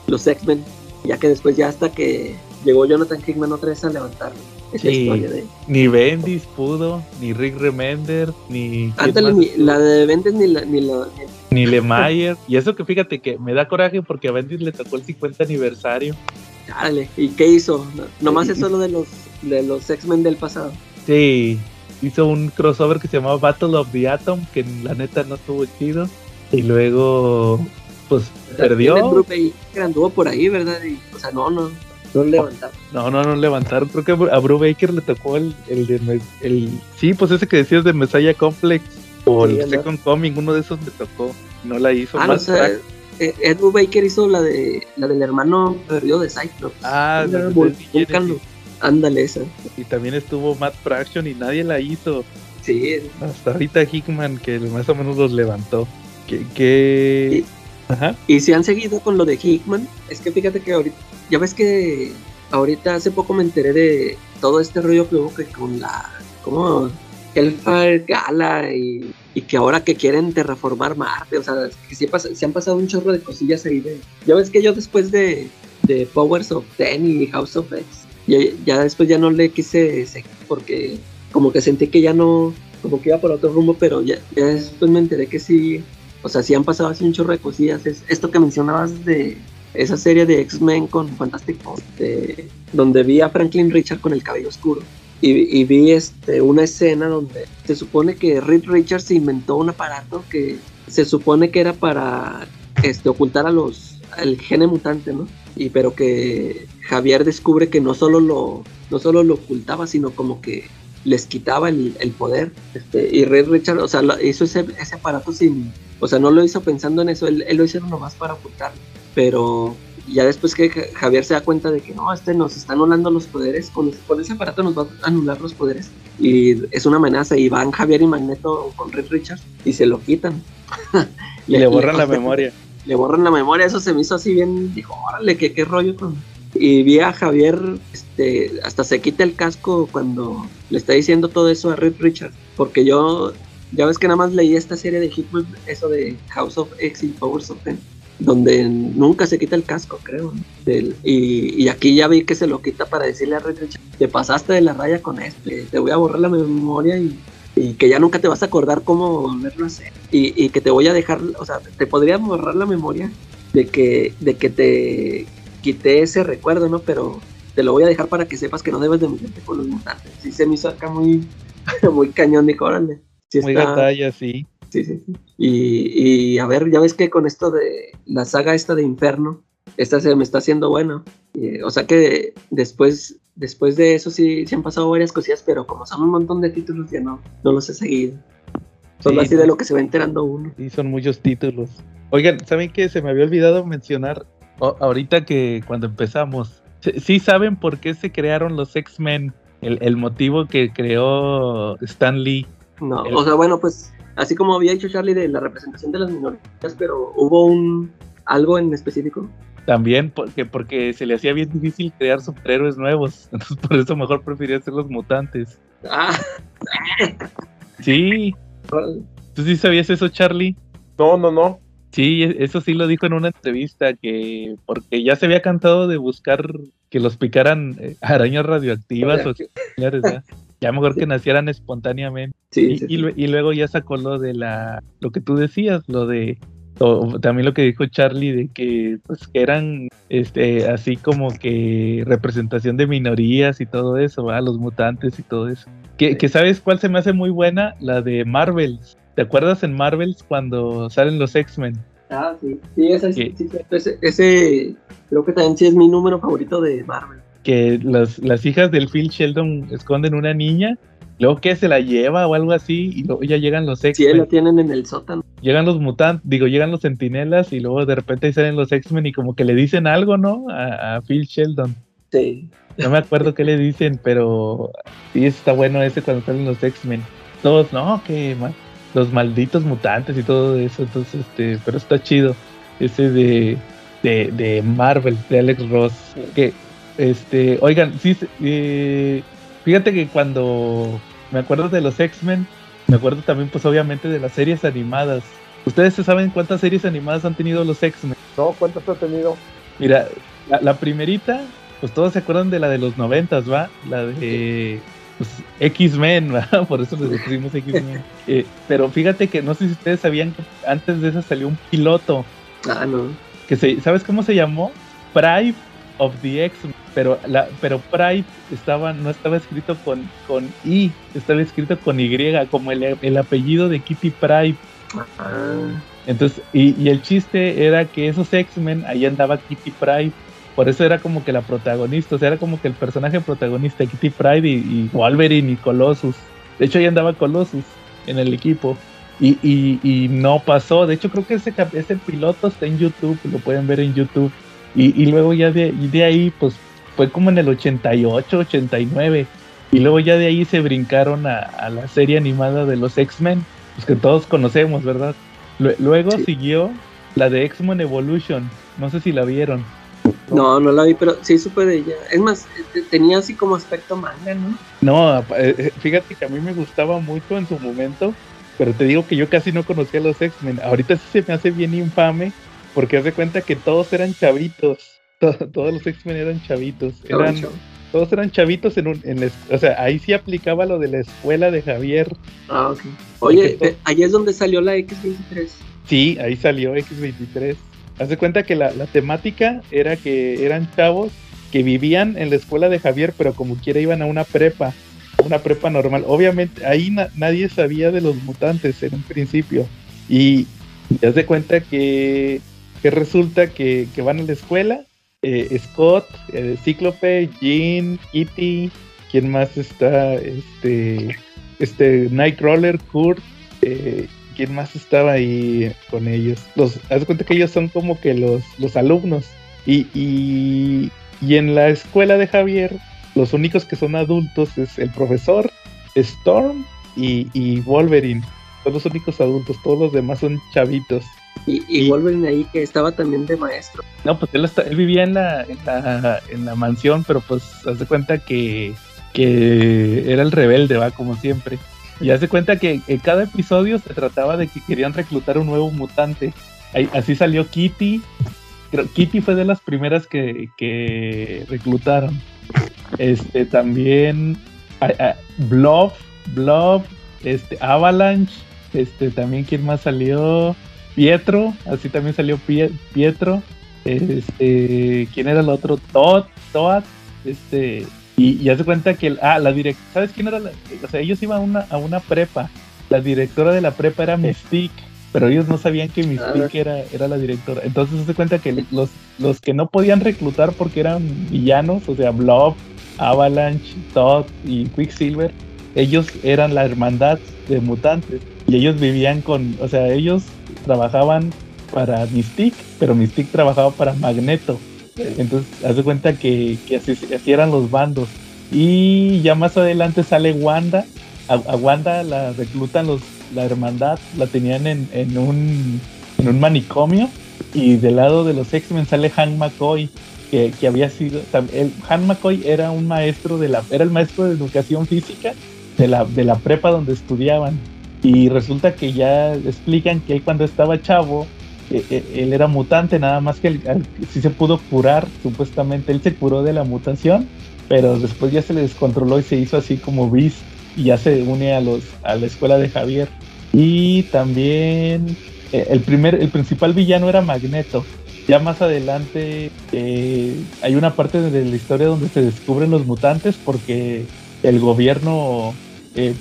los X-Men, ya que después ya hasta que llegó Jonathan Hickman otra vez a levantar [LAUGHS] esa Sí. historia de... Ni Bendis pudo, ni Rick Remender, ni. ¿quién Ándale, más ni, la de Vendes ni la... Ni la ni Lemire. Y eso que fíjate que me da coraje porque a Bendis le tocó el 50 aniversario. Árale, ¿y qué hizo? No- nomás es solo de los, de los X-Men del pasado. Sí, hizo un crossover que se llamaba Battle of the Atom, que la neta no estuvo chido. Y luego, pues También el perdió. Bruce Baker anduvo por ahí, ¿verdad? Y, o sea, no, no, no levantaba. No, no, no levantaron. Creo que a Bru Baker le tocó el, el de. El, sí, pues ese que decías de Messiah Complex. O Sí, el ¿no? Second Coming, uno de esos le tocó. No la hizo Ah, no, o más. sea, track. eh, Ed Baker hizo la de la del hermano perdido de Cyclops. Ah, Genesis. Vulcano. Ándale, esa. Y también estuvo Matt Fraction y nadie la hizo. Sí, Hasta ahorita Hickman, que más o menos los levantó. Que. que... Ajá. Y si han seguido con lo de Hickman, es que fíjate que ahorita, ya ves que ahorita hace poco me enteré de todo este rollo que hubo que con la, como Hellfire Gala y, y que ahora que quieren terraformar Marte, o sea, que sí se han pasado un chorro de cosillas ahí de, ya ves que yo después de, de Powers of Ten y House of X, ya, ya después ya no le quise seguir porque como que sentí que ya no, como que iba por otro rumbo, pero ya después me enteré que sí, o sea, sí han pasado así un chorro de cosillas. Es esto que mencionabas de esa serie de X-Men con Fantastic Four, de- donde vi a Franklin Richard con el cabello oscuro. Y, y vi este, una escena donde se supone que Reed Richards inventó un aparato que se supone que era para este, ocultar a los al gene mutante, ¿no? Y pero que Javier descubre que no solo lo, no solo lo ocultaba, sino como que les quitaba el, el poder. Este, y Reed Richards, o sea, lo- hizo ese, ese aparato sin, o sea, no lo hizo pensando en eso, él, él lo hizo nomás para ocultarlo. Pero ya después que Ja- Javier se da cuenta de que no, este nos está anulando los poderes, con, con ese aparato nos va a anular los poderes. Y es una amenaza, y van Javier y Magneto con Red Richards y se lo quitan. [LAUGHS] Y le borran la memoria. Le borran la memoria, eso se me hizo así bien, dijo, órale, qué, qué rollo con... Y vi a Javier, este, hasta se quita el casco cuando le está diciendo todo eso a Red Richards, porque yo, ya ves que nada más leí esta serie de Hitman, eso de House of X y Powers of Ten, donde nunca se quita el casco, creo. y, aquí ya vi que se lo quita para decirle a Red Richards, te pasaste de la raya con esto, eh, te voy a borrar la memoria y, y que ya nunca te vas a acordar cómo volverlo a hacer. Y, y que te voy a dejar, o sea, te podría borrar la memoria de que, de que te quité ese recuerdo, ¿no? Pero te lo voy a dejar para que sepas que no debes de meterte con los mutantes. Sí se me hizo acá muy, [LAUGHS] muy cañón, dijo, órale. Sí Muy está- gatalla, sí. Sí, sí, sí. Y, y a ver, ya ves que con esto de la saga esta de Inferno, esta se me está haciendo buena. Y, o sea que después, después de eso sí, sí han pasado varias cosillas, pero como son un montón de títulos, ya no, no los he seguido. Solo Sí, así de lo que se va enterando uno. Sí, son muchos títulos. Oigan, ¿saben qué? Se me había olvidado mencionar o- ahorita que cuando empezamos. Sí- ¿Sí saben por qué se crearon los X-Men? El, el motivo que creó Stan Lee. No, El- o sea, bueno, pues así como había dicho Charlie de la representación de las minorías, pero hubo un algo en específico. También porque, porque se le hacía bien difícil crear superhéroes nuevos. [LAUGHS] Entonces por eso mejor prefería hacer los mutantes. Ah, Sí. [LAUGHS] ¿Tú sí sabías eso, Charlie? No, no, no. Sí, e- eso sí lo dijo en una entrevista, que porque ya se había cantado de buscar que los picaran eh, arañas radioactivas o similares, ya mejor que nacieran espontáneamente. Sí, Y, sí, y sí. lue- y luego ya sacó lo de la, lo que tú decías, lo de, o también lo que dijo Charlie de que, pues, que eran, este, así como que representación de minorías y todo eso, ¿verdad? Los mutantes y todo eso. Que, que sabes cuál se me hace muy buena, la de Marvels. ¿Te acuerdas en Marvels cuando salen los X-Men? Ah, sí. Sí, ese, Sí. sí, sí, ese, ese creo que también sí es mi número favorito de Marvel. Que las, las hijas del Phil Sheldon esconden una niña, luego que se la lleva o algo así, y luego ya llegan los Sí, X-Men. lo tienen en el sótano. llegan los mutantes, digo, llegan los sentinelas y luego de repente ahí salen los X-Men y como que le dicen algo, ¿no? A, a Phil Sheldon. Sí. No me acuerdo qué le dicen, pero sí está bueno ese cuando salen los X-Men. Todos, no, que ma- los malditos mutantes y todo eso, entonces, este, pero está chido. Ese de, de, de Marvel, de Alex Ross. Que, este, oigan, sí, eh, fíjate que cuando me acuerdo de los X-Men, me acuerdo también, pues obviamente, de las series animadas. ¿Ustedes se saben cuántas series animadas han tenido los X-Men? ¿No? ¿Cuántos ha tenido? Mira, la, la primerita, pues todos se acuerdan de la de los noventas, ¿va? La de pues, [LAUGHS] X-Men. [LAUGHS] Por eso les decimos X-Men. [LAUGHS] Eh, pero fíjate que no sé si ustedes sabían que antes de esa salió un piloto Ah, no. que se, ¿sabes cómo se llamó? Pride of the X-Men. Pero, la, pero Pride estaba, no estaba escrito con, con I, estaba escrito con Y, como el, el apellido de Kitty Pride. Ah, Entonces, y, y el chiste era que esos X-Men, ahí andaba Kitty Pride. Por eso era como que la protagonista, o sea, era como que el personaje protagonista, Kitty Pride y, y Wolverine y Colossus. De hecho, ahí andaba Colossus en el equipo. Y, y, y no pasó. De hecho, creo que ese, ese piloto está en YouTube, lo pueden ver en YouTube. Y, y luego ya de, y de ahí, pues fue como en el 88, 89. Y luego ya de ahí se brincaron a, a la serie animada de los X-Men, pues que todos conocemos, ¿verdad? Lue- Luego Sí. siguió la de X-Men Evolution. No sé si la vieron. No, no la vi, pero sí supe de ella. Es más, tenía así como aspecto manga, ¿no? No, eh, eh, fíjate que a mí me gustaba mucho en su momento, pero te digo que yo casi no conocía a los X-Men. Ahorita sí se me hace bien infame, porque haz de cuenta que todos eran chavitos. [LAUGHS] To- Todos los X-Men eran chavitos. Eran, todos eran chavitos en un, en la o sea, ahí sí aplicaba lo de la escuela de Javier. Ah, ok. Oye, eh, ahí es donde salió la X23. Sí, ahí salió X23. Haz de cuenta que la, la temática era que eran chavos que vivían en la escuela de Javier, pero como quiera iban a una prepa, una prepa normal. Obviamente, ahí na- nadie sabía de los mutantes en un principio. Y, y haz de cuenta que, que resulta que, que van a la escuela. eh, Scott, eh, Cíclope, Jean, Kitty, ¿quién más está? Este, este Nightcrawler, Kurt, eh, ¿quién más estaba ahí con ellos? Los, haz de cuenta que ellos son como que los, los alumnos. Y, y, y en la escuela de Javier, los únicos que son adultos es el profesor, Storm y, y Wolverine. Son los únicos adultos, todos los demás son chavitos. Y, y Y- Wolverine ahí que estaba también de maestro. No, pues él, está- él vivía en la, en, la, en la mansión, pero pues haz de cuenta que, que era el rebelde, va, como siempre. Y haz de cuenta que en cada episodio se trataba de que querían reclutar un nuevo mutante. Así salió Kitty. Kitty fue de las primeras que, que reclutaron. Este también Blob, Blob, este Avalanche, este también quién más salió, Pietro, así también salió Pie- Pietro, este, quién era el otro, Todd, Toad, este, y, y haz de cuenta que, el- ah, la directora, ¿sabes quién era la? O sea, ellos iban a una, a una prepa, la directora de la prepa era Mystique, pero ellos no sabían que Mystique era, era la directora, entonces haz de cuenta que los, los que no podían reclutar porque eran villanos, o sea, Blob, Avalanche, Todd y Quicksilver, ellos eran la hermandad de mutantes y ellos vivían con, o sea, ellos trabajaban para Mystique, pero Mystique trabajaba para Magneto. Entonces, haz de cuenta que, así, así eran los bandos. Y ya más adelante sale Wanda. A, Wanda la reclutan los, la hermandad, la tenían en, un, en un manicomio. Y del lado de los X-Men sale Hank McCoy, que, había sido. El, Hank McCoy era un maestro de la. Era el maestro de educación física de la, de la prepa donde estudiaban. Y resulta que ya explican que él cuando estaba chavo eh, eh, él era mutante, nada más que él, sí se pudo curar, supuestamente él se curó de la mutación, pero después ya se le descontroló y se hizo así como Beast y ya se une a los a la escuela de Javier. Y también eh, el primer, el principal villano era Magneto. Ya más adelante hay una parte de la historia donde se descubren los mutantes porque el gobierno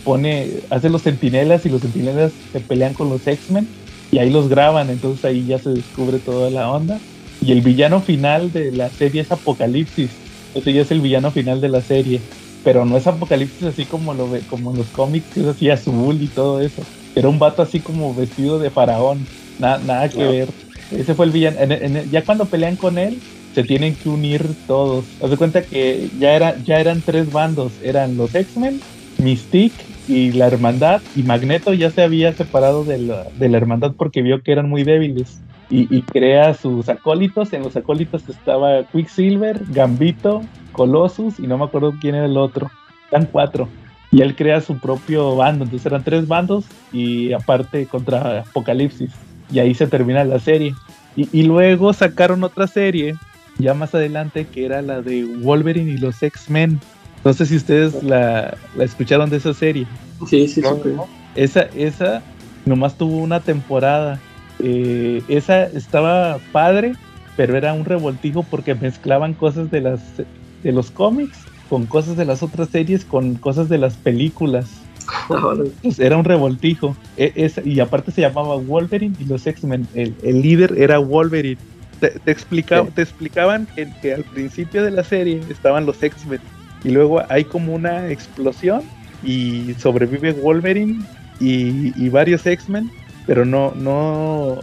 pone, hace los sentinelas y los sentinelas se pelean con los X-Men y ahí los graban, entonces ahí ya se descubre toda la onda. Y el villano final de la serie es Apocalipsis, ese ya es el villano final de la serie, pero no es Apocalipsis así como lo ve, como en los cómics, que es así azul y todo eso. Era un vato así como vestido de faraón, nada que ver. Ese fue el villano. ya cuando pelean con él, se tienen que unir todos. Haz de cuenta que ya, era, ya eran tres bandos, eran los X-Men, Mystique y la hermandad y Magneto ya se había separado de la, de la hermandad porque vio que eran muy débiles y, crea sus acólitos. En los acólitos estaba Quicksilver, Gambito, Colossus y no me acuerdo quién era el otro. Eran cuatro. Y él crea su propio bando. Entonces eran tres bandos y aparte contra Apocalipsis. Y ahí se termina la serie. Y, y luego sacaron otra serie ya más adelante que era la de Wolverine y los X-Men no sé si ustedes la, escucharon de esa serie. Sí, sí, sí. Esa, esa nomás tuvo una temporada. Eh, esa estaba padre, pero era un revoltijo porque mezclaban cosas de las de los cómics con cosas de las otras series con cosas de las películas. Pues era un revoltijo. E, y aparte se llamaba Wolverine y los X-Men. El, líder era Wolverine. Te, te explicaban que, que, al principio de la serie estaban los X-Men y luego hay como una explosión y sobrevive Wolverine y, varios X-Men, pero no, no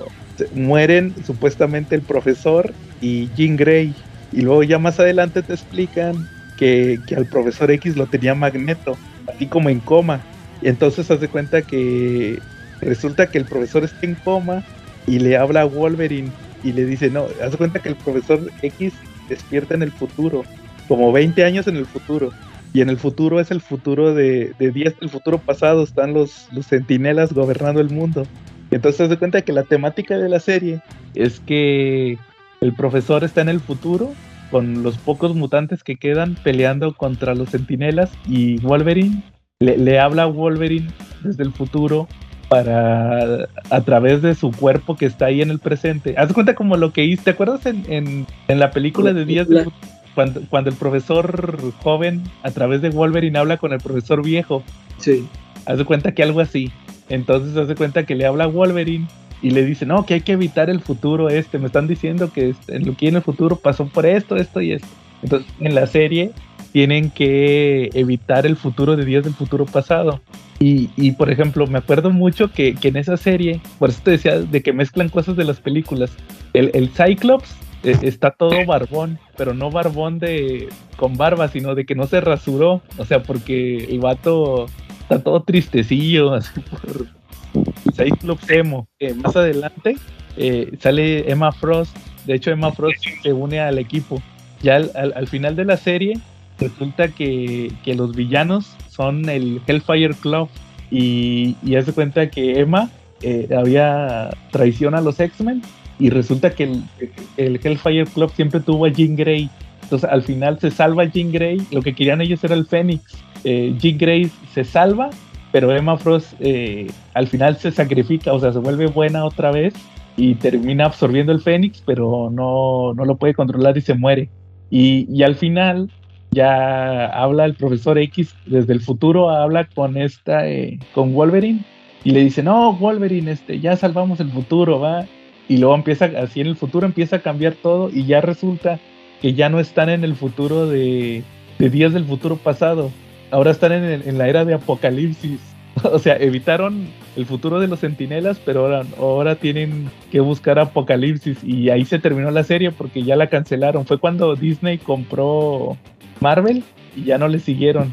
mueren supuestamente el profesor y Jean Grey. Y luego ya más adelante te explican que, al profesor X lo tenía Magneto, así como en coma. Y entonces hace cuenta que resulta que el profesor está en coma y le habla a Wolverine y le dice, no, hace cuenta que el profesor X despierta en el futuro como 20 años en el futuro. Y en el futuro es el futuro de, de del futuro pasado, están los, los centinelas gobernando el mundo. Entonces se cuenta que la temática de la serie es que el profesor está en el futuro con los pocos mutantes que quedan peleando contra los centinelas y Wolverine le, le habla a Wolverine desde el futuro para a través de su cuerpo que está ahí en el presente. Haz cuenta como lo que hice, ¿te acuerdas en, en, en la película de Días del Futuro? Cuando, cuando el profesor joven a través de Wolverine habla con el profesor viejo. Sí. Haz de cuenta que algo así. Entonces hace cuenta que le habla a Wolverine y le dice, no, que hay que evitar el futuro este. Me están diciendo que en lo que en el futuro pasó por esto, esto y esto. Entonces en la serie tienen que evitar el futuro de días del futuro pasado. Y, y por ejemplo, me acuerdo mucho que, que, en esa serie, por eso te decía de que mezclan cosas de las películas. El, el Cyclops está todo barbón, pero no barbón de con barba, sino de que no se rasuró, o sea, porque el vato está todo tristecillo, [LAUGHS] así por Cyclops Emo. más adelante eh, sale Emma Frost, de hecho Emma Frost se une al equipo. Ya al, final de la serie resulta que, los villanos son el Hellfire Club y, y hace cuenta que Emma eh, había traición a los X-Men y resulta que el, Hellfire Club siempre tuvo a Jean Grey. Entonces al final se salva Jean Grey. Lo que querían ellos era el Fénix. Eh, Jean Grey se salva, pero Emma Frost eh, al final se sacrifica, o sea, se vuelve buena otra vez y termina absorbiendo el Fénix, pero no, no lo puede controlar y se muere. Y, y, al final ya habla el profesor X desde el futuro, habla con esta, eh, con Wolverine y le dice, no, Wolverine, este, ya salvamos el futuro, va y luego empieza, así en el futuro empieza a cambiar todo y ya resulta que ya no están en el futuro de, días del futuro pasado, ahora están en, la era de apocalipsis. [LAUGHS] O sea, evitaron el futuro de los sentinelas, pero ahora, ahora tienen que buscar apocalipsis y ahí se terminó la serie porque ya la cancelaron. Fue cuando Disney compró Marvel y ya no le siguieron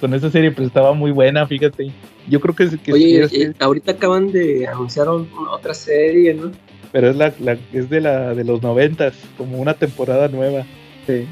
con, esa serie, pero estaba muy buena, fíjate. Yo creo que, que Oye, eh, ahorita acaban de anunciar otra serie, ¿no? Pero es la, es de la de los noventas, como una temporada nueva. Sí.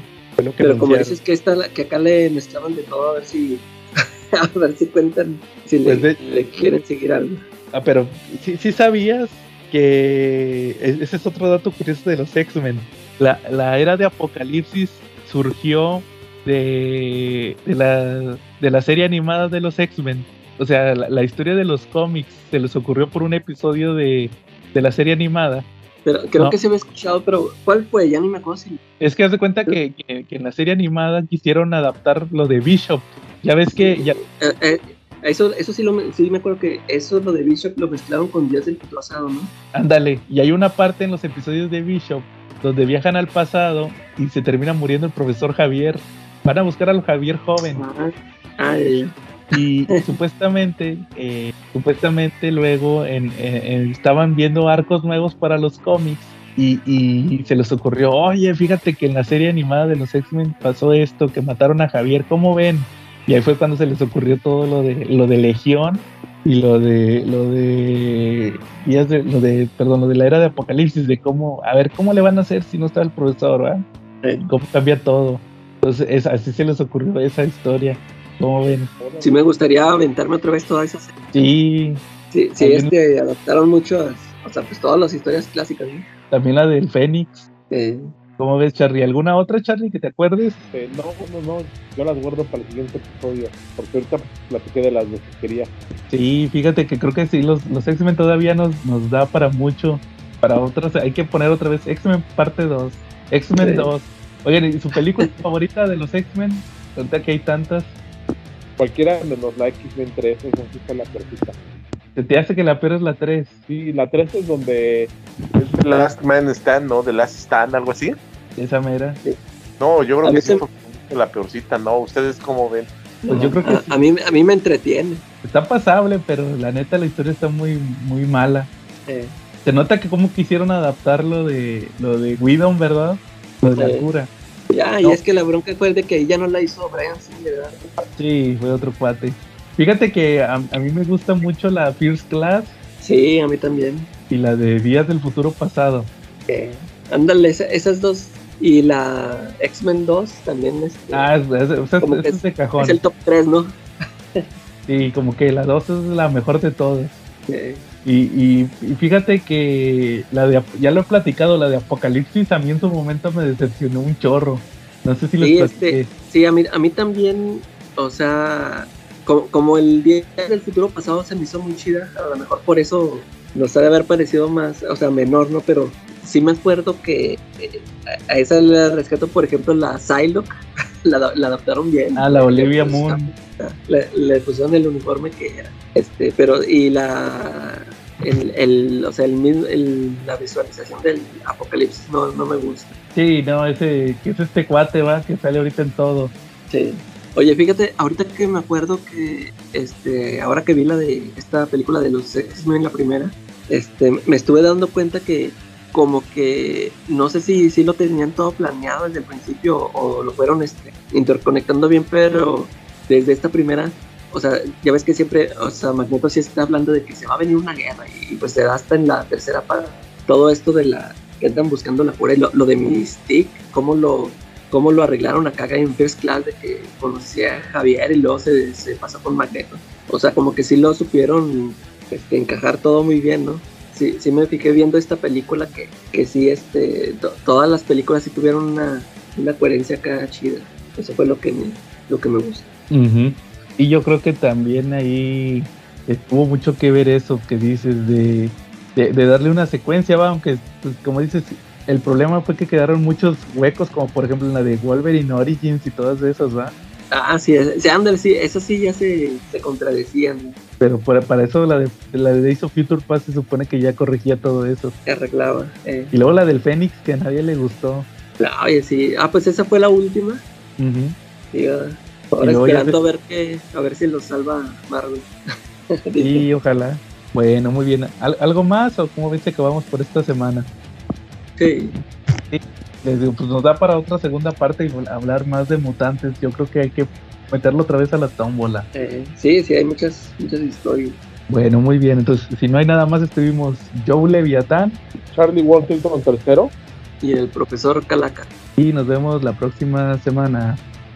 pero como dices que esta que acá le mezclaban de todo a ver si [LAUGHS] a ver si cuentan si pues le, quieren seguir algo. Ah, pero sí, sí sabías que e- ese es otro dato curioso de los X-Men. La, la era de Apocalipsis surgió de, de, la, de la serie animada de los X-Men. O sea, la, la historia de los cómics se les ocurrió por un episodio de, de la serie animada. Pero creo No. que se había escuchado, pero ¿cuál fue? Ya ni me acuerdo si. Es que haz de cuenta que, que- que en la serie animada quisieron adaptar lo de Bishop. Ya ves que ya, Eh, eh, eso, eso sí, lo, sí me acuerdo que eso lo de Bishop lo mezclaron con Días del Pasado, ¿no? Ándale, y hay una parte en los episodios de Bishop donde viajan al pasado y se termina muriendo el profesor Javier. Van a buscar al Javier joven Ah, ah, y supuestamente, eh, supuestamente luego en- en- estaban viendo arcos nuevos para los cómics y, y se les ocurrió, oye, fíjate que en la serie animada de los X-Men pasó esto, que mataron a Javier, ¿cómo ven? Y ahí fue cuando se les ocurrió todo lo de lo de Legión y lo de lo de días de lo de perdón lo de la era de Apocalipsis de cómo a ver cómo le van a hacer si no está el profesor ¿verdad? Eh, cómo cambia todo entonces es- así se les ocurrió esa historia cómo ven sí me gustaría aventarme otra vez todas esas. sí Sí, sí, También- este, adaptaron muchas, o sea, pues todas las historias clásicas, ¿no? también la del Fénix Eh, cómo ves Charlie alguna otra Charlie que te acuerdes Este, no, no, no, yo las guardo para el siguiente episodio, porque ahorita platiqué de las de que quería. sí fíjate que creo que sí los, los X-Men todavía nos, nos da para mucho para otras hay que poner otra vez X-Men parte 2 X-Men Sí. 2 oigan ¿y su película [LAUGHS] favorita de los X-Men ahorita que hay tantas Cualquiera menos la X-Men 3, esa sí está la perfecta. Se te hace que la peor es la 3. Sí, la 3 es donde Es The Last Man Stand, ¿no? The Last Stand, algo así. Esa mera. No, yo creo A que mí sí se- fue la peorcita, ¿no? ¿Ustedes cómo ven? Pues yo creo que a, sí. a mí, a mí me entretiene. está pasable, pero la neta la historia está muy, muy mala. Eh, Se nota que como quisieron adaptar lo de lo de Widom, ¿verdad? Lo de la Sí. cura. Ya, No. y es que la bronca fue de que ella no la hizo Brian Singer, ¿verdad? Sí, fue otro cuate. Fíjate que a, a mí me gusta mucho la First Class Sí, a mí también. y la de Días del Futuro Pasado. Eh, ándale, esa- esas dos. Y la X-Men 2 también es, Ah, es, de cajón. es el top 3, ¿no? Sí, como que la 2 es la mejor de todas. [LAUGHS] Eh, Y, y- y fíjate que la de ya lo he platicado, la de Apocalipsis a mí en su momento me decepcionó un chorro. No sé si les Sí, este, sí, a mí, a mí también, o sea, como, como el día del futuro pasado se me hizo muy chida, a lo mejor por eso nos ha de haber parecido más, o sea, menor, ¿no? Pero sí me acuerdo que eh, a esa le rescato, por ejemplo, la Psylocke, [LAUGHS] la, la adaptaron bien. Ah, la Olivia Moon. Le, le pusieron el uniforme que era. Este, pero, y la. El, el, o sea, el, la visualización del apocalipsis no, no me gusta. Sí, no, ese que es este cuate, va, que sale ahorita en todo. Sí. Oye, fíjate, ahorita que me acuerdo que, este, ahora que vi la de esta película de los X-Men, la primera, este, me estuve dando cuenta que como que no sé si, si lo tenían todo planeado desde el principio o lo fueron este, interconectando bien, pero desde esta primera, o sea, ya ves que siempre, o sea, Magneto sí está hablando de que se va a venir una guerra y, pues se da hasta en la tercera para todo esto de la que andan buscando la cura y lo, lo de Mystique, cómo lo cómo lo arreglaron acá en First Class de que conocía a Javier y luego se, se pasó con Magneto. O sea, como que sí lo supieron este, encajar todo muy bien, ¿no? Sí, sí me fijé viendo esta película que, que sí, este, to- todas las películas sí tuvieron una, una coherencia acá chida. Eso fue lo que me, lo que me gustó. Y yo creo que también ahí tuvo mucho que ver eso que dices de, de, de darle una secuencia, va, aunque pues, como dices, el problema fue que quedaron muchos huecos, como por ejemplo en la de Wolverine Origins y todas esas, va. Ah, sí, sí, ándale, sí, esas sí ya se, se contradecían, Pero por- para eso la de, la de Days of Future Past se supone que ya corregía todo eso. se arreglaba. Eh. Y luego la del Fénix, que a nadie le gustó. Ah, Oye, sí, ah, pues esa fue la última. Sí, ah, ahora Y ya esperando a ver que, a ver si lo salva Marvel. [LAUGHS] Sí, ojalá. Bueno, muy bien. ¿Al- ¿Algo más o cómo ves que acabamos por esta semana? Sí. Les digo, pues nos da para otra segunda parte y hablar más de mutantes. Yo creo que hay que meterlo otra vez a la tómbola. Eh, sí, sí, hay muchas, muchas historias. Bueno, muy bien. Entonces, si no hay nada más, estuvimos Joe Leviatán Charlie Washington tercero. Y el profesor Calaca. y nos vemos la próxima semana.